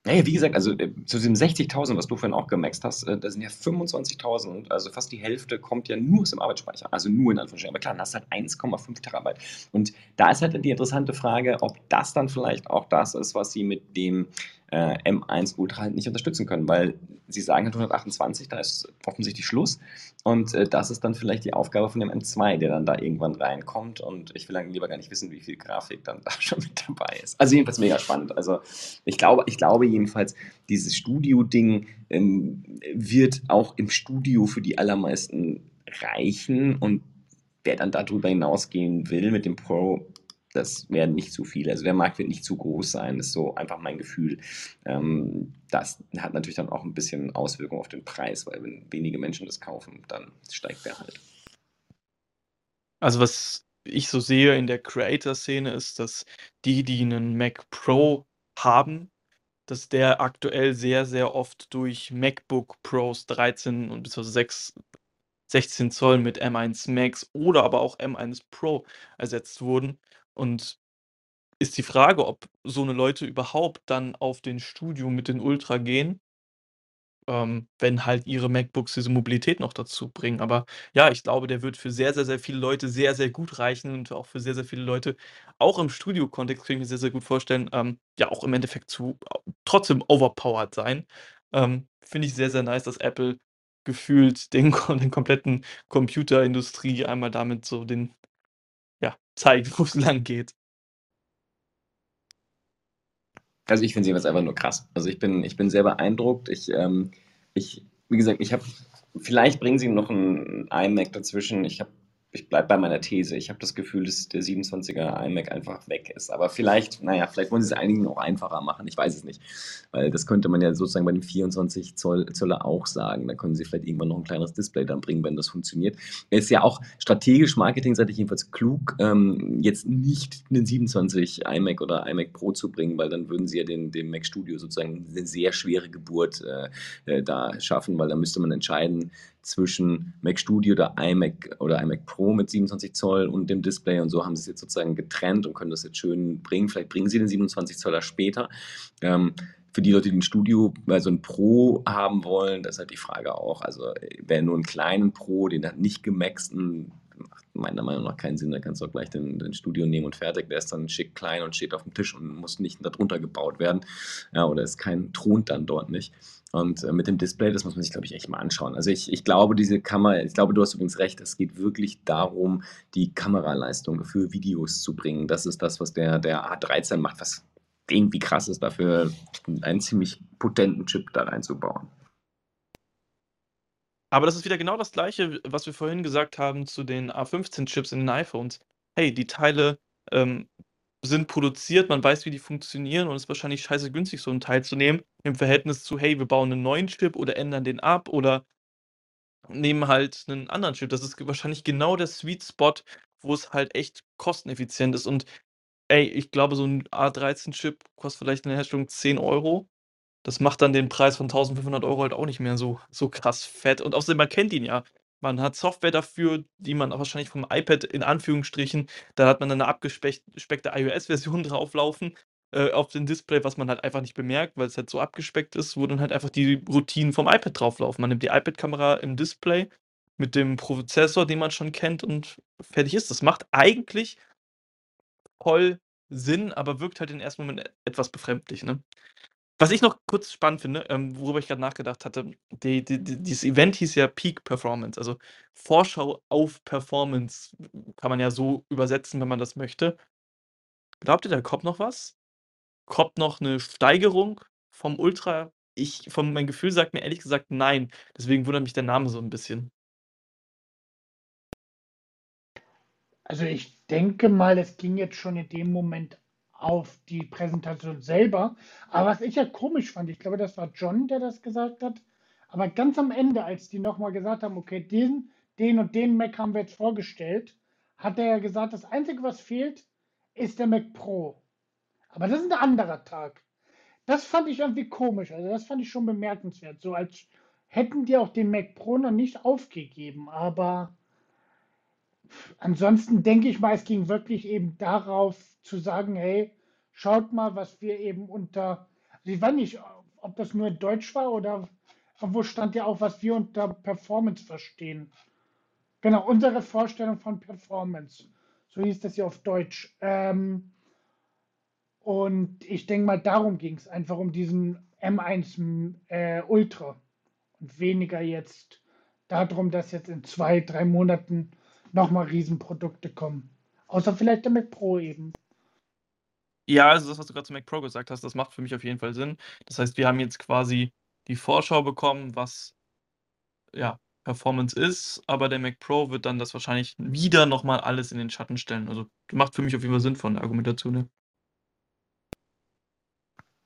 Naja, wie gesagt, also äh, zu diesem 60.000, was du vorhin auch gemaxt hast, äh, da sind ja 25.000, also fast die Hälfte kommt ja nur aus dem Arbeitsspeicher, also nur in Anführungsstrichen. Aber klar, das ist halt 1,5 Terabyte. Und da ist halt die interessante Frage, ob das dann vielleicht auch das ist, was sie mit dem äh, M1 Ultra halt nicht unterstützen können, weil sie sagen halt 128, da ist offensichtlich Schluss. Und äh, das ist dann vielleicht die Aufgabe von dem M2, der dann da irgendwann reinkommt. Und ich will dann lieber gar nicht wissen, wie viel Grafik dann da schon mit dabei ist. Also jedenfalls mega spannend. Also ich glaube, ich glaube jedenfalls, dieses Studio-Ding ähm, wird auch im Studio für die allermeisten reichen. Und wer dann darüber hinausgehen will mit dem Pro, das werden nicht zu viele. Also der Markt wird nicht zu groß sein, ist so einfach mein Gefühl. Ähm, das hat natürlich dann auch ein bisschen Auswirkungen auf den Preis, weil wenn wenige Menschen das kaufen, dann steigt der halt.
Also was ich so sehe in der Creator-Szene ist, dass die, die einen Mac Pro haben, dass der aktuell sehr, sehr oft durch MacBook Pros 13 und bis 6, 16 Zoll mit M1 Max oder aber auch M1 Pro ersetzt wurden. Und ist die Frage, ob so eine Leute überhaupt dann auf den Studio mit den Ultra gehen ähm, wenn halt ihre MacBooks diese Mobilität noch dazu bringen. Aber ja, ich glaube, der wird für sehr, sehr, sehr viele Leute sehr, sehr gut reichen und auch für sehr, sehr viele Leute, auch im Studio-Kontext kann ich mir sehr, sehr gut vorstellen, ähm, ja auch im Endeffekt zu trotzdem overpowered sein. Ähm, finde ich sehr, sehr nice, dass Apple gefühlt den den kompletten Computerindustrie einmal damit so den zeigt, wo es lang geht.
Also ich finde sie jetzt einfach nur krass. Also ich bin, ich bin sehr beeindruckt. Ich, ähm, ich, wie gesagt, ich habe, vielleicht bringen sie noch ein iMac dazwischen. Ich habe ich bleibe bei meiner These. Ich habe das Gefühl, dass der 27er iMac einfach weg ist. Aber vielleicht, naja, vielleicht wollen sie es einigen auch einfacher machen. Ich weiß es nicht. Weil das könnte man ja sozusagen bei dem 24 Zoll Zöller auch sagen. Da können sie vielleicht irgendwann noch ein kleineres Display dann bringen, wenn das funktioniert. Er ist ja auch strategisch, marketingseitig jedenfalls klug, ähm, jetzt nicht einen 27 iMac oder iMac Pro zu bringen, weil dann würden sie ja den, den Mac Studio sozusagen eine sehr schwere Geburt äh, äh da schaffen, weil da müsste man entscheiden, zwischen Mac Studio oder iMac oder iMac Pro mit 27 Zoll und dem Display und so haben sie es jetzt sozusagen getrennt und können das jetzt schön bringen. Vielleicht bringen sie den 27 Zoller später. Ähm, für die Leute, die ein Studio, also ein Pro haben wollen, das ist halt die Frage auch. Also wer nur einen kleinen Pro, den hat nicht gemaxten, macht meiner Meinung nach keinen Sinn. Da kannst du auch gleich den, den, Studio nehmen und fertig. Der ist dann schick klein und steht auf dem Tisch und muss nicht darunter gebaut werden. Ja, oder ist kein, thront dann dort nicht. Und äh, mit dem Display, das muss man sich, glaube ich, echt mal anschauen. Also ich, ich glaube, diese Kamera, ich glaube, du hast übrigens recht, es geht wirklich darum, die Kameraleistung für Videos zu bringen. Das ist das, was der, der A13 macht, was irgendwie krass ist, dafür einen ziemlich potenten Chip da reinzubauen.
Aber das ist wieder genau das Gleiche, was wir vorhin gesagt haben zu den A15-Chips in den iPhones. Hey, die Teile ähm, sind produziert, man weiß, wie die funktionieren und es ist wahrscheinlich scheiße günstig, so einen Teil zu nehmen, im Verhältnis zu, hey, wir bauen einen neuen Chip oder ändern den ab oder nehmen halt einen anderen Chip. Das ist wahrscheinlich genau der Sweet Spot, wo es halt echt kosteneffizient ist. Und ey, ich glaube, so ein A13-Chip kostet vielleicht in der Herstellung 10 Euro. Das macht dann den Preis von 1500 Euro halt auch nicht mehr so, so krass fett. Und außerdem, man kennt ihn ja. Man hat Software dafür, die man auch wahrscheinlich vom iPad in Anführungsstrichen da hat man dann 'ne abgespeckte iOS-Version drauflaufen, äh, auf dem Display, was man halt einfach nicht bemerkt, weil's halt so abgespeckt ist, wo dann halt einfach die Routinen vom iPad drauflaufen. Man nimmt die iPad-Kamera im Display mit dem Prozessor, den man schon kennt und fertig ist das. Macht eigentlich voll Sinn, aber wirkt halt im ersten Moment e etwas befremdlich, ne? Was ich noch kurz spannend finde, ähm, worüber ich grad nachgedacht hatte, die die die dieses Event hieß ja Peak Performance, also Vorschau auf Performance kann man ja so übersetzen, wenn man das möchte. Glaubt ihr, da kommt noch was? Kommt noch 'ne Steigerung vom Ultra? Ich von mein Gefühl sagt mir ehrlich gesagt nein. Deswegen wundert mich der Name so 'n bisschen.
Also, ich denke mal, es ging jetzt schon in dem Moment auf die Präsentation selber. Aber was ich ja komisch fand, ich glaube, das war John, der das gesagt hat, aber ganz am Ende, als die noch mal gesagt haben: „Okay, den den und den Mac haben wir jetzt vorgestellt“, hat er ja gesagt: „Das Einzige, was fehlt, ist der Mac Pro.“ Aber das ist 'n anderer Tag. Das fand ich irgendwie komisch. Also, das fand ich schon bemerkenswert, so als hätten die auch den Mac Pro noch nicht aufgegeben. Aber ansonsten denke ich mal, es ging wirklich eben darauf zu sagen: „Hey, schaut mal, was wir eben unter“ also, ich weiß nicht, ob das nur in Deutsch war oder irgendwo stand ja auch, was wir unter Performance verstehen. Genau, unsere Vorstellung von Performance. So hieß das ja auf Deutsch. Ähm und ich denke mal, darum ging's einfach um diesen M1, hm, äh, Ultra und weniger jetzt dadrum, dass jetzt in 2, 3 Monaten noch mal Riesenprodukte kommen. Außer vielleicht der Mac Pro eben.
Ja, also das, was du grad zu Mac Pro gesagt hast, das macht für mich auf jeden Fall Sinn. Das heißt, wir haben jetzt quasi die Vorschau bekommen, was, ja, Performance ist, aber der Mac Pro wird dann das wahrscheinlich wieder noch mal alles in den Schatten stellen. Also, macht für mich auf jeden Fall Sinn von der Argumentation her.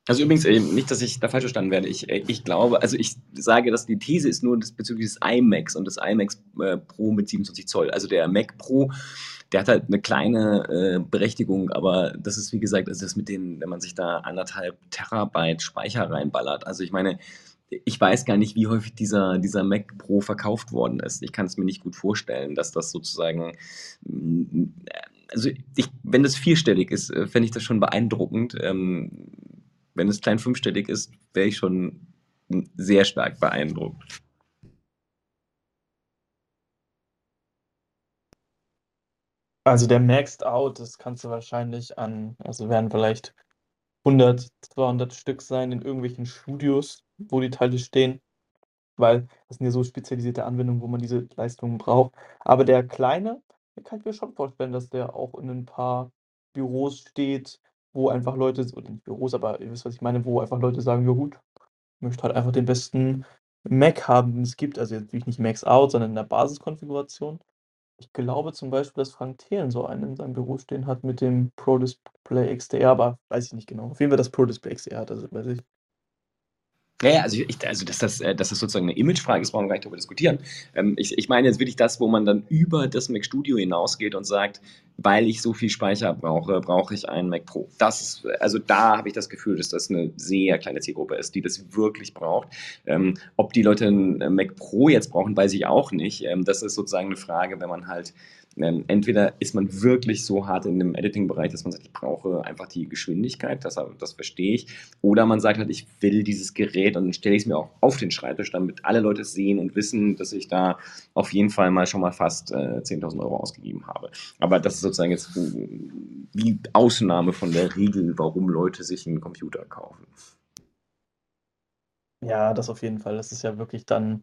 Also übrigens, äh, nicht, dass ich da falsch verstanden werde. Ich, äh, ich glaube, also ich sage, dass die These ist nur bezüglich des iMacs und des iMacs äh, Pro mit 27 Zoll. Also der Mac Pro, der hat halt eine kleine Berechtigung, aber das ist wie gesagt, also das mit den, wenn man sich da anderthalb Terabyte Speicher reinballert. Also ich meine, ich weiß gar nicht, wie häufig dieser, dieser Mac Pro verkauft worden ist. Ich kann es mir nicht gut vorstellen, dass das sozusagen mm, also ich, wenn das vierstellig ist, fände ich das schon beeindruckend. Ähm, wenn es klein fünfstellig ist, wäre ich schon sehr stark beeindruckt.
Also der Maxed Out, das kannst du wahrscheinlich an also werden vielleicht 100, 200 Stück sein in irgendwelchen Studios, wo die Teile stehen, weil das sind ja so spezialisierte Anwendungen, wo man diese Leistungen braucht. Aber der kleine, kann ich mir schon vorstellen, dass der auch in 'nen paar Büros steht, wo einfach Leute oder nicht Büros, aber ihr wisst, was ich meine, wo einfach Leute sagen: „Ja gut, ich möchte halt einfach den besten Mac haben, den es gibt.“ Also jetzt natürlich nicht Maxed Out, sondern in der Basiskonfiguration. Ich glaube zum Beispiel, dass Frank Thelen so einen in seinem Büro stehen hat mit dem Pro Display XDR, aber weiß ich nicht genau. Auf jeden Fall das Pro Display XDR hat, also weiß ich.
Ja, also, ich, also dass, das, äh, dass das sozusagen eine Imagefrage ist, brauchen wir gar nicht darüber diskutieren. Ähm, ich, ich meine jetzt wirklich das, wo man dann über das Mac Studio hinausgeht und sagt, weil ich so viel Speicher brauche, brauche ich einen Mac Pro. Das also da habe ich das Gefühl, dass das eine sehr kleine Zielgruppe ist, die das wirklich braucht. Ähm, ob die Leute einen Mac Pro jetzt brauchen, weiß ich auch nicht. Ähm, das ist sozusagen eine Frage, wenn man halt ähm, entweder ist man wirklich so hart in dem Editing-Bereich, dass man sagt, ich brauche einfach die Geschwindigkeit, das, das verstehe ich. Oder man sagt halt, ich will dieses Gerät und dann stelle ich es mir auch auf den Schreibtisch, damit alle Leute sehen und wissen, dass ich da auf jeden Fall mal schon mal fast äh, 10.000 Euro ausgegeben habe. Aber das ist sozusagen jetzt die Ausnahme von der Regel, warum Leute sich einen Computer kaufen.
Ja, das auf jeden Fall. Das ist ja wirklich dann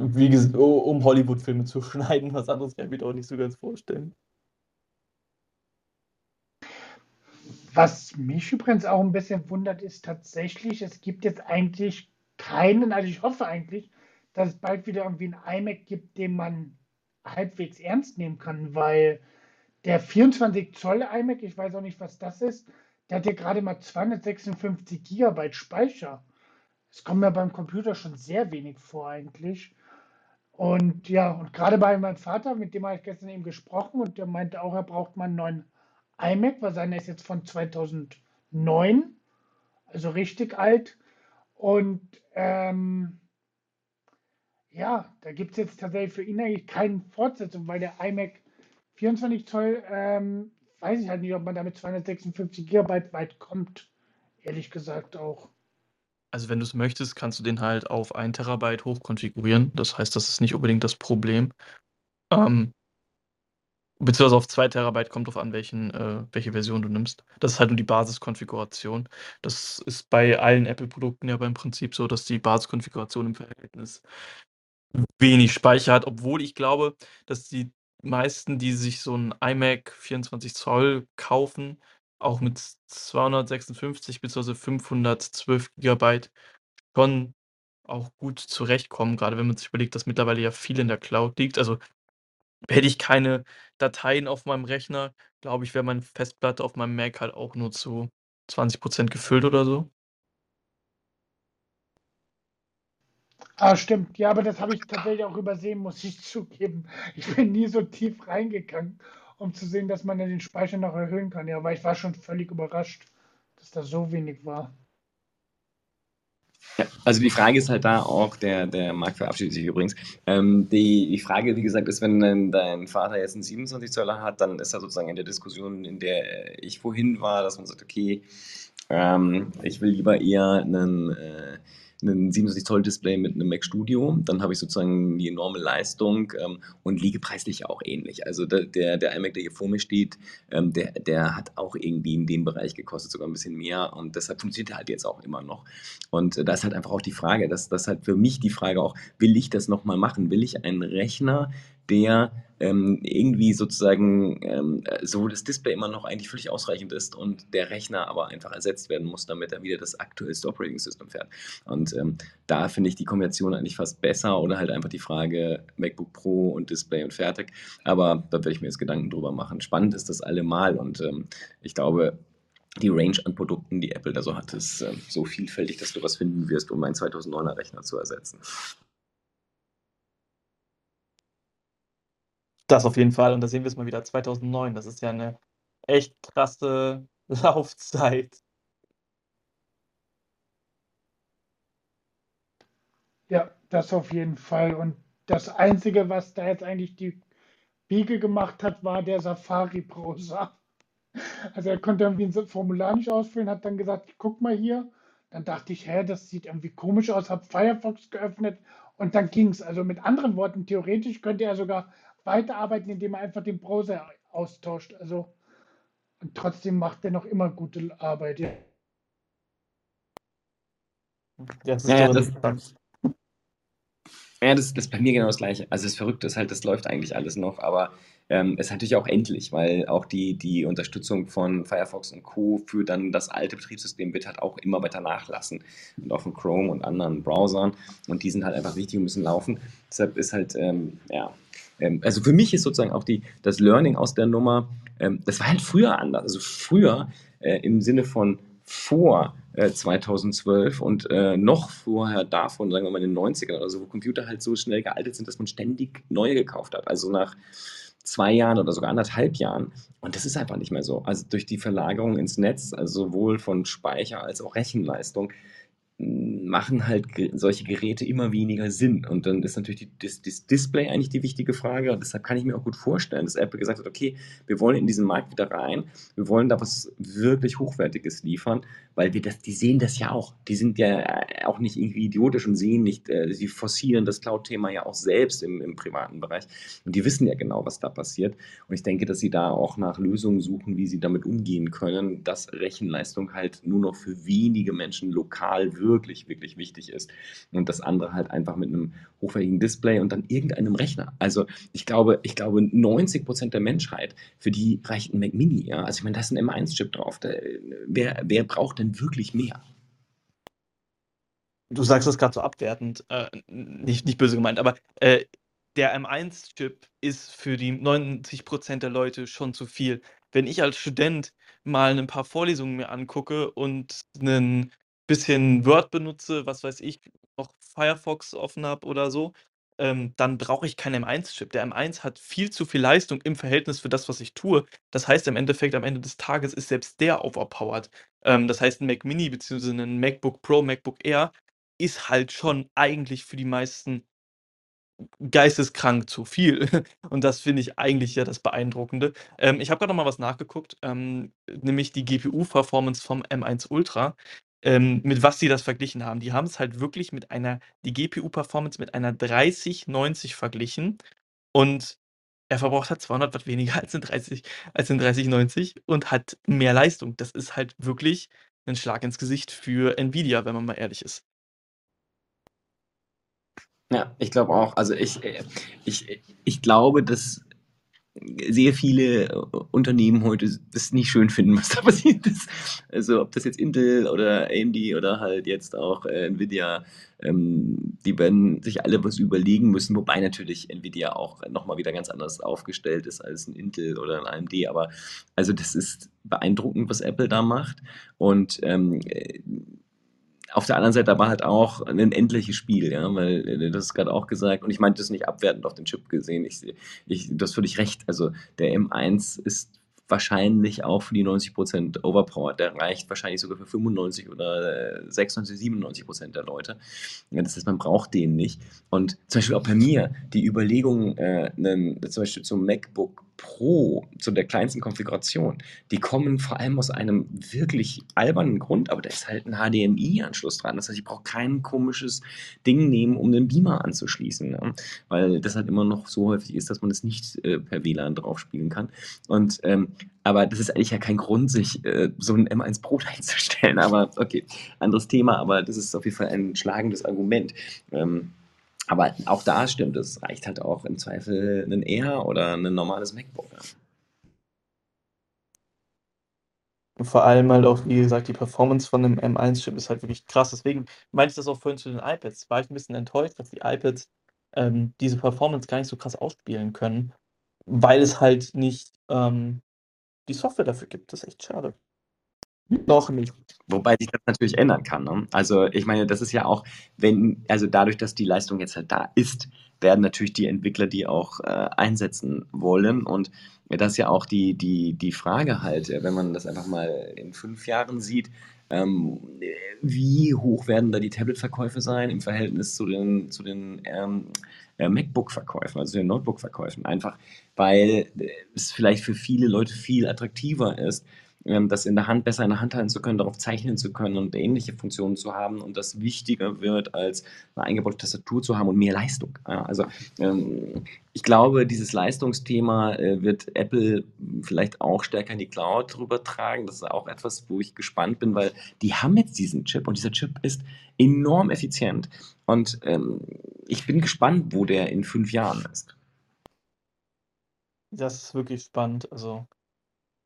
wie ges um Hollywood-Filme zu schneiden. Was anderes kann ich mir doch nicht so ganz vorstellen.
Was mich übrigens auch ein bisschen wundert, ist tatsächlich, es gibt jetzt eigentlich keinen also, ich hoffe eigentlich, dass es bald wieder irgendwie 'n iMac gibt, den man halbwegs ernst nehmen kann, weil der 24 Zoll iMac, ich weiß auch nicht, was das ist, der hat ja grade mal 256 Gigabyte Speicher. Das kommt mir beim Computer schon sehr wenig vor eigentlich. Und ja, und gerade bei meinem Vater, mit dem habe ich gestern eben gesprochen und der meinte auch, er braucht mal einen neuen iMac, weil seiner ist jetzt von 2009, also richtig alt. Und ähm, Ja, da gibt es jetzt tatsächlich für ihn eigentlich keine Fortsetzung, weil der iMac 24 Zoll, ähm, weiß ich halt nicht, ob man damit 256 Gigabyte weit kommt. Ehrlich gesagt auch.
Also wenn du es möchtest, kannst du den halt auf 1 Terabyte hochkonfigurieren. Das heißt, das ist nicht unbedingt das Problem. Ähm, beziehungsweise auf 2 Terabyte kommt drauf an, welchen, äh, welche Version du nimmst. Das ist halt nur die Basiskonfiguration. Das ist bei allen Apple-Produkten ja beim Prinzip so, dass die Basiskonfiguration im Verhältnis wenig Speicher hat, obwohl ich glaube, dass die meisten, die sich so ein iMac 24 Zoll kaufen, auch mit 256 bzw. 512 Gigabyte schon auch gut zurechtkommen, gerade wenn man sich überlegt, dass mittlerweile ja viel in der Cloud liegt. Also, hätte ich keine Dateien auf meinem Rechner, glaube ich, wäre meine Festplatte auf meinem Mac halt auch nur zu 20% gefüllt oder so.
Ah, stimmt. Ja, aber das habe ich tatsächlich auch übersehen, muss ich zugeben. Ich bin nie so tief reingegangen, um zu sehen, dass man ja den Speicher noch erhöhen kann. Ja, weil ich war schon völlig überrascht, dass das so wenig war.
Ja, also die Frage ist halt da auch, der, der Markt verabschiedet sich übrigens. Ähm, die, die Frage, wie gesagt, ist, wenn dein, dein Vater jetzt einen 27 Zöller hat, dann ist er sozusagen in der Diskussion, in der ich vorhin war, dass man sagt, okay, ähm, ich will lieber eher einen äh, ein 67 Zoll Display mit einem Mac Studio. Dann habe ich sozusagen die enorme Leistung ähm, und liege preislich auch ähnlich. Also der, der, iMac, der hier vor mir steht, ähm, der, der hat auch irgendwie in dem Bereich gekostet, sogar ein bisschen mehr und deshalb funktioniert er halt jetzt auch immer noch. Und äh, da ist halt einfach auch die Frage, dass das halt für mich die Frage auch, will ich das nochmal machen? Will ich einen Rechner, der ähm, irgendwie sozusagen ähm, so das Display immer noch eigentlich völlig ausreichend ist und der Rechner aber einfach ersetzt werden muss, damit er wieder das aktuellste Operating System fährt. Und ähm, da finde ich die Kombination eigentlich fast besser oder halt einfach die Frage MacBook Pro und Display und fertig. Aber da werde ich mir jetzt Gedanken drüber machen. Spannend ist das allemal und ähm, ich glaube, die Range an Produkten, die Apple da so hat, ist äh, so vielfältig, dass du was finden wirst, um einen 2009er Rechner zu ersetzen.
Das auf jeden Fall. Und da sehen wir es mal wieder 2009. Das ist ja eine echt krasse Laufzeit.
Ja, das auf jeden Fall. Und das Einzige, was da jetzt eigentlich die Biege gemacht hat, war der Safari-Browser. Also er konnte irgendwie ein Formular nicht ausfüllen, hat dann gesagt, guck mal hier. Dann dachte ich, hä, das sieht irgendwie komisch aus, habe Firefox geöffnet und dann ging es. Also mit anderen Worten, theoretisch könnte er sogar weiterarbeiten, indem er einfach den Browser austauscht. Also und trotzdem macht er noch immer gute Arbeit. Ja.
Das ist ja, das, ja, das, das ist bei mir genau das Gleiche. Also das Verrückte ist halt, das läuft eigentlich alles noch, aber ähm, es ist natürlich auch endlich, weil auch die, die Unterstützung von Firefox und Co. für dann das alte Betriebssystem wird halt auch immer weiter nachlassen. Und auch von Chrome und anderen Browsern. Und die sind halt einfach wichtig und müssen laufen. Deshalb ist halt, ähm, ja, ähm, also für mich ist sozusagen auch die, das Learning aus der Nummer, ähm, das war halt früher anders. Also früher äh, im Sinne von vor äh, 2012 und äh, noch vorher davon, sagen wir mal in den 90ern oder so, wo Computer halt so schnell gealtert sind, dass man ständig neue gekauft hat. Also nach zwei Jahren oder sogar anderthalb Jahren. Und das ist einfach nicht mehr so. Also durch die Verlagerung ins Netz, also sowohl von Speicher als auch Rechenleistung, machen halt solche Geräte immer weniger Sinn. Und dann ist natürlich die, das, das, Display eigentlich die wichtige Frage. Und deshalb kann ich mir auch gut vorstellen, dass Apple gesagt hat, okay, wir wollen in diesen Markt wieder rein, wir wollen da was wirklich Hochwertiges liefern, weil wir das, die sehen das ja auch. Die sind ja äh, auch nicht irgendwie idiotisch und sehen nicht, äh, sie forcieren das Cloud-Thema ja auch selbst im, im privaten Bereich. Und die wissen ja genau, was da passiert. Und ich denke, dass sie da auch nach Lösungen suchen, wie sie damit umgehen können, dass Rechenleistung halt nur noch für wenige Menschen lokal wirklich, wirklich wichtig ist. Und das andere halt einfach mit einem hochwertigen Display und dann irgendeinem Rechner. Also ich glaube, ich glaube 90 Prozent der Menschheit, für die reicht ein Mac Mini. Ja? Also ich meine, da ist ein M1-Chip drauf. Da, wer, wer braucht denn wirklich mehr?
Du sagst das gerade so abwertend, äh, nicht, nicht böse gemeint, aber äh, der M1-Chip ist für die 90% der Leute schon zu viel. Wenn ich als Student mal ein paar Vorlesungen mir angucke und ein bisschen Word benutze, was weiß ich, noch Firefox offen habe oder so, ähm, dann brauche ich keinen M1-Chip. Der M1 hat viel zu viel Leistung im Verhältnis für das, was ich tue. Das heißt im Endeffekt, am Ende des Tages ist selbst der overpowered. Ähm, das heißt, ein Mac Mini bzw. ein MacBook Pro, MacBook Air ist halt schon eigentlich für die meisten geisteskrank zu viel. Und das finde ich eigentlich ja das Beeindruckende. Ähm, ich habe gerade noch mal was nachgeguckt, ähm, nämlich die GPU-Performance vom M1 Ultra, ähm, mit was sie das verglichen haben. Die haben es halt wirklich mit einer die GPU-Performance mit einer 3090 verglichen und er verbraucht halt 200 Watt weniger als 'ne 30 als 'ne 3090 und hat mehr Leistung. Das ist halt wirklich 'n Schlag ins Gesicht für Nvidia, wenn man mal ehrlich ist.
Ja, ich glaube auch. Also ich, äh, ich, ich glaube, dass sehr viele äh, Unternehmen heute das nicht schön finden, was da passiert ist. Also ob das jetzt Intel oder AMD oder halt jetzt auch äh, Nvidia, ähm, die werden sich alle was überlegen müssen, wobei natürlich Nvidia auch nochmal wieder ganz anders aufgestellt ist als ein Intel oder ein AMD. Aber also das ist beeindruckend, was Apple da macht. Und ähm, auf der anderen Seite aber halt auch ein endliches Spiel, ja, weil äh, das ist gerade auch gesagt und ich meinte das nicht abwertend auf den Chip gesehen. Ich, ich, das völlig recht. Also der M1 ist wahrscheinlich auch für die 90% overpowered. Der reicht wahrscheinlich sogar für 95 oder 96, 97% der Leute. Das heißt, man braucht den nicht. Und zum Beispiel auch bei mir, die Überlegung, äh, einen, zum Beispiel zum MacBook Pro, zu der kleinsten Konfiguration, die kommen vor allem aus einem wirklich albernen Grund, aber da ist halt ein HDMI-Anschluss dran. Das heißt, ich brauche kein komisches Ding nehmen, um den Beamer anzuschließen, ne? weil das halt immer noch so häufig ist, dass man es nicht äh, per WLAN drauf spielen kann. Und ähm, aber das ist eigentlich ja kein Grund, sich äh, so ein M1 Pro einzustellen. Aber okay, anderes Thema, aber das ist auf jeden Fall ein schlagendes Argument. Ähm, aber auch da stimmt es, reicht halt auch im Zweifel ein Air oder ein normales MacBook.
Vor allem halt auch, wie gesagt, die Performance von dem M1-Chip ist halt wirklich krass. Deswegen meinte ich das auch vorhin zu den iPads. War ich ein bisschen enttäuscht, dass die iPads ähm, diese Performance gar nicht so krass ausspielen können, weil es halt nicht ähm, die Software dafür gibt. Das ist echt schade.
Noch nicht. Wobei sich das natürlich ändern kann. Ne? Also ich meine, das ist ja auch, wenn, also dadurch, dass die Leistung jetzt halt da ist, werden natürlich die Entwickler die auch äh, einsetzen wollen. Und das ist ja auch die, die, die Frage halt, wenn man das einfach mal in fünf Jahren sieht, ähm, wie hoch werden da die Tablet-Verkäufe sein im Verhältnis zu den, zu den ähm, äh, MacBook-Verkäufen, also den Notebook-Verkäufen? Einfach, weil es vielleicht für viele Leute viel attraktiver ist, ähm, das in der Hand besser in der Hand halten zu können, darauf zeichnen zu können und ähnliche Funktionen zu haben und das wichtiger wird, als eine eingebaute Tastatur zu haben und mehr Leistung. Ja, also ähm, ich glaube, dieses Leistungsthema äh, wird Apple vielleicht auch stärker in die Cloud drüber tragen. Das ist auch etwas, wo ich gespannt bin, weil die haben jetzt diesen Chip und dieser Chip ist enorm effizient. Und ähm, ich bin gespannt, wo der in fünf Jahren ist.
Das ist wirklich spannend. Also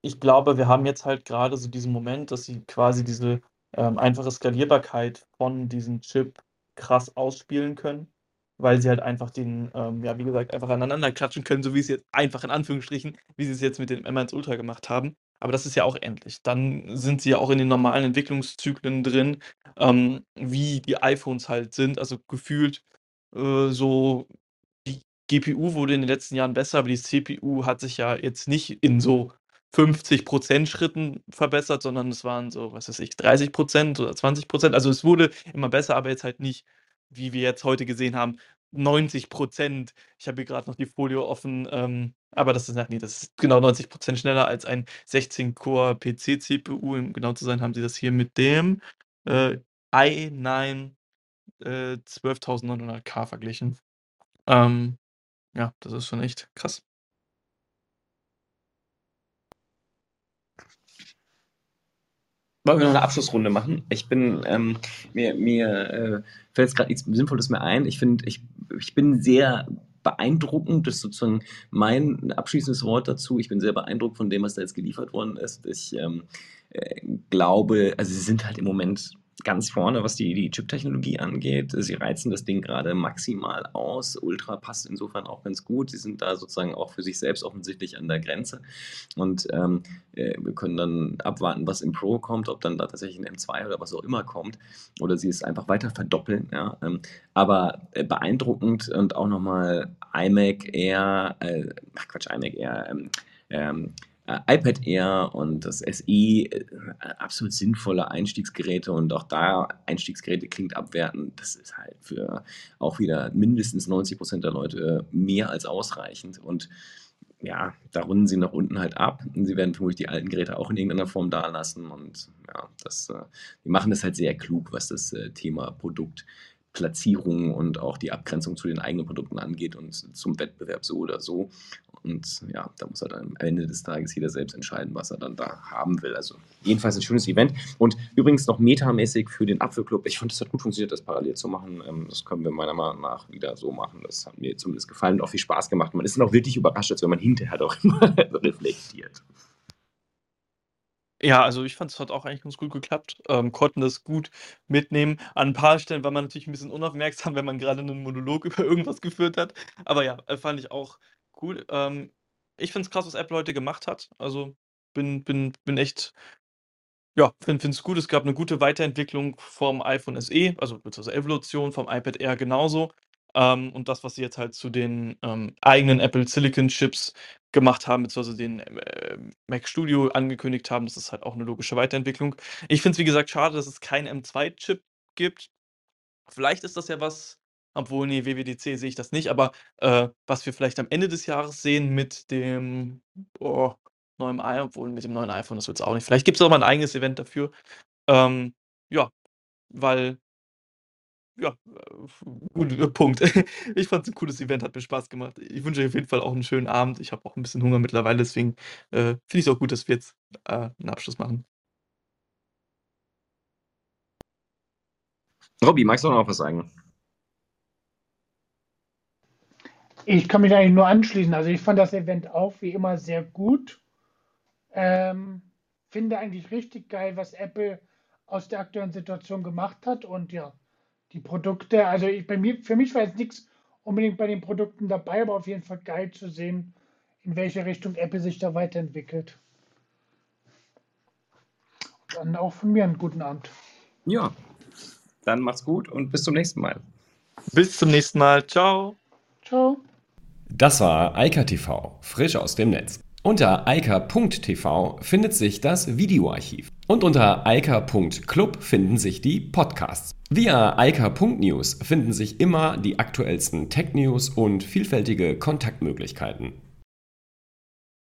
ich glaube, wir haben jetzt halt gerade so diesen Moment, dass sie quasi diese, ähm, einfache Skalierbarkeit von diesem Chip krass ausspielen können, weil sie halt einfach den, ähm, ja, wie gesagt, einfach aneinander klatschen können, so wie es jetzt einfach in Anführungsstrichen, wie sie es jetzt mit dem M1 Ultra gemacht haben. Aber das ist ja auch endlich. Dann sind sie ja auch in den normalen Entwicklungszyklen drin, ähm, wie die iPhones halt sind. Also gefühlt, äh, so die GPU wurde in den letzten Jahren besser, aber die CPU hat sich ja jetzt nicht in so 50% Schritten verbessert, sondern es waren so, was weiß ich, 30% oder 20 Also, es wurde immer besser, aber jetzt halt nicht, wie wir jetzt heute gesehen haben, 90% Ich habe hier gerade noch die Folie offen, ähm, aber das ist ne, das ist genau 90% schneller als ein 16-Core PC-CPU. Um genau zu sein, haben sie das hier mit dem, äh, i9, äh, 12.900K verglichen. Ähm, ja, das ist schon echt krass.
Wollen wir noch eine Abschlussrunde machen? Ich bin, ähm, mir, mir äh, fällt jetzt gerade nichts Sinnvolles mehr ein. Ich finde, ich, ich bin sehr beeindruckend, das ist sozusagen mein abschließendes Wort dazu. Ich bin sehr beeindruckt von dem, was da jetzt geliefert worden ist. Ich ähm, äh, glaube, also sie sind halt im Moment ganz vorne, was die, die Chip-Technologie angeht. Sie reizen das Ding gerade maximal aus. Ultra passt insofern auch ganz gut. Sie sind da sozusagen auch für sich selbst offensichtlich an der Grenze. Und ähm, äh, wir können dann abwarten, was im Pro kommt, ob dann da tatsächlich ein M2 oder was auch immer kommt. Oder sie es einfach weiter verdoppeln. Ja. Ähm, aber äh, beeindruckend und auch nochmal iMac Air, äh, Quatsch, iMac Air, ähm, ähm, äh, iPad Air und das SE äh, absolut sinnvolle Einstiegsgeräte und auch da Einstiegsgeräte klingt abwertend. Das ist halt für auch wieder mindestens 90 Prozent der Leute mehr als ausreichend und ja, da runden sie nach unten halt ab. Und sie werden vermutlich die alten Geräte auch in irgendeiner Form da lassen. Und ja, das, äh, die machen das halt sehr klug, was das äh, Thema Produktplatzierung und auch die Abgrenzung zu den eigenen Produkten angeht und zum Wettbewerb so oder so. Und ja, da muss er dann am Ende des Tages jeder selbst entscheiden, was er dann da haben will. Also jedenfalls ein schönes Event. Und übrigens noch metamäßig für den Apfelclub. Ich fand, es hat gut funktioniert, das parallel zu machen. Ähm, das können wir meiner Meinung nach wieder so machen. Das hat mir zumindest gefallen und auch viel Spaß gemacht. Man ist dann auch wirklich überrascht, als wenn man hinterher doch immer reflektiert.
Ja, also ich fand, es hat auch eigentlich ganz gut geklappt. Ähm, konnten das gut mitnehmen. An ein paar Stellen war man natürlich ein bisschen unaufmerksam, wenn man gerade einen Monolog über irgendwas geführt hat. Aber ja, äh, fand ich auch cool. Ähm, ich finde es krass, was Apple heute gemacht hat. Also bin, bin, bin echt, ja, finde es gut. Es gab eine gute Weiterentwicklung vom iPhone SE, also beziehungsweise Evolution vom iPad Air genauso. Ähm, und das, was sie jetzt halt zu den ähm, eigenen Apple Silicon Chips gemacht haben, beziehungsweise den äh, Mac Studio angekündigt haben, das ist halt auch eine logische Weiterentwicklung. Ich finde es, wie gesagt, schade, dass es keinen M2-Chip gibt. Vielleicht ist das ja was, obwohl, nee, WWDC sehe ich das nicht, aber, äh, was wir vielleicht am Ende des Jahres sehen mit dem, oh, neuen i obwohl mit dem neuen iPhone, das wird es auch nicht. Vielleicht gibt es auch mal ein eigenes Event dafür. Ähm, ja, weil ja, äh, guter Punkt. Ich fand es ein cooles Event, hat mir Spaß gemacht. Ich wünsche euch auf jeden Fall auch einen schönen Abend. Ich habe auch ein bisschen Hunger mittlerweile, deswegen, äh, finde ich es auch gut, dass wir jetzt, äh, 'n Abschluss machen.
Robby, magst du noch was sagen?
Ich kann mich eigentlich nur anschließen. Also ich fand das Event auch wie immer sehr gut. Ähm, finde eigentlich richtig geil, was Apple aus der aktuellen Situation gemacht hat. Und ja, die Produkte, also ich, bei mir, für mich war jetzt nichts unbedingt bei den Produkten dabei, aber auf jeden Fall geil zu sehen, in welche Richtung Apple sich da weiterentwickelt. Dann auch von mir einen guten Abend.
Ja, dann macht's gut und bis zum nächsten Mal.
Bis zum nächsten Mal. Ciao.
Ciao.
Das war Eika TV, frisch aus dem Netz. Unter eika.tv findet sich das Videoarchiv. Und unter eika.club finden sich die Podcasts. Via eika.news finden sich immer die aktuellsten Tech-News und vielfältige Kontaktmöglichkeiten.